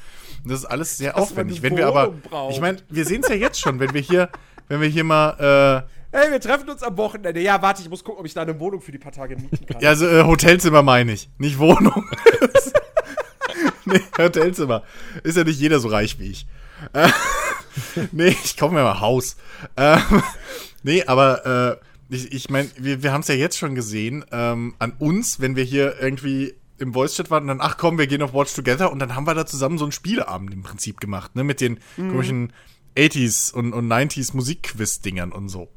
Und das ist alles sehr dass aufwendig. Wenn wir aber, braucht. ich meine, wir sehen es ja jetzt schon, wenn wir hier, wenn wir hier mal äh, Hey, wir treffen uns am Wochenende. Ja, warte, ich muss gucken, ob ich da eine Wohnung für die paar Tage mieten kann. *laughs* Ja, also äh, Hotelzimmer meine ich, nicht Wohnung. *laughs* nee, Hotelzimmer. Ist ja nicht jeder so reich wie ich. Äh, *laughs* nee, ich kaufe mir mal Haus. Ähm, nee, aber äh, ich, ich meine, wir, wir haben es ja jetzt schon gesehen, ähm, an uns, wenn wir hier irgendwie im Voice-Chat waren und dann, ach komm, wir gehen auf Watch Together und dann haben wir da zusammen so einen Spieleabend im Prinzip gemacht, ne, mit den mhm. komischen 80s und, und 90s Musikquiz-Dingern und so.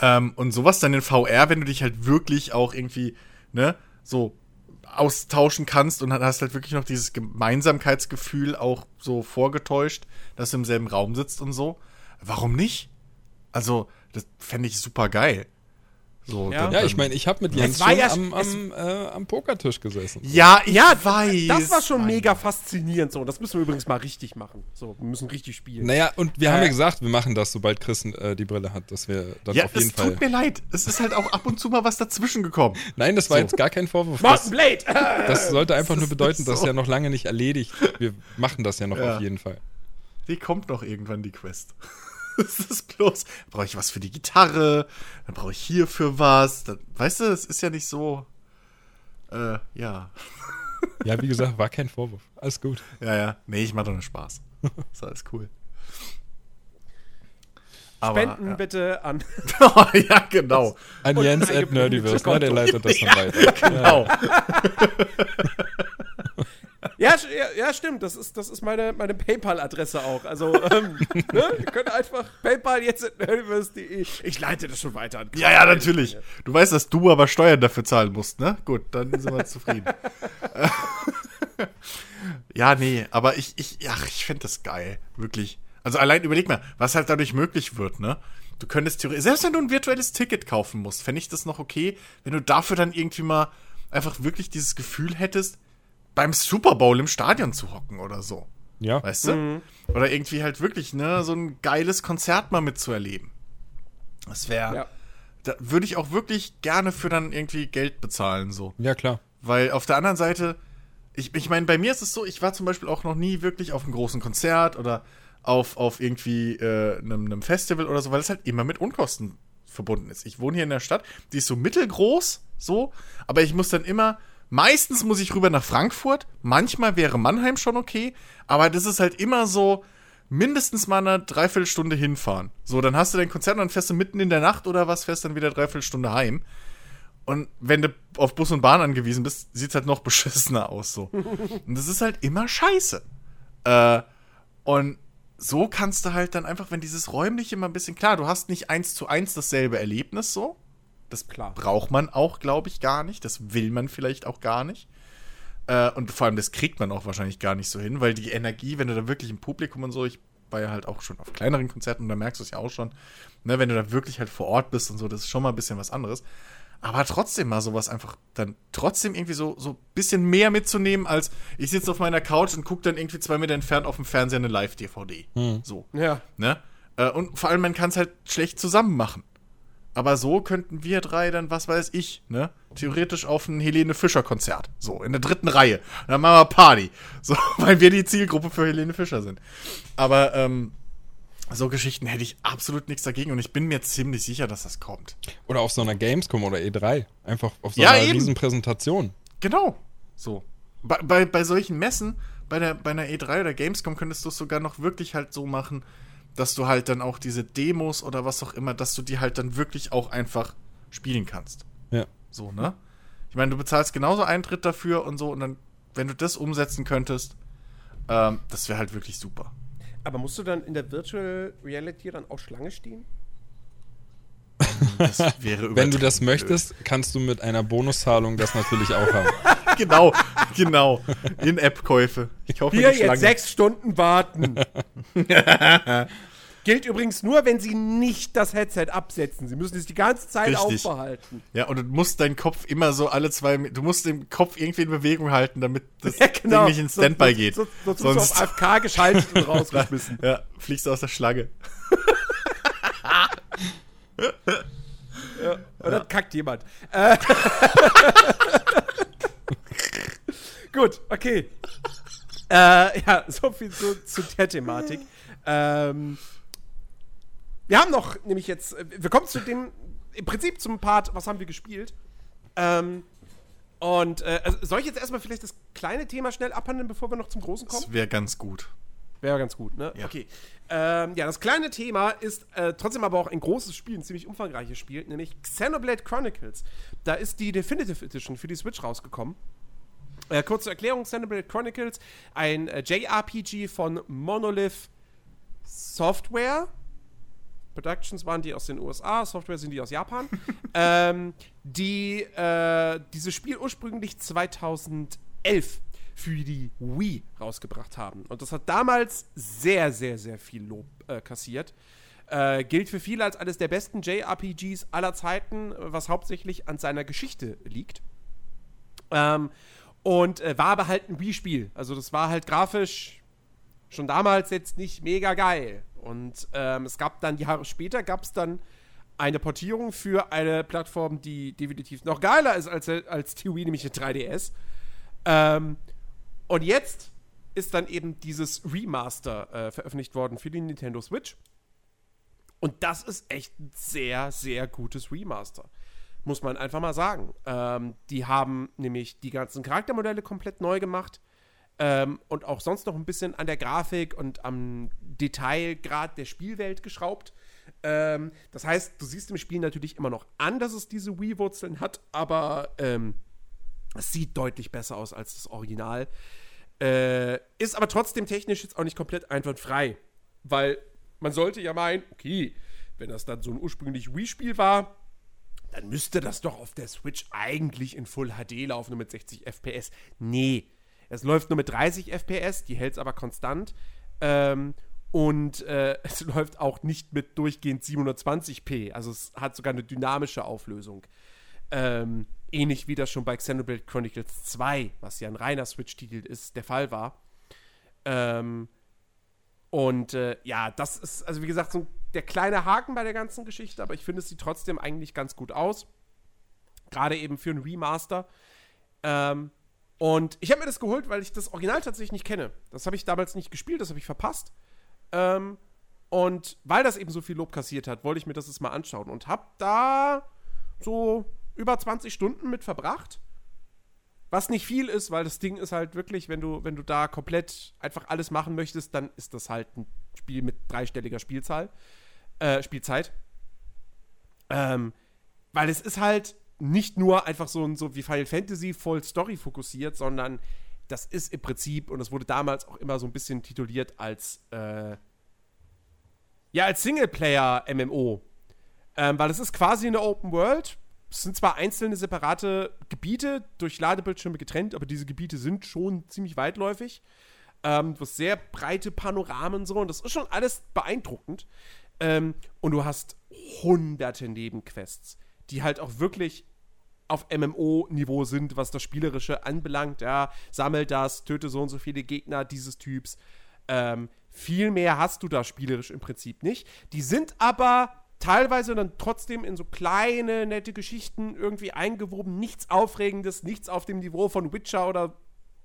Ähm, und sowas dann in VR, wenn du dich halt wirklich auch irgendwie, ne, so austauschen kannst und hast halt wirklich noch dieses Gemeinsamkeitsgefühl auch so vorgetäuscht, dass du im selben Raum sitzt und so. Warum nicht? Also, das fände ich super geil. So, ja. ja, ich meine, ich habe mit Jens schon ja, am, am, äh, am, Pokertisch gesessen. Ja, ja, weiß. Das war schon mega faszinierend so. Das müssen wir übrigens mal richtig machen. So, wir müssen richtig spielen. Naja, und wir äh, haben ja gesagt, wir machen das, sobald Chris äh, die Brille hat, dass wir dann ja, auf jeden Fall. Ja, tut mir leid. Es ist halt auch ab und zu mal was dazwischen gekommen. Nein, das war so. jetzt gar kein Vorwurf. Das, Blade! das sollte einfach *laughs* das nur bedeuten, so. dass ja noch lange nicht erledigt. Wir machen das ja noch ja. auf jeden Fall. Die kommt noch irgendwann, die Quest. *laughs* das ist bloß, brauche ich was für die Gitarre, dann brauche ich hierfür was. Dann, weißt du, es ist ja nicht so. Äh, ja. *laughs* Ja, wie gesagt, war kein Vorwurf. Alles gut. Ja, ja. Nee, ich mache doch nur Spaß. *laughs* Ist alles cool. Aber, Spenden ja. bitte an. oh, ja, genau. An Jens at Nerdiverse, ne? Der leitet das dann weiter. Genau. Ja, ja, stimmt. Das ist, das ist meine, meine PayPal-Adresse auch. Also, ähm, *laughs* ne? ihr könnt einfach PayPal jetzt at nerdiverse.de. Ich leite das schon weiter an. Ja, ja, natürlich. Du weißt, dass du aber Steuern dafür zahlen musst, ne? Gut, dann sind wir zufrieden. *laughs* ja, nee, aber ich, ich, ach, ich finde das geil. Wirklich. Also allein überleg mal, was halt dadurch möglich wird, ne? Du könntest theoretisch, selbst wenn du ein virtuelles Ticket kaufen musst, fände ich das noch okay, wenn du dafür dann irgendwie mal einfach wirklich dieses Gefühl hättest, beim Super Bowl im Stadion zu hocken oder so. Ja. Weißt du? Mhm. Oder irgendwie halt wirklich, ne, so ein geiles Konzert mal mitzuerleben. Das wäre. Ja. Da würde ich auch wirklich gerne für dann irgendwie Geld bezahlen, so. Ja, klar. Weil auf der anderen Seite, ich, ich meine, bei mir ist es so, ich war zum Beispiel auch noch nie wirklich auf einem großen Konzert oder auf, auf irgendwie äh, einem, einem Festival oder so, weil es halt immer mit Unkosten verbunden ist. Ich wohne hier in der Stadt, die ist so mittelgroß, so, aber ich muss dann immer Meistens muss ich rüber nach Frankfurt. Manchmal wäre Mannheim schon okay. Aber das ist halt immer so mindestens mal eine Dreiviertelstunde hinfahren. So, dann hast du dein Konzert und dann fährst du mitten in der Nacht oder was, fährst dann wieder Dreiviertelstunde heim. Und wenn du auf Bus und Bahn angewiesen bist, sieht es halt noch *laughs* beschissener aus so. Und das ist halt immer scheiße. Äh, und so kannst du halt dann einfach, wenn dieses räumliche mal ein bisschen klar, du hast nicht eins zu eins dasselbe Erlebnis so, das Klar. braucht man auch, glaube ich, gar nicht. Das will man vielleicht auch gar nicht. Äh, und vor allem, das kriegt man auch wahrscheinlich gar nicht so hin, weil die Energie, wenn du da wirklich im Publikum und so, ich war ja halt auch schon auf kleineren Konzerten und da merkst du es ja auch schon, ne, wenn du da wirklich halt vor Ort bist und so, das ist schon mal ein bisschen was anderes. Aber trotzdem mal sowas einfach dann trotzdem irgendwie so so bisschen mehr mitzunehmen, als ich sitze auf meiner Couch und gucke dann irgendwie zwei Meter entfernt auf dem Fernseher eine Live-DVD. Hm. So. Ja. Ne? Äh, und vor allem, man kann es halt schlecht zusammen machen. Aber so könnten wir drei dann, was weiß ich, ne? Theoretisch auf ein Helene Fischer Konzert. So, in der dritten Reihe. Dann machen wir Party. *laughs* So, weil wir die Zielgruppe für Helene Fischer sind. Aber, ähm, so Geschichten hätte ich absolut nichts dagegen und ich bin mir ziemlich sicher, dass das kommt. Oder auf so einer Gamescom oder E3. Einfach auf so ja, einer eben. Riesenpräsentation. Genau. So. Bei, bei, bei solchen Messen, bei, der, bei einer E3 oder Gamescom könntest du es sogar noch wirklich halt so machen, dass du halt dann auch diese Demos oder was auch immer, dass du die halt dann wirklich auch einfach spielen kannst. Ja. So, ne? Ich meine, du bezahlst genauso Eintritt dafür und so und dann, wenn du das umsetzen könntest, ähm, das wäre halt wirklich super. Aber musst du dann in der Virtual Reality dann auch Schlange stehen? Das wäre *laughs* Wenn du das möchtest, kannst du mit einer Bonuszahlung das natürlich auch haben. *laughs* genau, genau. In-App-Käufe. Ich kaufe Hier jetzt sechs Stunden warten. *laughs* Gilt übrigens nur, wenn sie nicht das Headset absetzen. Sie müssen es die ganze Zeit Richtig. aufbehalten. Ja, und du musst deinen Kopf immer so alle zwei, du musst den Kopf irgendwie in Bewegung halten, damit das *laughs* ja, genau. Ding nicht in Standby geht. So, so, so, Sonst du auf AFK geschaltet und *laughs* rausgeschmissen. ja, fliegst du aus der Schlange. ja, oder ja. kackt jemand. Äh. Gut, okay. Äh, ja, so viel zu, zu der Thematik. Ähm, wir haben noch nämlich jetzt, äh, wir kommen zu dem, im Prinzip zum Part, was haben wir gespielt. Ähm, und äh, also soll ich jetzt erstmal vielleicht das kleine Thema schnell abhandeln, bevor wir noch zum großen kommen? Das wäre ganz gut. Wäre ganz gut, ne? Ja. Okay. Ähm, ja, das kleine Thema ist äh, trotzdem aber auch ein großes Spiel, ein ziemlich umfangreiches Spiel, nämlich Xenoblade Chronicles. Da ist die Definitive Edition für die Switch rausgekommen. Äh, kurze Erklärung: Xenoblade Chronicles, ein äh, JRPG von Monolith Software. Productions waren die aus den USA, Software sind die aus Japan. *laughs* ähm, die äh, dieses Spiel ursprünglich 2011 für die Wii rausgebracht haben. Und das hat damals sehr, sehr, sehr viel Lob äh, kassiert. Äh, gilt für viele als eines der besten JRPGs aller Zeiten, was hauptsächlich an seiner Geschichte liegt. Ähm, und äh, war aber halt ein Wii-Spiel. Also das war halt grafisch schon damals jetzt nicht mega geil. Und ähm, es gab dann Jahre später, gab es dann eine Portierung für eine Plattform, die definitiv noch geiler ist als, als TUI, nämlich eine 3DS. Ähm, und jetzt ist dann eben dieses Remaster äh, veröffentlicht worden für die Nintendo Switch. Und das ist echt ein sehr, sehr gutes Remaster. Muss man einfach mal sagen. Ähm, die haben nämlich die ganzen Charaktermodelle komplett neu gemacht. Ähm, und auch sonst noch ein bisschen an der Grafik und am Detailgrad der Spielwelt geschraubt. Ähm, das heißt, du siehst im Spiel natürlich immer noch an, dass es diese Wii-Wurzeln hat, aber ähm, es sieht deutlich besser aus als das Original. Äh, ist aber trotzdem technisch jetzt auch nicht komplett einwandfrei. Weil man sollte ja meinen, okay, wenn das dann so ein ursprünglich Wii-Spiel war, dann müsste das doch auf der Switch eigentlich in Full HD laufen, nur mit 60 FPS. Nee, es läuft nur mit 30 FPS, die hält es aber konstant. Ähm, und äh, *laughs* es läuft auch nicht mit durchgehend 720p. Also es hat sogar eine dynamische Auflösung. Ähm, ähnlich wie das schon bei Xenoblade Chronicles 2, was ja ein reiner Switch-Titel ist, der Fall war. Ähm, und äh, ja, das ist, also wie gesagt, so der kleine Haken bei der ganzen Geschichte, aber ich finde, es sieht trotzdem eigentlich ganz gut aus. Gerade eben für ein Remaster. Ähm, und ich habe mir das geholt, weil ich das Original tatsächlich nicht kenne. Das habe ich damals nicht gespielt, das habe ich verpasst. Ähm, und weil das eben so viel Lob kassiert hat, wollte ich mir das jetzt mal anschauen und habe da so über 20 Stunden mit verbracht. Was nicht viel ist, weil das Ding ist halt wirklich, wenn du, wenn du da komplett einfach alles machen möchtest, dann ist das halt ein Spiel mit dreistelliger Spielzahl, äh, Spielzeit. Ähm, weil es ist halt nicht nur einfach so, so wie Final Fantasy voll Story fokussiert, sondern das ist im Prinzip, und das wurde damals auch immer so ein bisschen tituliert als, äh, ja, als Singleplayer-MMO. Ähm, weil es ist quasi eine Open World. Es sind zwar einzelne separate Gebiete durch Ladebildschirme getrennt, aber diese Gebiete sind schon ziemlich weitläufig. Ähm, du hast sehr breite Panoramen so und das ist schon alles beeindruckend. Ähm, und du hast hunderte Nebenquests, die halt auch wirklich auf MMO-Niveau sind, was das Spielerische anbelangt. Ja, sammel das, töte so und so viele Gegner dieses Typs. Ähm, viel mehr hast du da spielerisch im Prinzip nicht. Die sind aber teilweise dann trotzdem in so kleine, nette Geschichten irgendwie eingewoben. Nichts Aufregendes, nichts auf dem Niveau von Witcher oder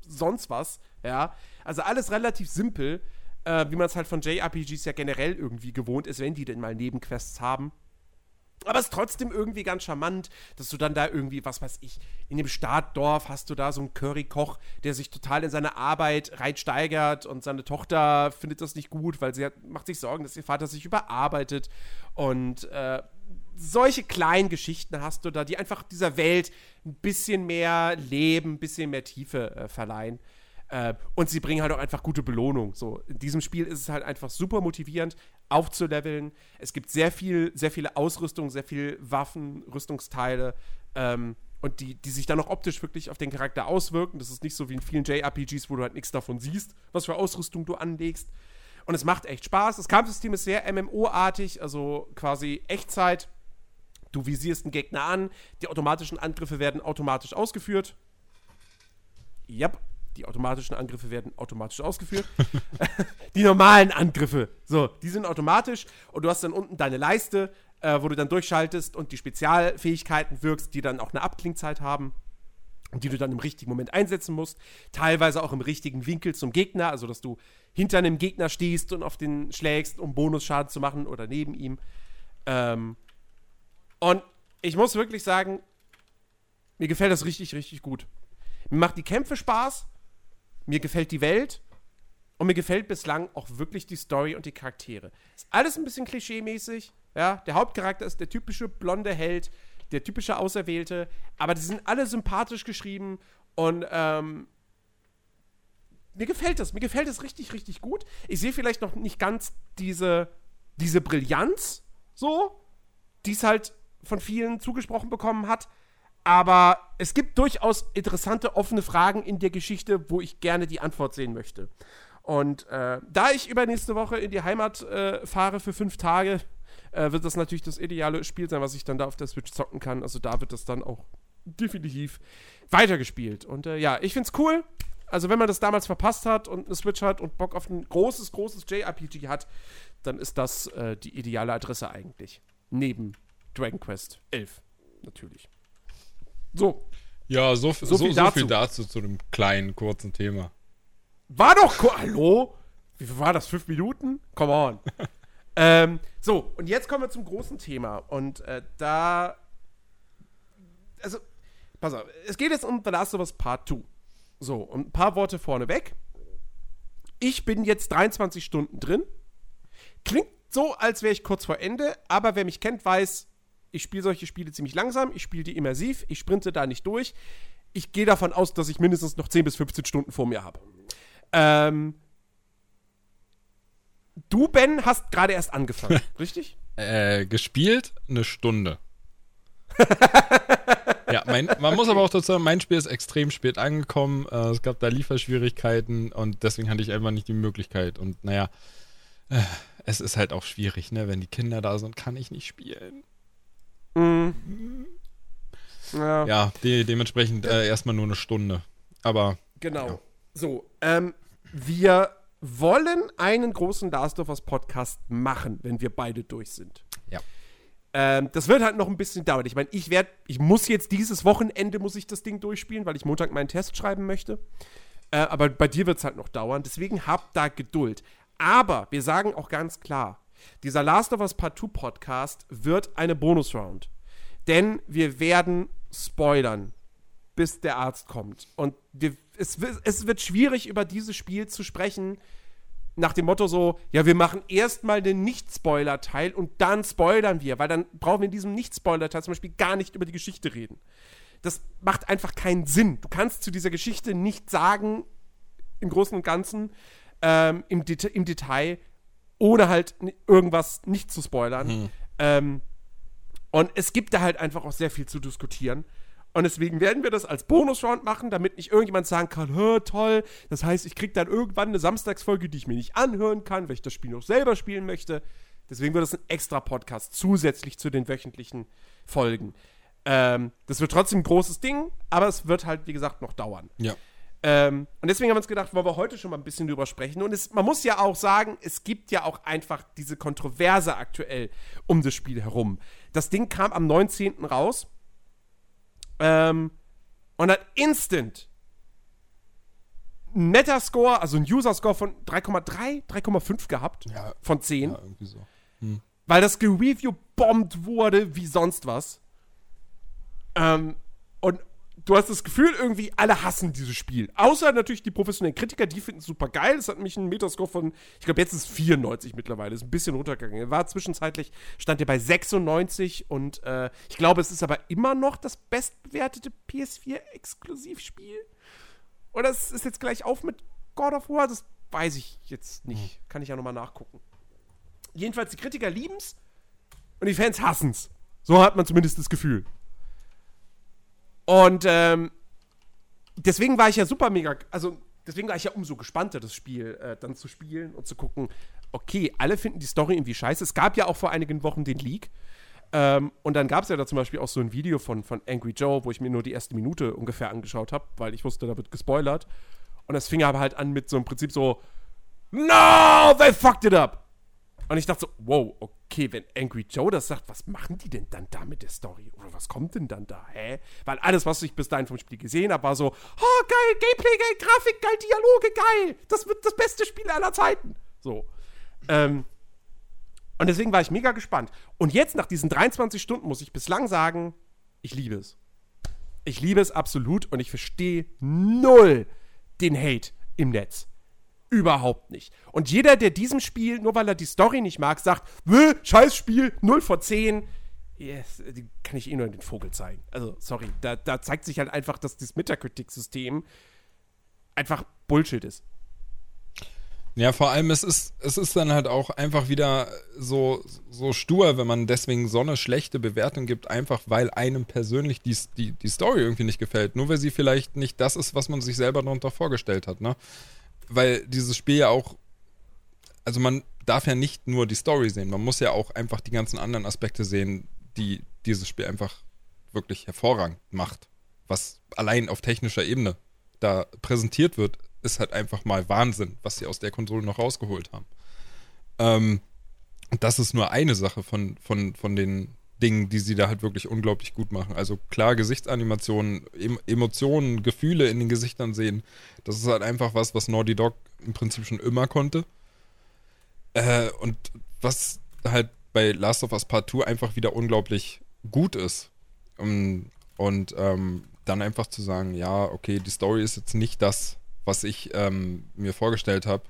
sonst was. Ja, also alles relativ simpel, äh, wie man es halt von JRPGs ja generell irgendwie gewohnt ist, wenn die denn mal Nebenquests haben. Aber es ist trotzdem irgendwie ganz charmant, dass du dann da irgendwie, was weiß ich, in dem Startdorf hast du da so einen Currykoch, der sich total in seine Arbeit reinsteigert und seine Tochter findet das nicht gut, weil sie hat, macht sich Sorgen, dass ihr Vater sich überarbeitet. Und äh, solche kleinen Geschichten hast du da, die einfach dieser Welt ein bisschen mehr Leben, ein bisschen mehr Tiefe äh, verleihen. Äh, und sie bringen halt auch einfach gute Belohnung. So, in diesem Spiel ist es halt einfach super motivierend, aufzuleveln. Es gibt sehr viel, sehr viele Ausrüstung, sehr viel Waffen, Rüstungsteile. Ähm, und die, die sich dann auch optisch wirklich auf den Charakter auswirken. Das ist nicht so wie in vielen JRPGs, wo du halt nichts davon siehst, was für Ausrüstung du anlegst. Und es macht echt Spaß. Das Kampfsystem ist sehr MMO-artig, also quasi Echtzeit. Du visierst einen Gegner an, die automatischen Angriffe werden automatisch ausgeführt. Yep, die automatischen Angriffe werden automatisch ausgeführt. *laughs* die normalen Angriffe, so, die sind automatisch und du hast dann unten deine Leiste, äh, wo du dann durchschaltest und die Spezialfähigkeiten wirkst, die dann auch eine Abklingzeit haben die du dann im richtigen Moment einsetzen musst. Teilweise auch im richtigen Winkel zum Gegner, also dass du hinter einem Gegner stehst und auf den schlägst, um Bonusschaden zu machen oder neben ihm. Ähm, und ich muss wirklich sagen, mir gefällt das richtig, richtig gut. Mir macht die Kämpfe Spaß, mir gefällt die Welt und mir gefällt bislang auch wirklich die Story und die Charaktere. Ist alles ein bisschen klischee-mäßig. Ja, der Hauptcharakter ist der typische blonde Held, der typische Auserwählte, aber die sind alle sympathisch geschrieben und ähm, mir gefällt das. Mir gefällt das richtig, richtig gut. Ich sehe vielleicht noch nicht ganz diese, diese Brillanz so, die es halt von vielen zugesprochen bekommen hat. Aber es gibt durchaus interessante, offene Fragen in der Geschichte, wo ich gerne die Antwort sehen möchte. Und äh, da ich übernächste Woche in die Heimat äh, fahre für fünf Tage, äh, wird das natürlich das ideale Spiel sein, was ich dann da auf der Switch zocken kann. Also da wird das dann auch definitiv weitergespielt. Und äh, ja, ich find's cool. Also wenn man das damals verpasst hat und eine Switch hat und Bock auf ein großes, großes JRPG hat, dann ist das äh, die ideale Adresse eigentlich. Neben Dragon Quest 11 natürlich. So. Ja, so, so, so, viel, so dazu. viel, dazu. zu dem kleinen, kurzen Thema. War doch. Hallo? Wie viel war das? Fünf Minuten? Come on. *laughs* ähm, so, und jetzt kommen wir zum großen Thema. Und äh, da. Also, pass auf. Es geht jetzt um The Last of Us Part 2. So, und ein paar Worte vorneweg. Ich bin jetzt 23 Stunden drin. Klingt so, als wäre ich kurz vor Ende, aber wer mich kennt, weiß, ich spiele solche Spiele ziemlich langsam, ich spiele die immersiv, ich sprinte da nicht durch. Ich gehe davon aus, dass ich mindestens noch 10 bis 15 Stunden vor mir habe. Ähm, du, Ben, hast gerade erst angefangen, *laughs* richtig? Äh, gespielt eine Stunde. *laughs* ja, mein, man muss aber auch dazu sagen, mein Spiel ist extrem spät angekommen. Äh, es gab da Lieferschwierigkeiten und deswegen hatte ich einfach nicht die Möglichkeit. Und naja, äh, es ist halt auch schwierig, ne? Wenn die Kinder da sind, kann ich nicht spielen. Mhm. Ja, ja de dementsprechend äh, erstmal nur eine Stunde. Aber. Genau. Ja. So, ähm, wir wollen einen großen Last of Us Podcast machen, wenn wir beide durch sind. Ja. Ähm, das wird halt noch ein bisschen dauern. Ich meine, ich werde, ich muss jetzt dieses Wochenende muss ich das Ding durchspielen, weil ich Montag meinen Test schreiben möchte. Äh, aber bei dir wird es halt noch dauern. Deswegen habt da Geduld. Aber wir sagen auch ganz klar, dieser Last of Us Part 2 Podcast wird eine Bonusround. Denn wir werden spoilern, bis der Arzt kommt. Und wir, es, es wird schwierig, über dieses Spiel zu sprechen, nach dem Motto so, ja, wir machen erstmal den Nicht-Spoiler-Teil und dann spoilern wir, weil dann brauchen wir in diesem Nicht-Spoiler-Teil zum Beispiel gar nicht über die Geschichte reden. Das macht einfach keinen Sinn. Du kannst zu dieser Geschichte nicht sagen, im Großen und Ganzen, ähm, im, Det im Detail, ohne halt irgendwas nicht zu spoilern. Hm. Ähm, und es gibt da halt einfach auch sehr viel zu diskutieren. Und deswegen werden wir das als Bonus-Round machen, damit nicht irgendjemand sagen kann, toll, das heißt, ich kriege dann irgendwann eine Samstagsfolge, die ich mir nicht anhören kann, weil ich das Spiel noch selber spielen möchte. Deswegen wird das ein extra Podcast zusätzlich zu den wöchentlichen Folgen. Ähm, das wird trotzdem ein großes Ding, aber es wird halt, wie gesagt, noch dauern. Ja. Ähm, und deswegen haben wir uns gedacht, wollen wir heute schon mal ein bisschen drüber sprechen. Und es, man muss ja auch sagen, es gibt ja auch einfach diese Kontroverse aktuell um das Spiel herum. Das Ding kam am 19. raus ähm, und hat instant Metascore, also ein User-Score von 3,3, 3,5 gehabt ja, von 10. Ja, irgendwie so. Hm. Weil das gereview-bombt wurde wie sonst was. Ähm, und du hast das Gefühl, irgendwie alle hassen dieses Spiel. Außer natürlich die professionellen Kritiker, die finden es super geil. Es hat nämlich einen Metascore von, ich glaube, jetzt ist es 94 mittlerweile. Ist ein bisschen runtergegangen. Er war zwischenzeitlich, stand er bei 96 und äh, ich glaube, es ist aber immer noch das bestbewertete PS4-Exklusivspiel. Oder es ist jetzt gleich auf mit God of War? Das weiß ich jetzt nicht. Kann ich ja nochmal nachgucken. Jedenfalls, die Kritiker lieben es und die Fans hassen es. So hat man zumindest das Gefühl. Und ähm, deswegen war ich ja super mega, also deswegen war ich ja umso gespannter, das Spiel äh, dann zu spielen und zu gucken, okay, alle finden die Story irgendwie scheiße. Es gab ja auch vor einigen Wochen den Leak. Ähm, und dann gab es ja da zum Beispiel auch so ein Video von, von Angry Joe, wo ich mir nur die erste Minute ungefähr angeschaut habe, weil ich wusste, da wird gespoilert. Und das fing aber halt an mit so einem Prinzip so, No, they fucked it up. Und ich dachte so, wow, okay, wenn Angry Joe das sagt, was machen die denn dann da mit der Story? Oder was kommt denn dann da? Hä? Weil alles, was ich bis dahin vom Spiel gesehen habe, war so, oh, geil, Gameplay, geil, Grafik, geil, Dialoge, geil. Das wird das beste Spiel aller Zeiten. So. Ähm, und deswegen war ich mega gespannt. Und jetzt, nach diesen 23 Stunden, muss ich bislang sagen, ich liebe es. Ich liebe es absolut und ich verstehe null den Hate im Netz. Überhaupt nicht. Und jeder, der diesem Spiel, nur weil er die Story nicht mag, sagt, scheiß Spiel, 0 vor 10, yes, kann ich eh nur in den Vogel zeigen. Also, sorry, da, da zeigt sich halt einfach, dass das Metacritic-System einfach Bullshit ist. Ja, vor allem, es ist, es ist dann halt auch einfach wieder so, so stur, wenn man deswegen so eine schlechte Bewertung gibt, einfach weil einem persönlich die, die, die Story irgendwie nicht gefällt. Nur weil sie vielleicht nicht das ist, was man sich selber darunter vorgestellt hat, ne? Weil dieses Spiel ja auch, also man darf ja nicht nur die Story sehen, man muss ja auch einfach die ganzen anderen Aspekte sehen, die dieses Spiel einfach wirklich hervorragend macht. Was allein auf technischer Ebene da präsentiert wird, ist halt einfach mal Wahnsinn, was sie aus der Konsole noch rausgeholt haben. Ähm, das ist nur eine Sache von, von, von den Dingen, die sie da halt wirklich unglaublich gut machen. Also klar, Gesichtsanimationen, em Emotionen, Gefühle in den Gesichtern sehen, das ist halt einfach was, was Naughty Dog im Prinzip schon immer konnte. Äh, und was halt bei Last of Us Part 2 einfach wieder unglaublich gut ist. Um, und ähm, dann einfach zu sagen, ja, okay, die Story ist jetzt nicht das, was ich ähm, mir vorgestellt habe.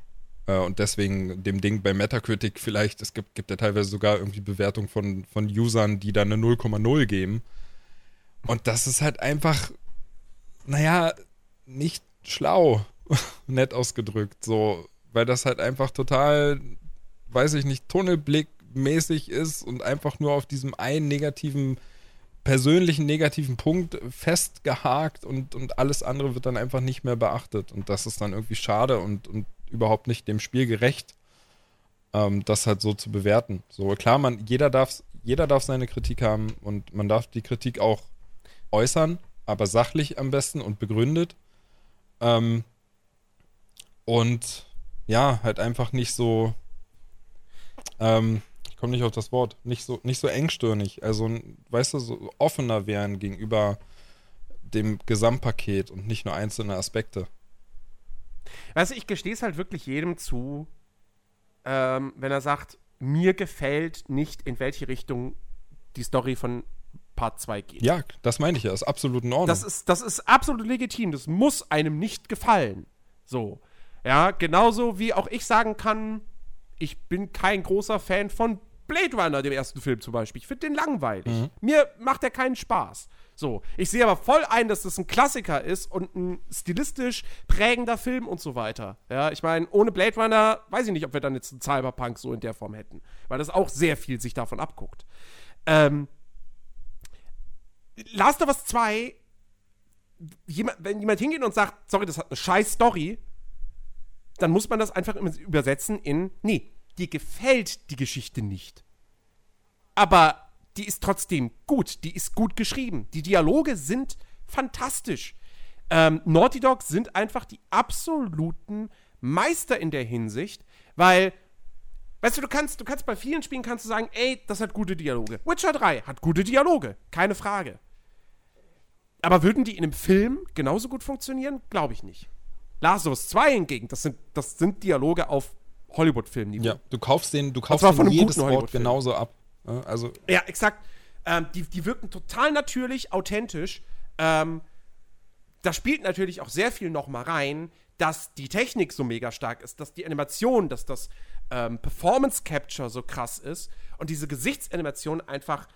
Äh, und deswegen dem Ding bei Metacritic vielleicht, es gibt, gibt ja teilweise sogar irgendwie Bewertungen von, von Usern, die da eine 0,0 geben. Und das ist halt einfach, naja, nicht schlau, *laughs* nett ausgedrückt, so, weil das halt einfach total, weiß ich nicht, tunnelblickmäßig ist und einfach nur auf diesem einen negativen persönlichen negativen Punkt festgehakt und, und alles andere wird dann einfach nicht mehr beachtet. Und das ist dann irgendwie schade und, und überhaupt nicht dem Spiel gerecht, ähm, das halt so zu bewerten. So klar, man, jeder darf, jeder darf seine Kritik haben und man darf die Kritik auch äußern, aber sachlich am besten und begründet. Ähm, und ja, halt einfach nicht so, ähm, komme nicht auf das Wort, nicht so, nicht so engstirnig, also, weißt du, so offener wären gegenüber dem Gesamtpaket und nicht nur einzelne Aspekte. Weißt du, ich gestehe es halt wirklich jedem zu, ähm, wenn er sagt, mir gefällt nicht, in welche Richtung die Story von Part 2 geht. Ja, das meine ich ja, ist absolut in Ordnung. Das ist, das ist absolut legitim, das muss einem nicht gefallen. So. Ja, genauso wie auch ich sagen kann, ich bin kein großer Fan von Blade Runner, dem ersten Film zum Beispiel. Ich finde den langweilig. Mhm. Mir macht er keinen Spaß. So, ich sehe aber voll ein, dass das ein Klassiker ist und ein stilistisch prägender Film und so weiter. Ja, ich meine, ohne Blade Runner weiß ich nicht, ob wir dann jetzt einen Cyberpunk so in der Form hätten, weil das auch sehr viel sich davon abguckt. Ähm, Last of Us 2, jemand, wenn jemand hingeht und sagt, sorry, das hat eine scheiß Story, dann muss man das einfach übersetzen in, nee, dir gefällt die Geschichte nicht. Aber die ist trotzdem gut, die ist gut geschrieben. Die Dialoge sind fantastisch. Ähm, Naughty Dog sind einfach die absoluten Meister in der Hinsicht, weil, weißt du, du kannst, du kannst bei vielen Spielen kannst du sagen, ey, das hat gute Dialoge. Witcher 3 hat gute Dialoge, keine Frage. Aber würden die in einem Film genauso gut funktionieren? Glaube ich nicht. Last of Us 2 hingegen, das sind, das sind Dialoge auf Hollywood-Film-Niveau. Ja, du kaufst den, du kaufst den jedes Wort genauso ab. Also ja, exakt. Ähm, die, die wirken total natürlich, authentisch. Ähm, da spielt natürlich auch sehr viel noch mal rein, dass die Technik so mega stark ist, dass die Animation, dass das ähm, Performance Capture so krass ist und diese Gesichtsanimation einfach,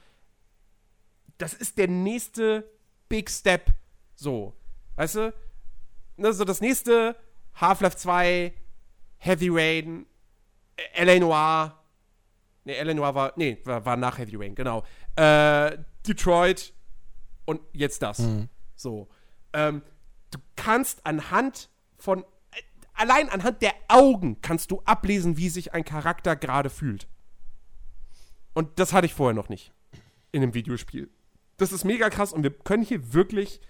das ist der nächste Big Step. So, weißt du? ne, so das nächste Half-Life 2, Heavy Rain, L.A. Noir. Ne. Noir war, nee, war, war, nach Heavy Rain, genau. Äh, Detroit und jetzt das. Mhm. So. Ähm, du kannst anhand von, äh, allein anhand der Augen kannst du ablesen, wie sich ein Charakter gerade fühlt. Und das hatte ich vorher noch nicht in einem Videospiel. Das ist mega krass und wir können hier wirklich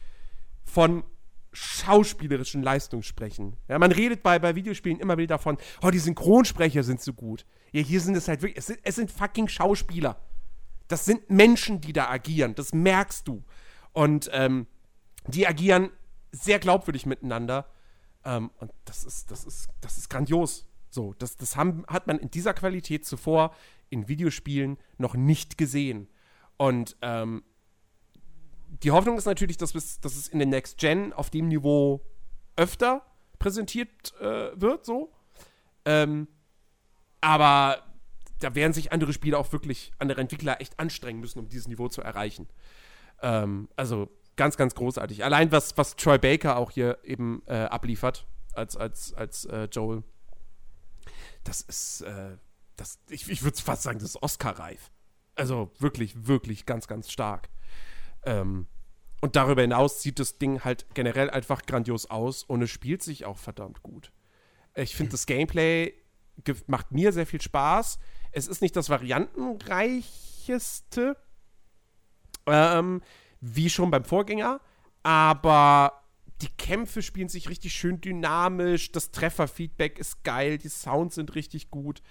von schauspielerischen Leistung sprechen. Ja, man redet bei, bei Videospielen immer wieder davon, oh, die Synchronsprecher sind so gut. Ja, hier sind es halt wirklich, es sind, es sind fucking Schauspieler. Das sind Menschen, die da agieren. Das merkst du. Und ähm, die agieren sehr glaubwürdig miteinander. Ähm, und das ist, das ist, das ist grandios. So, das, das haben, hat man in dieser Qualität zuvor in Videospielen noch nicht gesehen. Und ähm, die Hoffnung ist natürlich, dass, dass es in der Next Gen auf dem Niveau öfter präsentiert äh, wird, so. Ähm, aber da werden sich andere Spieler auch wirklich, andere Entwickler echt anstrengen müssen, um dieses Niveau zu erreichen. Ähm, also ganz, ganz großartig. Allein was, was Troy Baker auch hier eben äh, abliefert als, als, als äh, Joel, das ist, äh, das, ich, ich würde fast sagen, das ist Oscar-reif. Also wirklich, wirklich ganz, ganz stark. Ähm, und darüber hinaus sieht das Ding halt generell einfach grandios aus und es spielt sich auch verdammt gut. Ich finde, das Gameplay macht mir sehr viel Spaß. Es ist nicht das variantenreicheste, ähm, wie schon beim Vorgänger, aber die Kämpfe spielen sich richtig schön dynamisch, das Trefferfeedback ist geil, die Sounds sind richtig gut.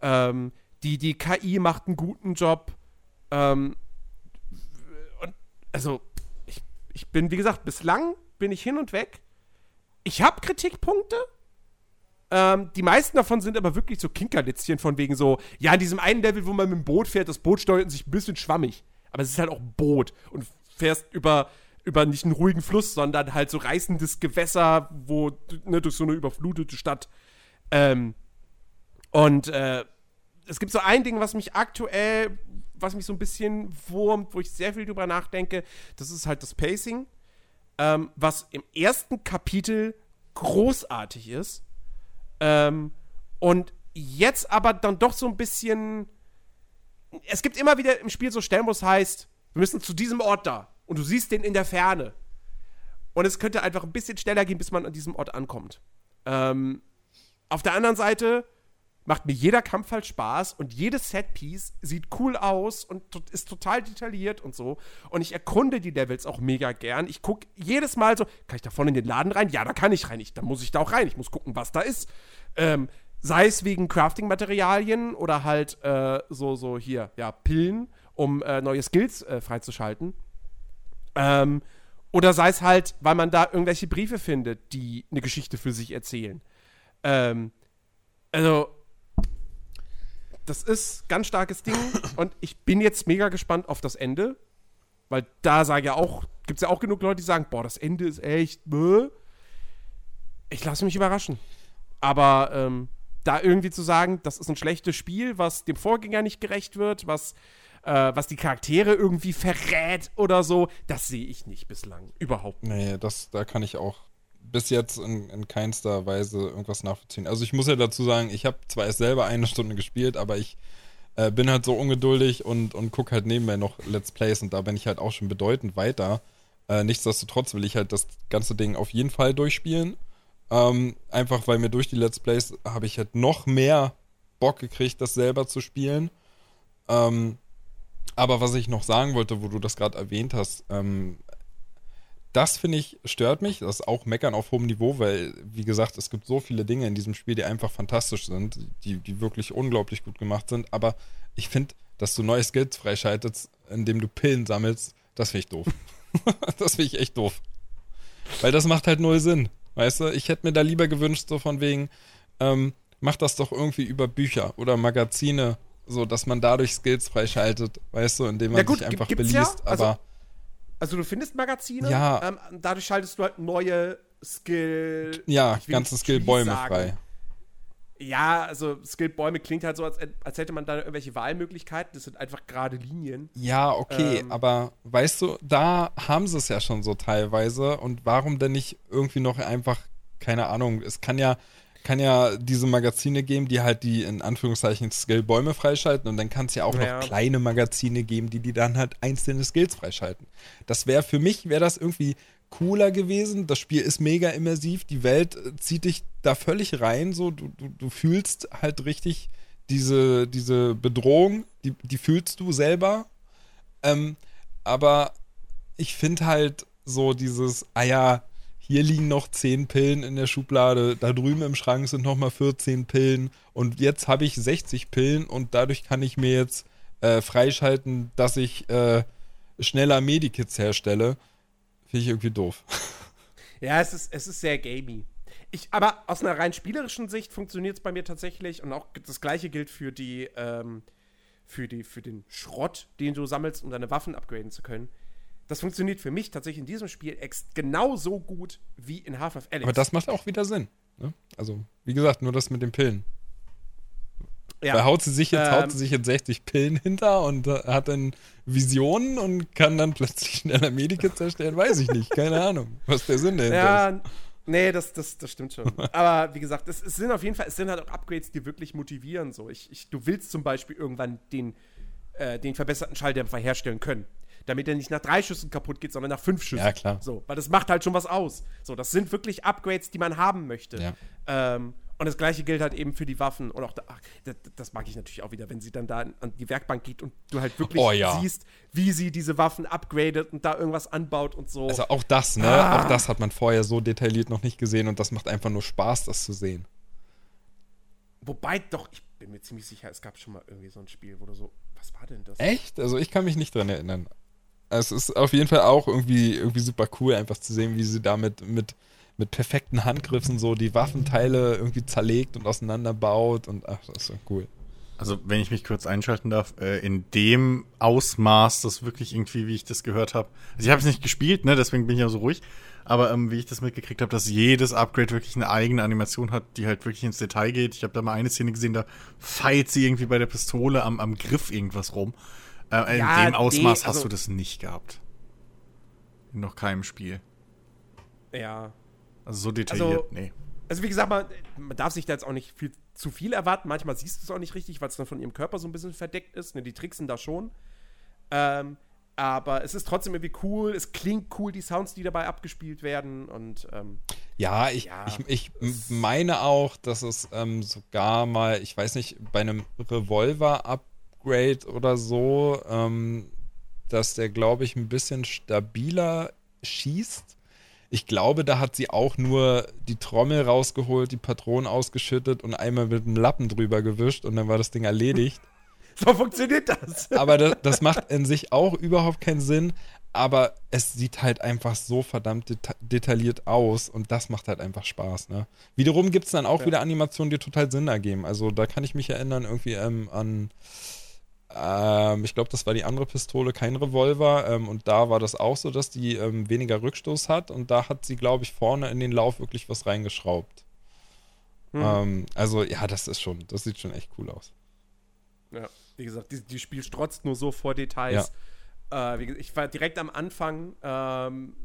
Ähm, die, die KI macht einen guten Job. Ähm, also, ich, ich bin, wie gesagt, bislang bin ich hin und weg. Ich habe Kritikpunkte. Ähm, die meisten davon sind aber wirklich so Kinkerlitzchen von wegen so, ja, in diesem einen Level, wo man mit dem Boot fährt, das Boot steuert sich ein bisschen schwammig. Aber es ist halt auch ein Boot und fährst über, über nicht einen ruhigen Fluss, sondern halt so reißendes Gewässer, wo, ne, durch so eine überflutete Stadt. Ähm, und äh, es gibt so ein Ding, was mich aktuell, was mich so ein bisschen wurmt, wo ich sehr viel drüber nachdenke. Das ist halt das Pacing, ähm, was im ersten Kapitel großartig ist. Ähm, und jetzt aber dann doch so ein bisschen. Es gibt immer wieder im Spiel so Stellen, wo es heißt, wir müssen zu diesem Ort da. Und du siehst den in der Ferne. Und es könnte einfach ein bisschen schneller gehen, bis man an diesem Ort ankommt. Ähm, auf der anderen Seite macht mir jeder Kampf halt Spaß und jedes Setpiece sieht cool aus und ist total detailliert und so. Und ich erkunde die Levels auch mega gern. Ich gucke jedes Mal so, kann ich da vorne in den Laden rein? Ja, da kann ich rein. Ich, dann muss ich da auch rein. Ich muss gucken, was da ist. Ähm, sei es wegen Crafting-Materialien oder halt äh, so, so hier, ja, Pillen, um äh, neue Skills äh, freizuschalten. Ähm, oder sei es halt, weil man da irgendwelche Briefe findet, die eine Geschichte für sich erzählen. Ähm, also, das ist ganz starkes Ding und ich bin jetzt mega gespannt auf das Ende, weil da sage ja auch, gibt es ja auch genug Leute, die sagen, boah, das Ende ist echt, bäh. ich lasse mich überraschen. Aber ähm, da irgendwie zu sagen, das ist ein schlechtes Spiel, was dem Vorgänger nicht gerecht wird, was, äh, was die Charaktere irgendwie verrät oder so, das sehe ich nicht bislang. Überhaupt nicht. Nee, das, da kann ich auch bis jetzt in, in keinster Weise irgendwas nachvollziehen. Also ich muss ja dazu sagen, ich habe zwar erst selber eine Stunde gespielt, aber ich äh, bin halt so ungeduldig und, und gucke halt nebenbei noch Let's Plays und da bin ich halt auch schon bedeutend weiter. Äh, nichtsdestotrotz will ich halt das ganze Ding auf jeden Fall durchspielen. Ähm, einfach weil mir durch die Let's Plays habe ich halt noch mehr Bock gekriegt, das selber zu spielen. Ähm, aber was ich noch sagen wollte, wo du das gerade erwähnt hast, ähm, das finde ich, stört mich. Das ist auch Meckern auf hohem Niveau, weil, wie gesagt, es gibt so viele Dinge in diesem Spiel, die einfach fantastisch sind, die, die wirklich unglaublich gut gemacht sind. Aber ich finde, dass du neue Skills freischaltest, indem du Pillen sammelst, das finde ich doof. *laughs* das finde ich echt doof. Weil das macht halt null Sinn. Weißt du, ich hätte mir da lieber gewünscht, so von wegen, ähm, mach das doch irgendwie über Bücher oder Magazine, so dass man dadurch Skills freischaltet, weißt du, indem man ja gut, sich einfach beliest. Ja? Also, aber also du findest Magazine, ja. Ähm, dadurch schaltest du halt neue Skill. Ja, ganze Skillbäume frei. Ja, also Skilled-Bäume klingt halt so, als, als, hätte man da irgendwelche Wahlmöglichkeiten. Das sind einfach gerade Linien. Ja, okay, ähm, aber weißt du, da haben sie es ja schon so teilweise. Und warum denn nicht irgendwie noch einfach, keine Ahnung, es kann ja, kann ja diese Magazine geben, die halt die in Anführungszeichen Skill-Bäume freischalten. Und dann kann es ja auch ja. noch kleine Magazine geben, die die dann halt einzelne Skills freischalten. Das wäre für mich, wäre das irgendwie cooler gewesen. Das Spiel ist mega immersiv. Die Welt äh, zieht dich da völlig rein. So, du, du, du fühlst halt richtig diese, diese Bedrohung, die, die fühlst du selber. Ähm, aber ich finde halt so dieses, ah ja, hier liegen noch 10 Pillen in der Schublade, da drüben im Schrank sind nochmal 14 Pillen und jetzt habe ich 60 Pillen und dadurch kann ich mir jetzt äh, freischalten, dass ich äh, schneller Medikits herstelle. Finde ich irgendwie doof. *laughs* Ja, es ist, es ist sehr gamey. Ich, aber aus einer rein spielerischen Sicht funktioniert es bei mir tatsächlich und auch das gleiche gilt für die, ähm, für die, für den Schrott, den du sammelst, um deine Waffen upgraden zu können. Das funktioniert für mich tatsächlich in diesem Spiel genauso gut wie in Half-Life Alex. Aber das macht auch wieder Sinn. Ne? Also, wie gesagt, nur das mit den Pillen. Ja. Da haut sie sich jetzt, ähm, haut sie sich jetzt 60 Pillen hinter und äh, hat dann Visionen und kann dann plötzlich schneller Medikits erstellen, weiß ich nicht. Keine Ahnung, was der Sinn dahinter ja, ist. Nee, das, das, das stimmt schon. Aber wie gesagt, es, es, sind auf jeden Fall, es sind halt auch Upgrades, die wirklich motivieren. So. Ich, ich, du willst zum Beispiel irgendwann den, äh, den verbesserten Schalldämpfer herstellen können. Damit er nicht nach drei Schüssen kaputt geht, sondern nach fünf Schüssen. Ja, klar. So, weil das macht halt schon was aus. So, das sind wirklich Upgrades, die man haben möchte. Ja. Ähm, und das gleiche gilt halt eben für die Waffen. Und auch da, ach, das, das, mag ich natürlich auch wieder, wenn sie dann da an die Werkbank geht und du halt wirklich oh, ja. siehst, wie sie diese Waffen upgradet und da irgendwas anbaut und so. Also auch das, ne? Ah. Auch das hat man vorher so detailliert noch nicht gesehen und das macht einfach nur Spaß, das zu sehen. Wobei doch, ich bin mir ziemlich sicher, es gab schon mal irgendwie so ein Spiel, wo du so, was war denn das? Echt? Also ich kann mich nicht dran erinnern. Es ist auf jeden Fall auch irgendwie, irgendwie super cool, einfach zu sehen, wie sie damit mit mit perfekten Handgriffen so die Waffenteile irgendwie zerlegt und auseinanderbaut und ach, das ist so cool. Also, wenn ich mich kurz einschalten darf, äh, in dem Ausmaß, das wirklich irgendwie, wie ich das gehört habe. Also, ich habe es nicht gespielt, ne, deswegen bin ich ja so ruhig. Aber ähm, wie ich das mitgekriegt habe, dass jedes Upgrade wirklich eine eigene Animation hat, die halt wirklich ins Detail geht. Ich habe da mal eine Szene gesehen, da feilt sie irgendwie bei der Pistole am, am Griff irgendwas rum. Äh, ja, in dem Ausmaß nee, also, hast du das nicht gehabt. In noch keinem Spiel. Ja, also so detailliert, also, nee. Also wie gesagt, man, man, darf sich da jetzt auch nicht viel, zu viel erwarten. Manchmal siehst du es auch nicht richtig, weil es dann von ihrem Körper so ein bisschen verdeckt ist. Ne, die Tricks sind da schon. Ähm, aber es ist trotzdem irgendwie cool. Es klingt cool, die Sounds, die dabei abgespielt werden. Und ähm, ja, ich, ja, ich, ich meine auch, dass es ähm, sogar mal, ich weiß nicht, bei einem Revolver-Upgrade oder so, ähm, dass der, glaube ich, ein bisschen stabiler schießt ich glaube, da hat sie auch nur die Trommel rausgeholt, die Patronen ausgeschüttet und einmal mit einem Lappen drüber gewischt und dann war das Ding erledigt. *laughs* So funktioniert das. Aber das, das macht in sich auch überhaupt keinen Sinn. Aber es sieht halt einfach so verdammt deta detailliert aus und das macht halt einfach Spaß. Ne? Wiederum gibt es dann auch ja. wieder Animationen, die total Sinn ergeben. Also da kann ich mich erinnern irgendwie ähm, an ähm, ich glaube, das war die andere Pistole, kein Revolver. Ähm, und da war das auch so, dass die ähm, weniger Rückstoß hat. Und da hat sie, glaube ich, vorne in den Lauf wirklich was reingeschraubt. Hm. also, ja, das ist schon, das sieht schon echt cool aus. Ja, wie gesagt, die, die Spiel strotzt nur so vor Details. Ja. Äh, gesagt, ich war direkt am Anfang. Ähm,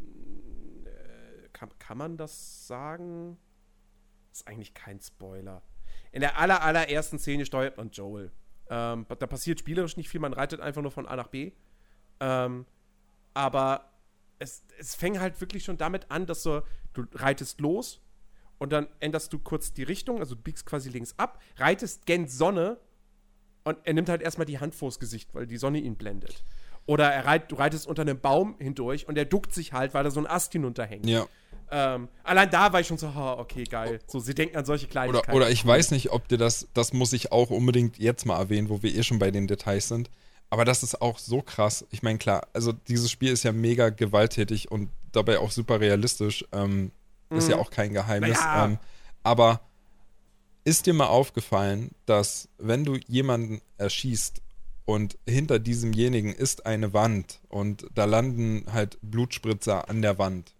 äh, kann, kann man das sagen? Das ist eigentlich kein Spoiler. In der aller, allerersten Szene steuert man Joel. Ähm, da passiert spielerisch nicht viel, man reitet einfach nur von A nach B. Ähm, aber es, es fängt halt wirklich schon damit an, dass du, du reitest los und dann änderst du kurz die Richtung, also du biegst quasi links ab, reitest gen Sonne und er nimmt halt erstmal die Hand vors Gesicht, weil die Sonne ihn blendet. Oder er reit, du reitest unter einem Baum hindurch und er duckt sich halt, weil da so ein Ast hinunterhängt. Ja. Ähm, allein da war ich schon so, oh, okay, geil. So, sie denken an solche Kleinigkeiten. Oder, oder ich weiß nicht, ob dir das, das muss ich auch unbedingt jetzt mal erwähnen, wo wir eh schon bei den Details sind. Aber das ist auch so krass. Ich meine, klar, also dieses Spiel ist ja mega gewalttätig und dabei auch super realistisch. Ähm, mhm. Ist ja mhm. auch kein Geheimnis. Ja. Ähm, aber ist dir mal aufgefallen, dass wenn du jemanden erschießt und hinter diesemjenigen ist eine Wand und da landen halt Blutspritzer an der Wand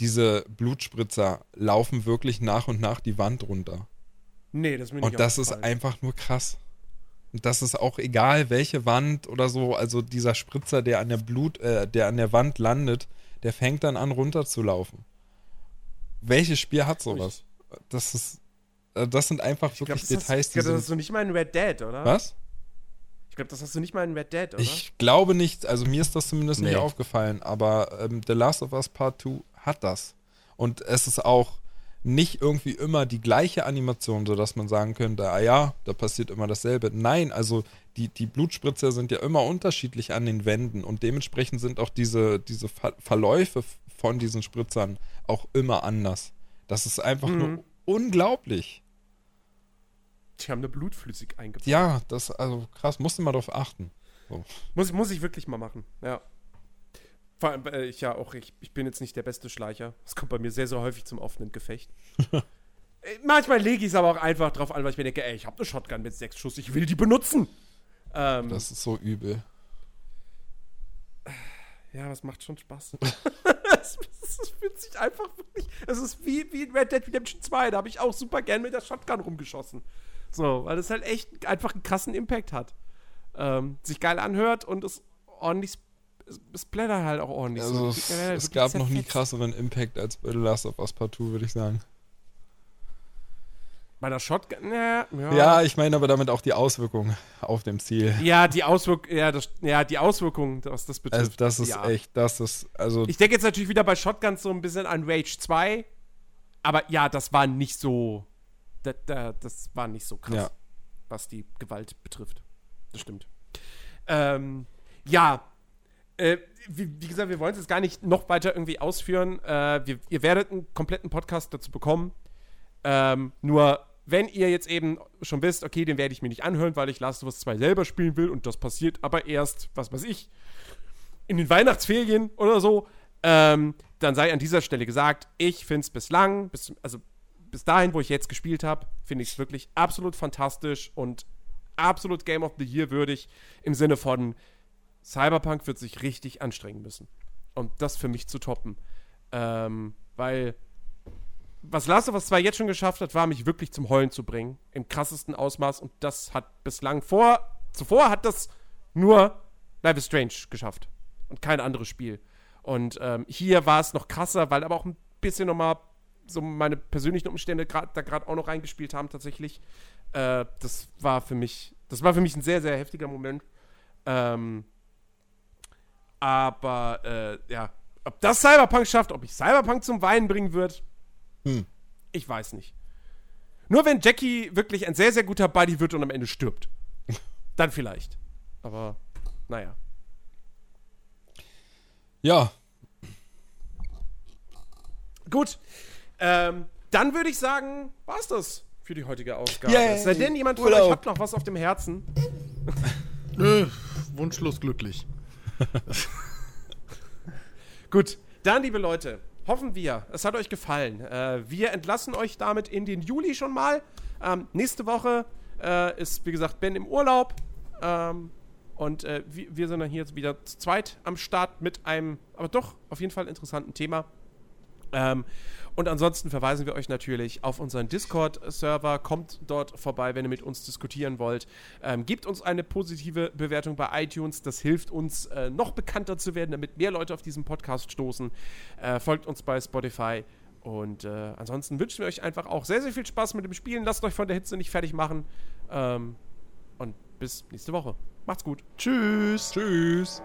diese Blutspritzer laufen wirklich nach und nach die Wand runter. Nee, das ist mir nicht Und das ist einfach nur krass. Und das ist auch egal, welche Wand oder so, also dieser Spritzer, der an der Blut, äh, der an der Wand landet, der fängt dann an runterzulaufen. Welches Spiel hat sowas? Das ist, äh, das sind einfach ich wirklich glaub, Details, die. Ich glaube, das hast du nicht mal in Red Dead, oder? Was? Ich glaube, das hast du nicht mal in Red Dead, oder? Ich glaube nicht, also mir ist das zumindest nee. nicht aufgefallen, aber ähm, The Last of Us Part 2 hat das. Und es ist auch nicht irgendwie immer die gleiche Animation, sodass man sagen könnte, ah ja, da passiert immer dasselbe. Nein, also die, die Blutspritzer sind ja immer unterschiedlich an den Wänden und dementsprechend sind auch diese, diese Ver Verläufe von diesen Spritzern auch immer anders. Das ist einfach mhm. nur unglaublich. Die haben eine Blutflüssig eingebaut. Ja, das, also krass, musst du mal drauf achten. So. Muss, muss ich wirklich mal machen, ja. Vor allem, äh, ich ja auch, ich, ich bin jetzt nicht der beste Schleicher. Das kommt bei mir sehr, sehr häufig zum offenen Gefecht. *laughs* Äh, manchmal lege ich es aber auch einfach drauf an, weil ich mir denke, ey, ich habe eine Shotgun mit sechs Schuss, ich will die benutzen. Ähm, das ist so übel. Ja, das macht schon Spaß. *laughs* es, es fühlt sich einfach wirklich. Es ist wie, wie in Red Dead Redemption 2. Da habe ich auch super gern mit der Shotgun rumgeschossen. So, weil es halt echt einfach einen krassen Impact hat. Ähm, sich geil anhört und es ordentlich es blättert halt auch ordentlich. Also so. es, es gab noch nie krasseren Impact als bei The Last of Us Part 2, würde ich sagen. Bei der Shotgun, ja. Ja, ja ich meine aber damit auch die Auswirkungen auf dem Ziel. Ja, die Auswirkungen, ja, ja, die Auswirkungen, was das betrifft. Also das ist ja. echt, das ist, also. Ich denke jetzt natürlich wieder bei Shotguns so ein bisschen an Rage 2, aber ja, das war nicht so, das, das war nicht so krass, ja. was die Gewalt betrifft. Das stimmt. Ähm, ja, äh, wie, wie, gesagt, wir wollen es jetzt gar nicht noch weiter irgendwie ausführen. Äh, wir, ihr werdet einen kompletten Podcast dazu bekommen. Ähm, nur, wenn ihr jetzt eben schon wisst, okay, den werde ich mir nicht anhören, weil ich Last of Us 2 selber spielen will und das passiert aber erst, was weiß ich, in den Weihnachtsferien oder so, ähm, dann sei an dieser Stelle gesagt, ich finde es bislang, bis, also bis dahin, wo ich jetzt gespielt habe, finde ich es wirklich absolut fantastisch und absolut Game of the Year würdig im Sinne von, Cyberpunk wird sich richtig anstrengen müssen. Um das für mich zu toppen. Ähm, weil was Last of Us 2 jetzt schon geschafft hat, war mich wirklich zum Heulen zu bringen. Im krassesten Ausmaß. Und das hat bislang vor, zuvor hat das nur Life is Strange geschafft. Und kein anderes Spiel. Und ähm, hier war es noch krasser, weil aber auch ein bisschen nochmal so meine persönlichen Umstände grad, da gerade auch noch reingespielt haben tatsächlich. Äh, das war für mich, das war für mich ein sehr, sehr heftiger Moment. Ähm, aber äh, ja, ob das Cyberpunk schafft, ob ich Cyberpunk zum Weinen bringen wird, hm. ich weiß nicht. Nur wenn Jackie wirklich ein sehr, sehr guter Buddy wird und am Ende stirbt. *laughs* Dann vielleicht. Aber, naja. Ja. Gut. Ähm, dann würde ich sagen, war's das für die heutige Ausgabe. Yay. Sei denn jemand von Urlaub. euch hat noch was auf dem Herzen. Nö, wunschlos glücklich. *laughs* Gut, dann, liebe Leute, hoffen wir, es hat euch gefallen. Äh, wir entlassen euch damit in den Juli schon mal. Ähm, nächste Woche äh, ist, wie gesagt, Ben im Urlaub. Ähm, und äh, wir, wir, sind dann hier jetzt wieder zu zweit am Start mit einem, aber doch auf jeden Fall interessanten Thema. Ähm, und ansonsten verweisen wir euch natürlich auf unseren Discord-Server. Kommt dort vorbei, wenn ihr mit uns diskutieren wollt. Ähm, gebt uns eine positive Bewertung bei iTunes. Das hilft uns, äh, noch bekannter zu werden, damit mehr Leute auf diesen Podcast stoßen. Äh, folgt uns bei Spotify. Und äh, ansonsten wünschen wir euch einfach auch sehr, sehr viel Spaß mit dem Spielen. Lasst euch von der Hitze nicht fertig machen. Ähm, und bis nächste Woche. Macht's gut. Tschüss. Tschüss.